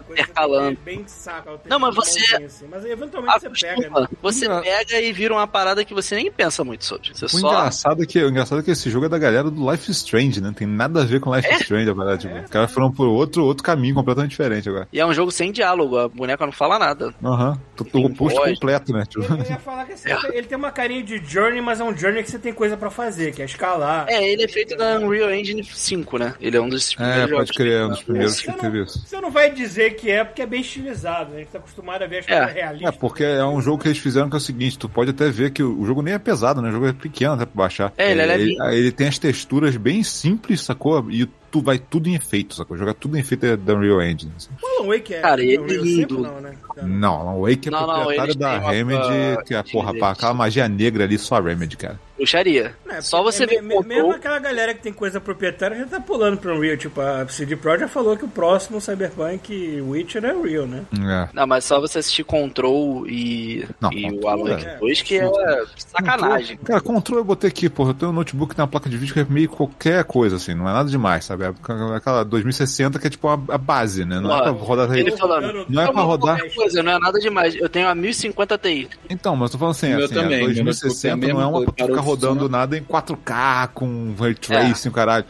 Coisa Intercalando. é bem saco. ela tem Não, mas você- assim, Mas eventualmente você pega, né? Você Não. pega e vira uma parada que você nem pensa muito sobre. Você O só engraçado, é que, o engraçado é que esse jogo é da galera do Life is Strange, né? Tem nada a ver com Life is Strange, a verdade. Tipo, Os caras foram por outro, outro caminho completamente diferente agora. E é um jogo sem diálogo, a boneca não fala nada. Aham. Tem O oposto voz. completo, né? Tipo, Eu ia falar que assim, <laughs> ele tem uma carinha de Journey, mas é um Journey que você tem coisa pra fazer, que é escalar. É, ele é feito na Unreal Engine 5, né? Ele é um dos É, primeiros pode jogos. crer, é um dos primeiros que teve isso. você não vai dizer que é porque é bem estilizado, né? A gente tá acostumado a ver as É. coisas É, realistas. porque é um jogo que eles fizeram que é o seguinte, tu pode até ver que o jogo nem é pesado, né? O jogo é pequeno até pra baixar. É, ele é ele, levinho. ele tem as texturas bem simples, sacou? E tu vai tudo em efeito, sacou? Jogar tudo em efeito é da Unreal Engine. assim. O Alan Wake é. Cara, ele é lindo. sempre Não, né? Não, Alan Wake é Não, não, proprietário eles da têm uma- Remedy, que é, porra, deles. pá, aquela magia negra ali, só a Remedy, cara. Bruxaria. É, Só você é, ver me- Mesmo aquela galera que tem coisa proprietária já tá pulando pro Unreal. Tipo, a CD Pro já falou que o próximo Cyberpunk Witcher é Unreal, né? É. Não, mas só você assistir Control e, Não, e Control o Alan é- Wake 2, que é sacanagem. Cara, controle eu botei aqui, porra. Eu tenho um notebook na placa de vídeo que é meio qualquer coisa, assim, não é nada demais, sabe? É aquela 2060 que é tipo a, a base, né? Não é pra rodar. Ele falando. Não é pra rodar. Coisa, não é nada demais. Eu tenho a 1050 Ti. Então, mas eu tô falando assim, assim também, a é a 2060 não é uma pra rodando nada em 4K com ray tracing, caralho.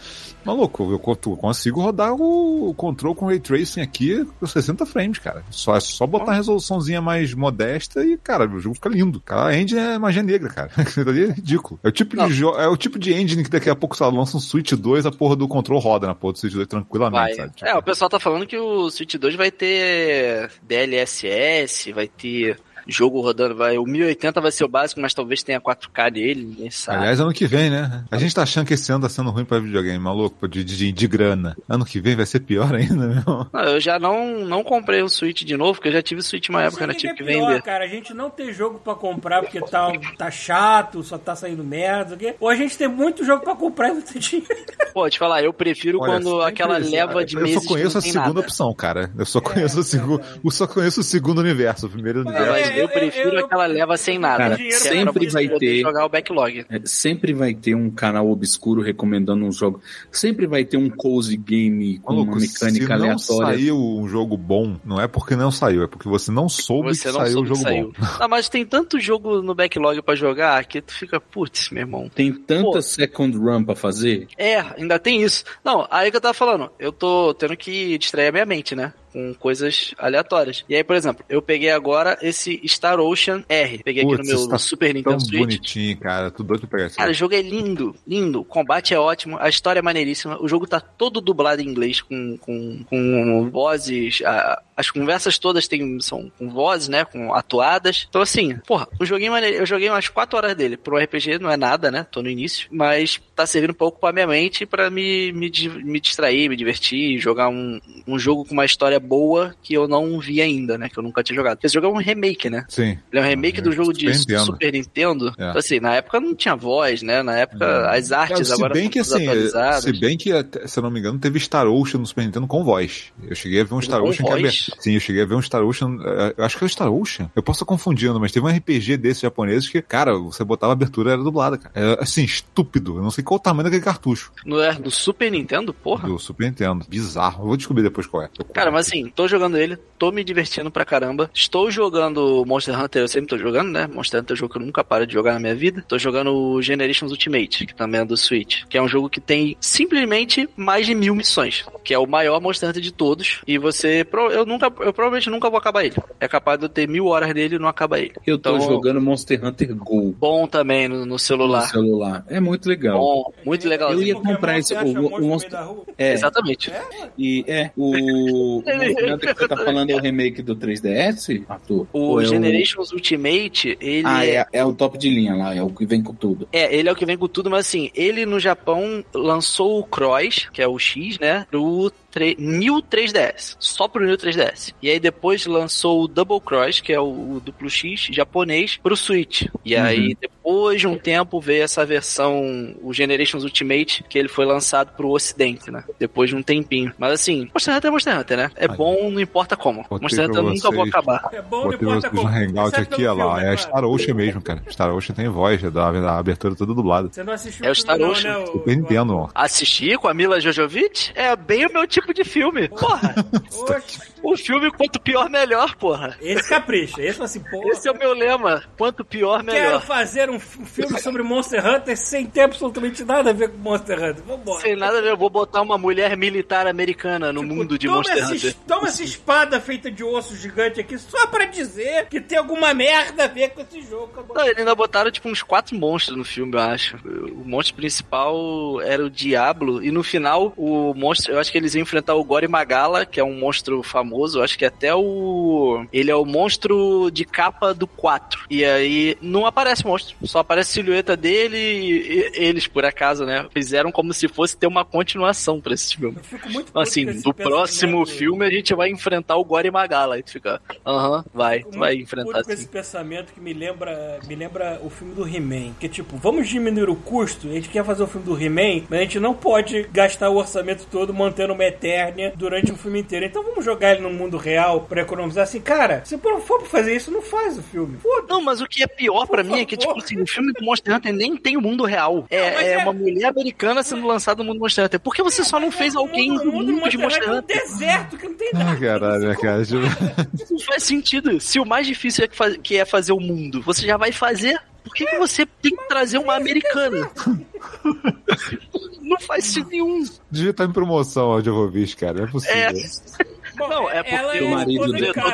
Maluco, eu consigo rodar o control com ray tracing aqui com 60 frames, cara. Só, é só botar uma resoluçãozinha mais modesta e, cara, o jogo fica lindo. Cara, a engine é magia negra, cara. <laughs> Ali é ridículo. É o tipo Não. de jo- é o tipo de engine que daqui a pouco, lá, lança um Switch 2, a porra do control roda na porra do Switch 2 tranquilamente, Vai. sabe? Tipo, É, o pessoal tá falando que o Switch 2 vai ter DLSS, vai ter jogo rodando, vai. O 1080 vai ser o básico, mas talvez tenha 4K nele, ninguém sabe. Aliás, ano que vem, né? A gente tá achando que esse ano tá sendo ruim pra videogame, maluco, de, de, de grana. Ano que vem vai ser pior <laughs> ainda, meu irmão. Não, eu já não, não comprei o Switch de novo, porque eu já tive o Switch uma época, Sabe né? Tive é que pior, vender. cara? A gente não ter jogo pra comprar porque tá, tá chato, só tá saindo merda, o quê? Ou a gente tem muito jogo pra comprar e não tem dinheiro. Pô, te falar, eu prefiro Olha, quando aquela isso, leva cara. de Eu meses só conheço a tem segunda nada. opção, cara. Eu só conheço o segundo. Eu só conheço o segundo universo. O primeiro Não, universo. Eu eu- prefiro eu- aquela leva sem nada. Cara, dinheiro sempre vai ter- jogar o backlog. É, sempre vai ter um canal obscuro recomendando um jogo. Sempre vai ter um cozy game com Maluco, uma mecânica se não aleatória. saiu um jogo bom, não é porque não saiu, é porque você não soube Você que não saiu soube o que jogo saiu. bom. <laughs> Ah, mas tem tanto jogo no backlog pra jogar que tu fica, putz, meu irmão. Tem tanta Pô. second run pra fazer. É, ainda tem isso. Não, aí que eu tava falando, eu tô tendo que distrair a minha mente, né? Com coisas aleatórias. E aí, por exemplo, eu peguei agora esse Star Ocean R. Peguei aqui no meu tá Super Nintendo Switch. bonitinho, cara. Tô doido pra pegar. Cara, o jogo é lindo, lindo. O combate é ótimo, a história é maneiríssima. O jogo tá todo dublado em inglês, com, com, com vozes. a- as conversas todas tem, são com vozes, né? Com atuadas. Então, assim, porra, o joguinho maneiro. Eu joguei umas 4 horas dele. Pro RPG não é nada, né? Tô no início. Mas tá servindo pra ocupar minha mente pra me, me, me distrair, me divertir, jogar um, um jogo com uma história boa que eu não vi ainda, né? Que eu nunca tinha jogado. Porque esse jogo é um remake, né? Sim. Ele é um remake do jogo de Super Nintendo. Super Nintendo. É. Então, assim, na época não tinha voz, né? Na época as artes É, agora bem são que assim, atualizadas. se bem que, se eu não me engano, teve Star Ocean no Super Nintendo com voz. Eu cheguei a ver um Star Ocean que é Sim, eu cheguei a ver um Star Ocean. eh, Eu acho que é o Star Ocean. Eu posso estar confundindo, mas teve um RPG desses japoneses que, cara, você botava a abertura era dublada, cara. Era assim, estúpido. Eu não sei qual o tamanho daquele cartucho Não é do Super Nintendo, porra? do Super Nintendo. Bizarro. Eu vou descobrir depois qual é. Cara, mas assim, tô jogando ele, tô me divertindo pra caramba. Estou jogando Monster Hunter, eu sempre tô jogando, né? Monster Hunter é um jogo que eu nunca paro de jogar na minha vida. Tô jogando o Generations Ultimate, que também é do Switch. Que é um jogo que tem simplesmente mais de mil missões. Que é o maior Monster Hunter de todos. E você. Eu nunca. Eu provavelmente nunca vou acabar ele. É capaz de eu ter mil horas dele e não acabar ele. Eu tô Então, jogando Monster Hunter Go Bom também no, no no celular. celular. É muito legal. Bom, muito legal. Eu ia Pokémon, comprar esse- o- o da rua? É, Exatamente. e é, o, o Monster Hunter que você tá falando é o remake do 3DS, Arthur? O é Generations Ultimate, ele Ah, é é, é o top de linha lá, é o que vem com tudo. É, ele é o que vem com tudo, mas assim, ele no Japão lançou o Cross, que é o X, né? Pro tre- New 3DS. Só pro New 3DS. E aí depois lançou o Double Cross, que é o, o duplo X japonês, pro Switch. E aí depois de um tempo veio essa versão, o Generations Ultimate, que ele foi lançado pro ocidente, né? Depois de um tempinho. Mas assim, Monster Hunter é Monster Hunter, né? É Aí. bom, não importa como. Botei Monster Hunter eu pra nunca vou vocês. acabar. É bom, não importa vocês como. no Hangout Exceto aqui, olha lá. filme, É né, Star Ocean mesmo, cara. Star Ocean tem voz, já dá a abertura toda dublada. Você não assistiu É o Star não, Ocean. né, o- ó. Assistir com a Mila Jojovic é bem o meu tipo de filme. Porra, Oxe, o filme quanto pior, melhor, porra. esse capricha. Esse assim, porra. Esse é o meu lema. Quanto pior, Quero melhor. fazer um um filme sobre Monster Hunter sem ter absolutamente nada a ver com Monster Hunter. Vambora. Sem nada a ver, eu vou botar uma mulher militar americana no Tipo, mundo de Monster essa, Hunter. Toma essa espada feita de osso gigante aqui só pra dizer que tem alguma merda a ver com esse jogo. Acabou. Não, eles ainda botaram tipo uns quatro monstros no filme, eu acho. O monstro principal era o Diablo, e no final o monstro, eu acho que eles iam enfrentar o Gore Magala, que é um monstro famoso, eu acho que até o. Ele é o monstro de capa do 4. E aí não aparece monstro, só aparece a silhueta dele e, e eles, por acaso, né, fizeram como se fosse ter uma continuação pra esse filme. Eu fico muito Assim, no próximo filme a gente vai enfrentar o Gore Magala. Aí tu fica, aham, vai, Fico tu vai muito enfrentar assim. esse pensamento que me lembra, me lembra o filme do He-Man. Que tipo, vamos diminuir o custo, a gente quer fazer o filme do He-Man, mas a gente não pode gastar o orçamento todo mantendo uma Eternia durante o filme inteiro. Então vamos jogar ele no mundo real pra economizar assim. Cara, se for for pra fazer isso, não faz o filme. Foda-se. Não, mas o que é pior pra mim é que, tipo assim, o filme do Monster Hunter nem tem o mundo real. É, mas é é- uma mulher americana sendo lançada no mundo do Monster Hunter. Por que você só não fez O alguém no o mundo mundo de Monster é um Hunter? deserto que não tem Ah, nada. caralho, né, cara? <laughs> Isso não faz sentido. Se o mais difícil é que, faz- que é fazer o mundo, você já vai fazer. Por que, que você tem que trazer uma americana? <laughs> Não faz sentido nenhum. devia estar em promoção a Jovovich, cara. Não é possível. É. <laughs> Bom, Não, é porque ela o marido,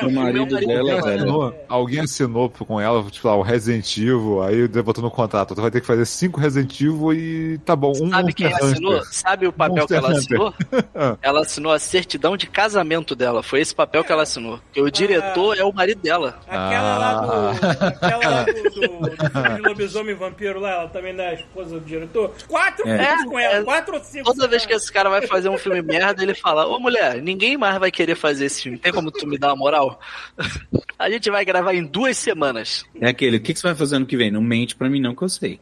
o marido dela, velho. assinou, alguém assinou com ela, tipo lá, o Resident Evil, aí botou no contrato, tu vai ter que fazer cinco Resident Evil e tá bom, um Sabe quem Monster assinou? Hunter. Sabe o papel que Monster ela Hunter. assinou? <laughs> Ah. Ela assinou a certidão de casamento dela. Foi esse papel que ela assinou. Porque o diretor é o marido dela. Aquela lá do. Ah. Aquela lá do, do, do <laughs> lobisomem vampiro lá, ela também é a esposa do diretor. Quatro É. filmes com ela, É. quatro ou cinco. Toda vez que esse cara vai fazer um filme merda, ele fala: Ô mulher, ninguém mais vai querer fazer esse filme. Tem como tu me dar uma moral? <laughs> A gente vai gravar em duas semanas. É aquele, o que, que você vai fazer ano que vem? Não mente pra mim não que eu sei.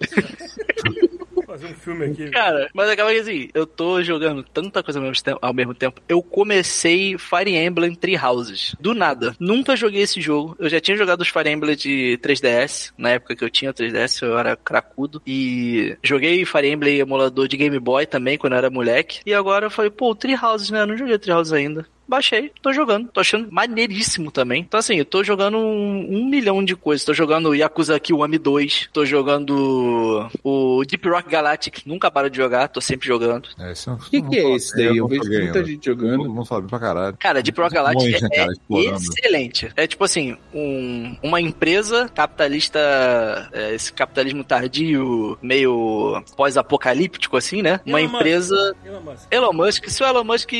Vou fazer um filme aqui. Cara, mas acaba que assim, eu tô jogando tanta coisa ao mesmo tempo. Ao mesmo tempo. Eu comecei Fire Emblem Three Houses. Do nada. Nunca joguei esse jogo. Eu já tinha jogado os Fire Emblem de 3DS. Na época que eu tinha 3DS, eu era cracudo. E joguei Fire Emblem emulador de Game Boy também, quando eu era moleque. E agora eu falei, pô, Three Houses, né? Eu não joguei Three Houses ainda. Baixei, tô jogando. Tô achando maneiríssimo também. Então, assim, eu tô jogando um, um milhão de coisas. Tô jogando Yakuza Kiwami 2, tô jogando o Deep Rock Galactic, nunca paro de jogar, tô sempre jogando. É, isso é um- O que, que é esse daí? Eu não vejo joguei muita ainda. gente jogando. Todo mundo fala bem pra caralho. Cara, Deep Rock Galactic é, cara, excelente. É tipo assim, um- uma empresa capitalista, é, esse capitalismo tardio, meio pós-apocalíptico assim, né? Uma Elon Musk. empresa... Elon Musk. Elon Musk, se o Elon Musk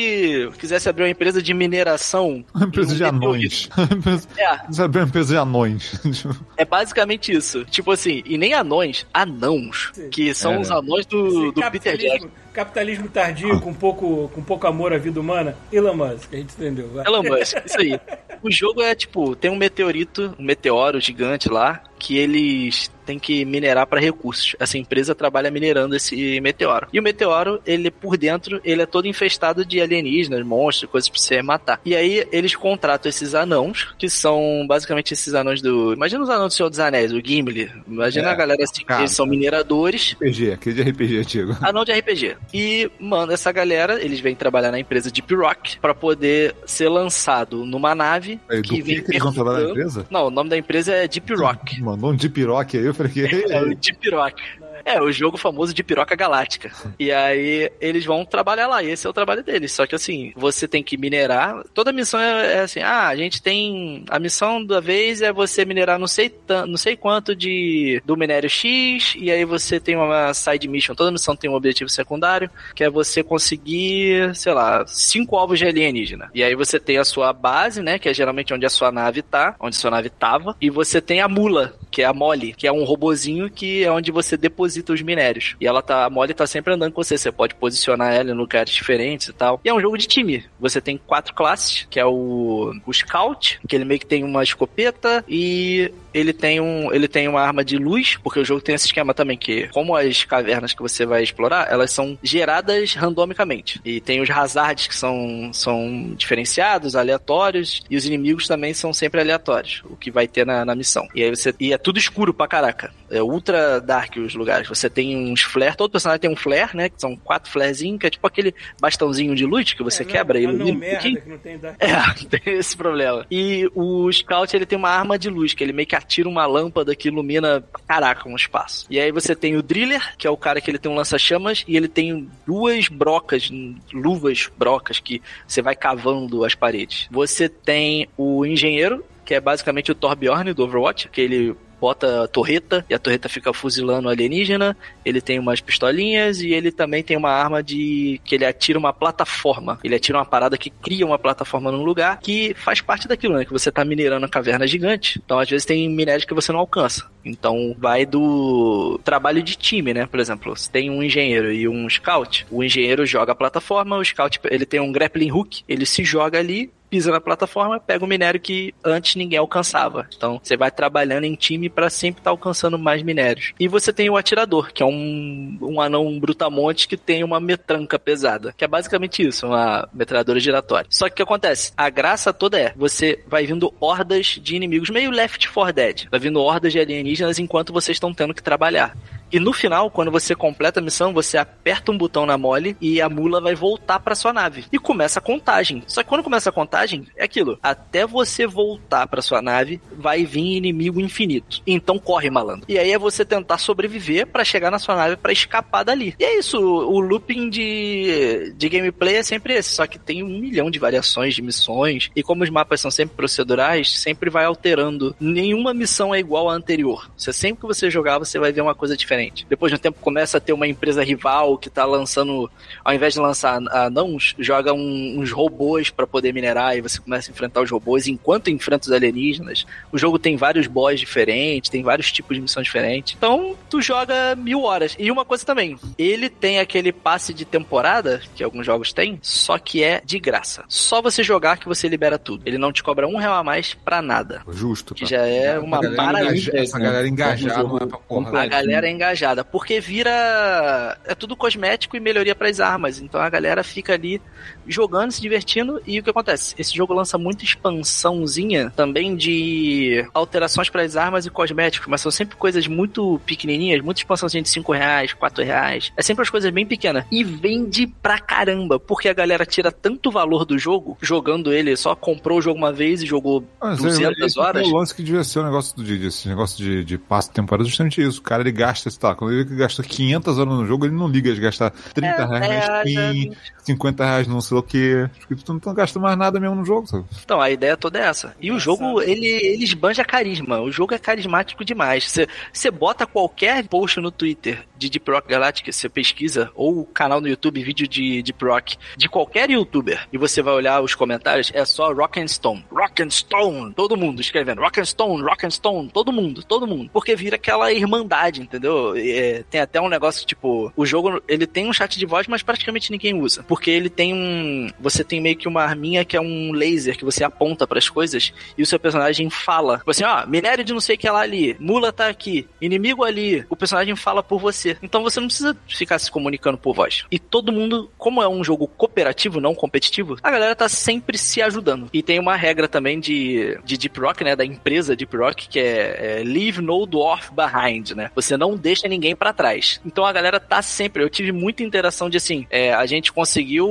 quisesse abrir uma empresa de mineração... <laughs> Uma empresa em de um anões. <laughs> É, Sabe, uma empresa de anões. <laughs> é basicamente isso. Tipo assim, e nem anões, anãos. Que são É. os anões do, do Peter Jackson. Capitalismo tardio com pouco, com pouco amor à vida humana. Elon Musk, a gente entendeu. vai. Elon Musk, isso aí. O jogo é tipo, tem um meteorito, um meteoro gigante lá, que eles têm que minerar para recursos. Essa empresa trabalha minerando esse meteoro. E o meteoro, ele por dentro, ele é todo infestado de alienígenas, monstros, coisas pra você matar. E aí eles contratam esses anãos, que são basicamente esses anões do. Imagina os anões do Senhor dos Anéis, o Gimli. Imagina É, a galera assim, cara. eles são mineradores. RPG, aquele de RPG antigo. Anão de RPG. E, mano, essa galera, eles vêm trabalhar na empresa Deep Rock pra poder ser lançado numa nave do que vem que eles vão trabalhar na empresa? Não, o nome da empresa é Deep Rock. Mandou um de piroque aí, eu falei que. <laughs> É o Deep Rock. <laughs> É, o jogo famoso de piroca galáctica. E aí eles vão trabalhar lá, e esse é o trabalho deles. Só que assim, você tem que minerar. Toda missão é, é assim: ah, a gente tem. A missão da vez é você minerar não sei, não sei quanto de do minério X, e aí você tem uma side mission. Toda missão tem um objetivo secundário, que é você conseguir, sei lá, cinco ovos de alienígena. E aí você tem a sua base, né? Que é geralmente onde a sua nave tá, onde a sua nave tava, e você tem a mula, que é a Molly, que é um robozinho que é onde você deposita os minérios. E ela tá, a Molly tá sempre andando com você, você pode posicionar ela em lugares diferentes e tal. E é um jogo de time. Você tem quatro classes, que é o, o Scout, que ele meio que tem uma escopeta e ele tem um, ele tem uma arma de luz, porque o jogo tem esse esquema também que, como as cavernas que você vai explorar, elas são geradas randomicamente. E tem os hazards que são, são diferenciados, aleatórios, e os inimigos também são sempre aleatórios, o que vai ter na, na missão. E aí você e é tudo escuro pra caraca. É ultra dark os lugares. Você tem uns flare, todo personagem tem um flare, né, que são quatro flarezinhos, que é tipo aquele bastãozinho de luz que você É, quebra e não, não ilumina um merda pouquinho. que não tem <laughs> Dark É, <laughs> tem esse problema. E o Scout, ele tem uma arma de luz, que ele meio que atira uma lâmpada que ilumina, caraca, um espaço. E aí você tem o Driller, que é o cara que ele tem um lança-chamas, e ele tem duas brocas, luvas brocas, que você vai cavando as paredes. Você tem o Engenheiro, que é basicamente o Torbjorn do Overwatch, que ele bota a torreta e a torreta fica fuzilando o alienígena. Ele tem umas pistolinhas e ele também tem uma arma de que ele atira uma plataforma. Ele atira uma parada que cria uma plataforma num lugar que faz parte daquilo, né? Que você tá minerando a caverna gigante. Então, às vezes, tem minérios que você não alcança. Então, vai do trabalho de time, né? Por exemplo, se tem um engenheiro e um scout, o engenheiro joga a plataforma, o scout ele tem um grappling hook, ele se joga ali pisa na plataforma, pega o minério que antes ninguém alcançava. Então você vai trabalhando em time para sempre estar alcançando mais minérios. E você tem o atirador, que é um, um anão brutamonte que tem uma metranca pesada, que é basicamente isso, uma metralhadora giratória. Só que o que acontece? A graça toda é, você vai vindo hordas de inimigos, meio Left 4 Dead. Vai vindo hordas de alienígenas enquanto vocês estão tendo que trabalhar. E no final, quando você completa a missão, você aperta um botão na mole e a mula vai voltar para sua nave. E começa a contagem. Só que quando começa a contagem, é aquilo. Até você voltar para sua nave, vai vir inimigo infinito. Então corre, malandro. E aí é você tentar sobreviver para chegar na sua nave para escapar dali. E é isso. O looping de, de gameplay é sempre esse. Só que tem um milhão de variações de missões. E como os mapas são sempre procedurais, sempre vai alterando. Nenhuma missão é igual à anterior. Você sempre que você jogar, você vai ver uma coisa diferente. Depois de um tempo começa a ter uma empresa rival que tá lançando, ao invés de lançar anãos, joga um, uns robôs para poder minerar e você começa a enfrentar os robôs enquanto enfrenta os alienígenas. O jogo tem vários boss diferentes, tem vários tipos de missões diferentes. Então, tu joga mil horas. E uma coisa também, ele tem aquele passe de temporada, que alguns jogos têm, só que é de graça. Só você jogar que você libera tudo. Ele não te cobra um real a mais pra nada. Justo. Que tá? já é uma galera engajar- Essa galera engajar Jogo não é pra porra. A galera é engajada, porque vira. É tudo cosmético e melhoria para as armas. Então a galera fica ali jogando, se divertindo. E o que acontece? Esse jogo lança muita expansãozinha também de alterações para as armas e cosméticos, mas são sempre coisas muito pequenininhas, muita expansãozinha de 5 reais, 4 reais. É sempre as coisas bem pequenas. E vende pra caramba, porque a galera tira tanto valor do jogo, jogando ele, só comprou o jogo uma vez e jogou Mas 200 esse horas. É o lance que devia ser o negócio do, de, esse negócio de, de passe de temporada, justamente isso. O cara ele gasta, lá, quando ele gastou 500 horas no jogo, ele não liga de gastar 30 É, reais é, na Steam, 50 reais não sei o que. Tu não, gasta mais nada mesmo no jogo, sabe? Então, a ideia toda é essa. E o jogo, ele, ele esbanja carisma. O jogo é carismático demais. Você- Você bota qualquer post no Twitter de Deep Rock Galactic, você pesquisa, ou o canal no YouTube, vídeo de Deep Rock, de qualquer youtuber, e você vai olhar os comentários, é só Rock and Stone. Rock and Stone! Todo mundo escrevendo Rock and Stone, Rock and Stone, todo mundo, todo mundo. Porque vira aquela irmandade, entendeu? É, tem até um negócio, tipo, o jogo, ele tem um chat de voz, mas praticamente ninguém usa. Porque ele tem um... Você tem meio que uma arminha que é um laser que você aponta pras coisas e o seu personagem fala. Tipo assim, ó, minério de não sei o que lá ali, mula tá aqui, inimigo ali. O personagem fala por você. Então você não precisa ficar se comunicando por voz. E todo mundo, como é um jogo cooperativo, não competitivo, a galera tá sempre se ajudando. E tem uma regra também de, de Deep Rock, né, da empresa Deep Rock, que é, é Leave No Dwarf Behind, né? Você não deixa ninguém pra trás. Então a galera tá sempre. Eu tive muita interação de assim, é, a gente conseguiu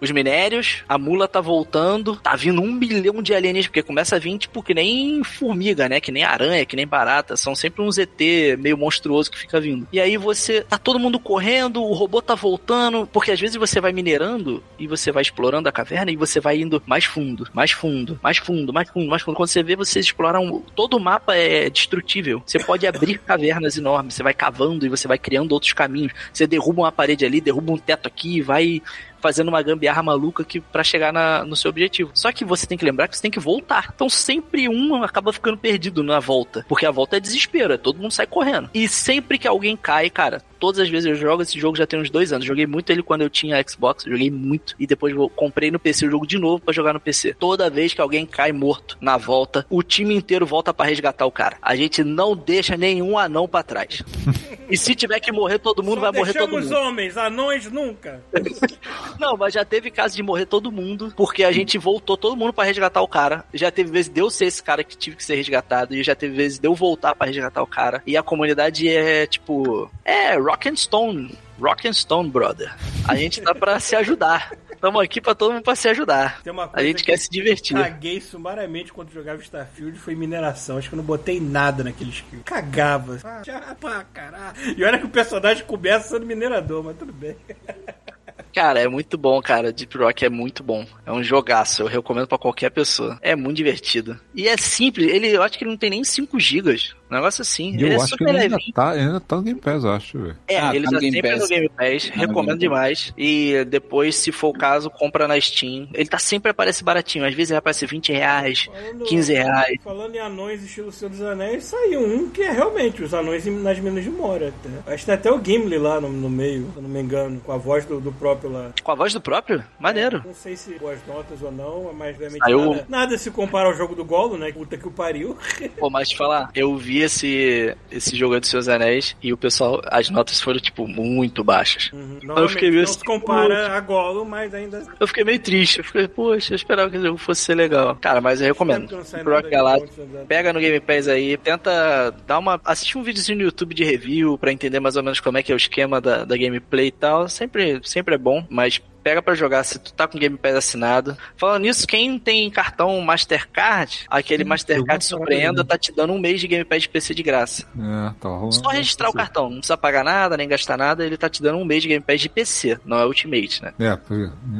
os minérios, a mula tá voltando, tá vindo um milhão de alienígenas, porque começa a vir tipo que nem formiga, né? Que nem aranha, que nem barata. São sempre uns ET meio monstruoso que fica vindo. E aí você tá todo mundo correndo, o robô tá voltando, porque às vezes você vai minerando e você vai explorando a caverna e você vai indo mais fundo, mais fundo, mais fundo, mais fundo, mais fundo. Quando você vê, vocês exploram. Todo o mapa é destrutível. Você pode abrir <laughs> cavernas enormes, você vai cavando e você vai criando outros caminhos. Você derruba uma parede ali, derruba um teto aqui, vai fazendo uma gambiarra maluca que para chegar na- no seu objetivo. Só que você tem que lembrar que você tem que voltar. Então sempre um acaba ficando perdido na volta, porque a volta é desespero, é todo mundo sai correndo. E sempre que alguém cai, cara, todas as vezes eu jogo esse jogo já tem uns dois anos. Joguei muito ele quando eu tinha Xbox, joguei muito e depois comprei no PC o jogo de novo pra jogar no PC. Toda vez que alguém cai morto na volta, o time inteiro volta pra resgatar o cara. A gente não deixa nenhum anão pra trás. <laughs> e se tiver que morrer todo mundo, Só vai morrer todo deixamos mundo. homens, anões nunca. <laughs> Não, mas já teve caso de morrer todo mundo, porque a gente voltou todo mundo pra resgatar o cara. Já teve vezes de eu ser esse cara que tive que ser resgatado, e já teve vezes de eu voltar pra resgatar o cara. E a comunidade é tipo. É, Rock and Stone. Rock and Stone, brother. A gente tá pra se ajudar. Tamo aqui pra todo mundo pra se ajudar. A gente que quer se divertir. Caguei sumariamente quando jogava Starfield foi mineração. Acho que eu não botei nada naquele skill. Cagava. Ah, já pra caralho. E olha que o personagem começa sendo minerador, mas tudo bem. <laughs> Cara, é muito bom, cara. Deep Rock é muito bom. É um jogaço. Eu recomendo pra qualquer pessoa. É muito divertido. E é simples. Ele, eu acho que ele não tem nem 5 gigas. Um negócio assim. E eu ele é acho que super ele ainda tá, ainda tá no Game Pass, eu acho, velho. É, Ah, ele tá tá no Game sempre Pass. no Game Pass, Tá recomendo Game Pass. demais. E depois, se for o caso, compra na Steam. Ele tá sempre aparece baratinho, às vezes ele aparece 20 reais, Falando- 15 reais. Falando em anões estilo Senhor dos Anéis, saiu um que é realmente os anões nas Minas de Moura. Até. Acho que tem até o Gimli lá no, no meio, se eu não me engano, com a voz do, do próprio lá. Com a voz do próprio? Maneiro. Não sei se boas notas ou não, mas realmente Saiu- nada, nada se compara ao jogo do Golo, né? Puta que o pariu. Pô, mas te falar, eu vi esse, esse jogo dos seus anéis e o pessoal, as notas foram, tipo, muito baixas. Uhum. fiquei Normalmente meio não assim, se compara a Golo, mas ainda... Eu fiquei meio triste. Eu fiquei, poxa, eu esperava que o jogo fosse ser legal. Cara, mas eu recomendo. Dos Anéis. Pega no Game Pass aí, tenta dar uma. assistir um videozinho no YouTube de review pra entender mais ou menos como é que é o esquema da, da gameplay e tal. Sempre, sempre é bom, mas pega pra jogar se tu tá com Game Pass assinado. Falando nisso, quem tem cartão Mastercard, aquele Hum, Mastercard Surpreenda dele. tá te dando um mês de Game Pass de PC de graça. É, tá rolando. Só registrar o cartão, não precisa pagar nada, nem gastar nada, ele tá te dando um mês de Game Pass de PC, não é Ultimate, né? É,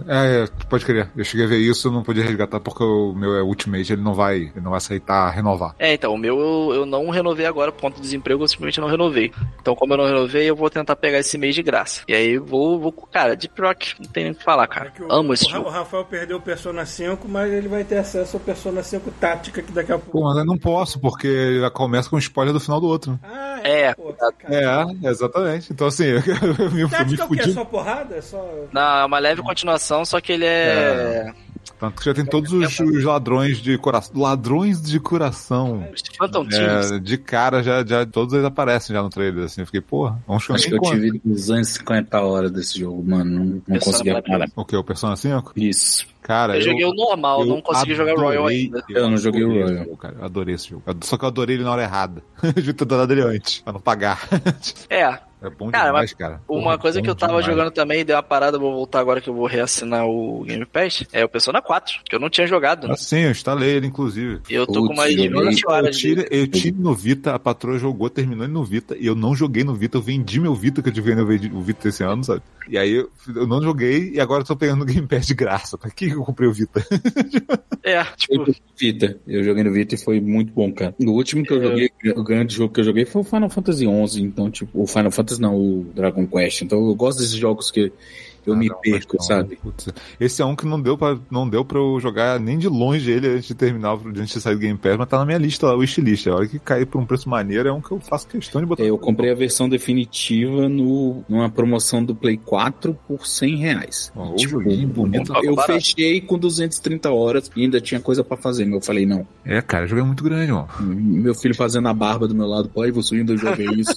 é, é, pode crer. Eu cheguei a ver isso, não podia resgatar porque o meu é Ultimate, ele não vai, ele não vai aceitar renovar. É, então, o meu eu, eu não renovei agora por conta do desemprego, eu simplesmente não renovei. Então, como eu não renovei, eu vou tentar pegar esse mês de graça. E aí vou, vou cara, Deep Rock, não tem que falar, cara. É que o, Amo esse o, jogo. o Rafael perdeu o Persona 5, mas ele vai ter acesso ao Persona 5 Tática que daqui a pouco. Pô, mas eu não posso, porque já começa com spoiler do final do outro. Ah, É, Pô, cara. É, exatamente. Então assim, <laughs> eu me, me Tática é o quê? É só porrada? É só. Não, é uma leve continuação, só que ele é. Tanto que já tem todos os, os ladrões de coração. Ladrões de coração. Phantom. É, de cara, já, já todos eles aparecem já no trailer, assim. Eu fiquei, porra, vamos chamar Acho que eu tive 250 horas desse jogo, mano. Não, não conseguia parar. O que? O Persona 5? Isso. Cara, Eu joguei o normal, não consegui jogar o Royal adorei- ainda. Eu não joguei o adorei Royal. jogo, cara. Eu adorei esse jogo. Só que eu adorei ele na hora errada. <laughs> Eu devia ter dado ele antes, pra não pagar. <laughs> É, É bom Cara, demais, cara. uma Porra, coisa que eu tava demais. jogando também, deu uma parada, vou voltar agora que eu vou reassinar o Game Pass, é o Persona 4, que eu não tinha jogado. Ah, sim, eu instalei ele, inclusive. Eu tô com mais de joguei. 20 Eu horas. tive, dele. eu tive no Vita, a patroa jogou, terminou ele no Vita, e eu não joguei no Vita, eu vendi meu Vita, que eu tive o Vita esse ano, sabe? E aí eu, eu não joguei, e agora eu tô pegando o Game Pass de graça. Pra que eu comprei o Vita? É, <laughs> Eu tipo, Vita. Eu joguei no Vita e foi muito bom, cara. O último que eu joguei, o grande jogo que eu joguei foi o Final Fantasy XI. Então, tipo, o Final Fantasy não, o Dragon Quest. Então eu gosto desses jogos que eu Ah, me não, perco, sabe? Putz, esse é um que não deu pra, não deu pra eu jogar nem de longe ele antes de terminar, antes de sair do Game Pass, mas tá na minha lista lá, o wishlist. A hora que cair por um preço maneiro é um que eu faço questão de botar. Eu comprei a versão definitiva no, numa promoção do Play 4 por 100 reais. Ó, o Tipo, joguinho bonito. eu barato. fechei com 230 horas e ainda tinha coisa pra fazer. mas Eu falei, não. É, cara, o jogo é muito grande, mano. Meu filho fazendo a barba do meu lado, pai, você ainda joga isso.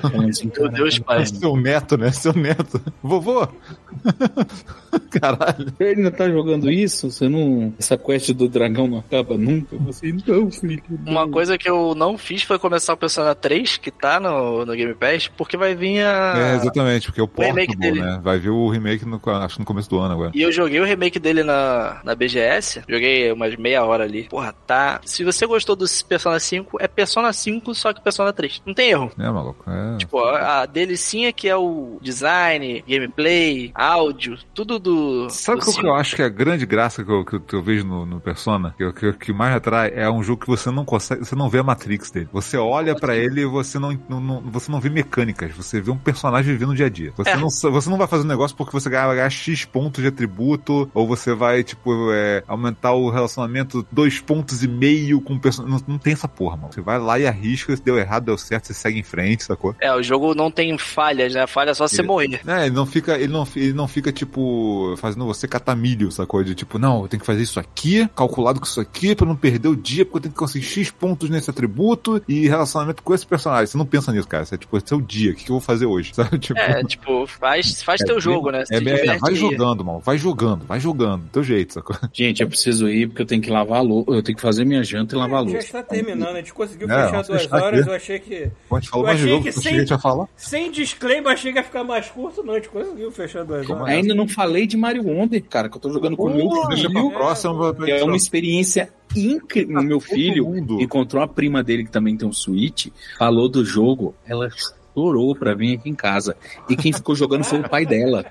Falando <laughs> assim, meu Deus, pai. Seu neto, né? Seu neto. Vovô! <laughs> Caralho. Ele ainda tá jogando isso? Você não. Essa quest do dragão não acaba nunca? Você não, filho. não." Uma coisa que eu não fiz foi começar o Persona 3, que tá no, no Game Pass, porque vai vir a. É, exatamente, porque o remake Portable, dele. né? Vai vir o remake, no, acho que no começo do ano agora. E eu joguei o remake dele na, na BGS. Joguei umas meia hora ali. Porra, tá. Se você gostou do Persona 5, é Persona 5, só que Persona 3. Não tem erro. É, maluco. É. Tipo, a, a delicinha que é o design, gameplay, áudio, tudo do. Sabe o que cinco. eu acho que é a grande graça que eu, que eu, que eu vejo no, no Persona? Que, que, que mais atrai é um jogo que você não consegue, você não vê a Matrix dele. Você olha pra ele e você não, não, não- você não vê mecânicas, você vê um personagem vivendo no dia a dia. Você, É. não, você não vai fazer um negócio porque você vai ganhar X pontos de atributo, ou você vai, tipo, é, aumentar o relacionamento dois pontos e meio com o personagem. Não, não tem essa porra, mano. Você vai lá e arrisca, se deu errado, deu certo, você segue em frente, sacou? É, o jogo não tem falhas, né? Falha é só você morrer. É, ele não fica, ele não, ele não fica, tipo, fazendo você catar milho, sacou? De tipo, não, eu tenho que fazer isso aqui, calculado com isso aqui, pra não perder o dia, porque eu tenho que conseguir X pontos nesse atributo e relacionamento com esse personagem. Você não pensa nisso, cara. Você é tipo, esse é o dia, o que, eu vou fazer hoje? <laughs> Sabe? Tipo, É, tipo, faz, faz teu jogo, né? É, é, vai jogando, mano. Vai jogando, vai jogando, do teu jeito, sacou? <laughs> Gente, eu preciso ir porque eu tenho que lavar a louça. Eu tenho que fazer minha janta e lavar a Já louça. está terminando, a gente conseguiu É, fechar duas horas, aqui. eu achei que. Pode falar Eu mais jogo, que sem- a falar. Sem disclaimer, achei que ia ficar mais curto, não, a gente conseguiu fechar duas. Ainda não falei de Mario Wonder, cara, que eu tô jogando com o meu filho. próxima. É uma experiência incrível. Meu filho encontrou a prima dele que também tem um Switch, falou do jogo, ela chorou pra vir aqui em casa. E quem ficou jogando foi o pai dela.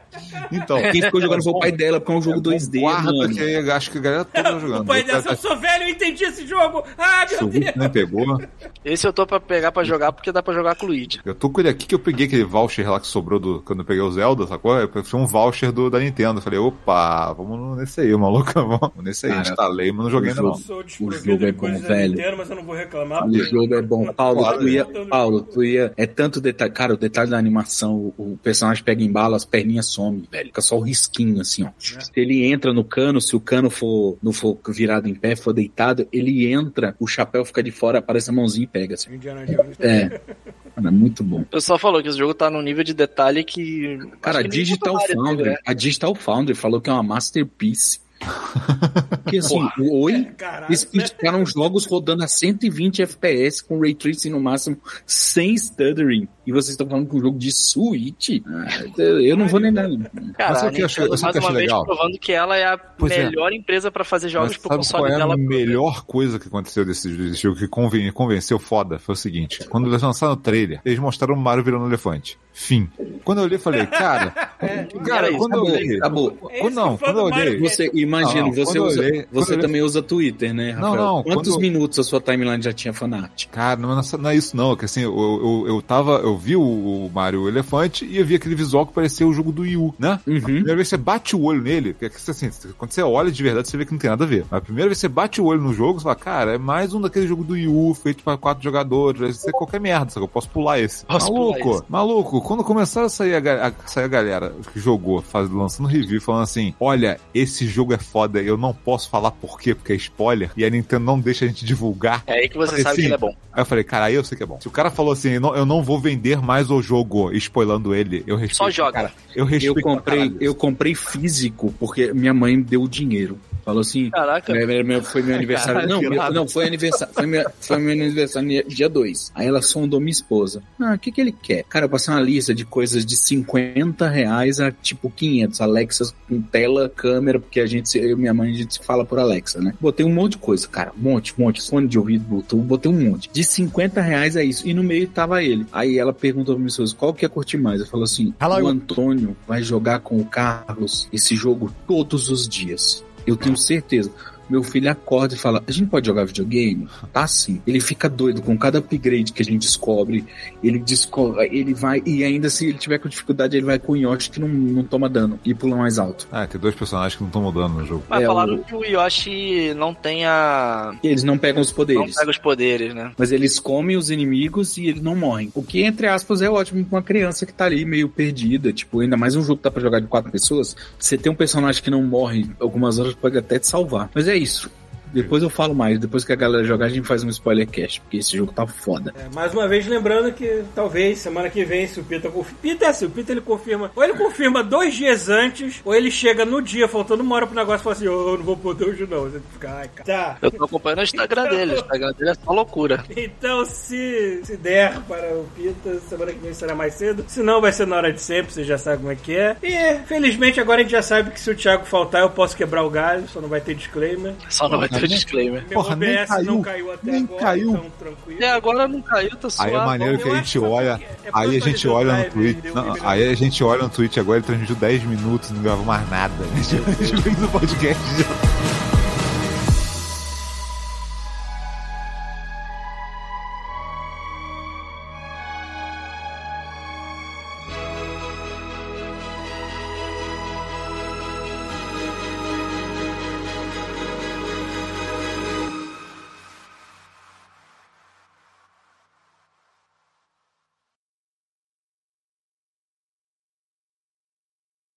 Então, Quem ficou jogando foi o pai dela, porque é um jogo 2D, guarda mano. que aí acho que a galera toda jogando. O pai Tá- eu sou velho, eu entendi esse jogo! Ah, meu Deus! Nem pegou. Esse eu tô pra pegar pra jogar porque dá pra jogar com o Luigi. Eu tô com ele aqui que eu peguei aquele voucher lá que sobrou do, quando eu peguei o Zelda, sacou? Eu foi um voucher do, da Nintendo. Eu falei, opa, vamos nesse aí, maluco. <laughs> Vamos nesse aí. Cara, Instalei, mas não joguei ainda o não. O jogo é bom, velho. Nintendo, mas eu não vou reclamar. O jogo é bom. Paulo, tu ia, Paulo, tu ia. É tanto detalhe. Cara, o detalhe da animação, o, o personagem pega em bala, as perninhas somem, velho. Fica só o risquinho, assim, ó. Se ele entra no cano, se o cano for, não for virado em pé, for deitado, ele entra, o chapéu fica de fora, aparece a mãozinha e pega, assim. Indiana Jones. É. Mano, é muito bom. O pessoal falou que esse jogo tá num nível de detalhe que. Cara, a Digital Foundry, né? a Digital Foundry falou que é uma masterpiece. Porque assim, o Oi, Caralho, eles né? criticaram jogos rodando a 120 FPS com Ray Tracing no máximo, sem stuttering. E vocês estão falando que um jogo de Switch? Ah, eu não vou nem dar. Cara, Mas que achei- o mais uma vez legal? provando que ela é a Pois é. melhor empresa pra fazer jogos Mas pro sabe console qual é dela. a melhor coisa que aconteceu desse, jogo que conven, convenceu foda? Foi o seguinte: quando eles lançaram o trailer, eles mostraram o Mario virando um elefante. Fim. Quando eu olhei, falei, cara. <laughs> cara, era quando eu olhei. acabou. É Quando, não, quando eu olhei. Você, imagina, Não, você, usa, olhei- você eu olhei- também usa Twitter, né, Rafael? Não, não, Quantos quando- minutos a sua timeline já tinha fanart? Cara, não, é- não é isso não, que assim, eu, eu, eu tava, eu vi o, o Mario Elefante e eu vi aquele visual que parecia o jogo do Wii U, né? Uhum. A primeira vez que você bate o olho nele, que é que assim, quando você olha de verdade, você vê que não tem nada a ver. Mas a primeira vez que você bate o olho no jogo, você fala, cara, é mais um daquele jogo do Wii U, feito pra quatro jogadores, vai ser qualquer merda, sabe? Eu posso pular esse. Posso maluco, pular esse. maluco, quando começaram a sair a, a- sair a galera que jogou, faz, lançando review, falando assim: olha, esse jogo é foda, eu não posso falar por quê, porque é spoiler, e a Nintendo não deixa a gente divulgar. É aí que você Falei, sabe sim. que ele é bom. Aí eu falei, cara, aí eu sei que é bom. Se o cara falou assim, eu não, eu não vou vender mais o jogo, spoilando ele, eu respeito. Só joga. Cara, eu respeito. Eu comprei, eu comprei físico porque minha mãe deu o dinheiro. Falou assim. Caraca. meu- foi meu <laughs> aniversário. Caralho, não, meu- não, foi aniversário. Foi, meu, foi meu aniversário dia 2. Aí ela sondou minha esposa. Ah, o que que ele quer? Cara, eu passei uma lista de coisas de 50 reais a tipo 500. Alexas com tela, câmera, porque a gente, minha mãe, a gente se fala por Alexa, né? Botei um monte de coisa, cara. Um monte, um monte. Fone de ouvido, Bluetooth, botei um monte. De 50 reais é isso. E no meio tava ele. Aí ela perguntou pra minha esposa, qual que ia curtir mais? Eu falou assim, Hello. o Antônio vai jogar com o Carlos esse jogo todos os dias. Eu tenho certeza. Meu filho acorda e fala: A gente pode jogar videogame? Tá sim. Ele fica doido com cada upgrade que a gente descobre. Ele descobre, ele vai, e ainda se ele tiver com dificuldade, ele vai com o Yoshi que não, não toma dano e pula mais alto. Ah, tem dois personagens que não estão mudando no jogo. Mas É, falaram o- que o Yoshi não tem a. E eles não pegam os Não poderes. pega os poderes, né? Mas eles comem os inimigos e eles não morrem. O que, entre aspas, é ótimo pra uma criança que tá ali meio perdida. Tipo, ainda mais um jogo que dá pra jogar de quatro pessoas. Você tem um personagem que não morre algumas horas pode até te salvar. Mas é isso. Depois eu falo mais. Depois que a galera jogar, a gente faz um spoiler cast. Porque esse jogo tá foda. É, mais uma vez lembrando que talvez semana que vem, se o Pita confirma. Pita é assim, o Pita ele confirma. Ou ele confirma dois dias antes, ou ele chega no dia, faltando uma hora pro negócio e fala assim: "Ô, eu não vou poder hoje não. Você fica, ai, cara. Tá. Eu tô acompanhando o Instagram dele. O Instagram dele é só loucura. Então, se, se der para o Pita, semana que vem será mais cedo. Se não, vai ser na hora de sempre, você já sabe como é que é. E, felizmente, agora a gente já sabe que se o Thiago faltar, eu posso quebrar o galho, só não vai ter disclaimer. Só não vai ter disclaimer. Meu Porra, nem OBS caiu. não caiu até Nem agora, caiu. então tranquilo. Até agora não caiu, tá suave. Aí é maneiro que a gente olha. é é Aí a gente olha no Twitch. não, um aí a gente olha no Twitch agora, ele transmitiu 10 minutos, não gravou mais nada. A gente fez o podcast já.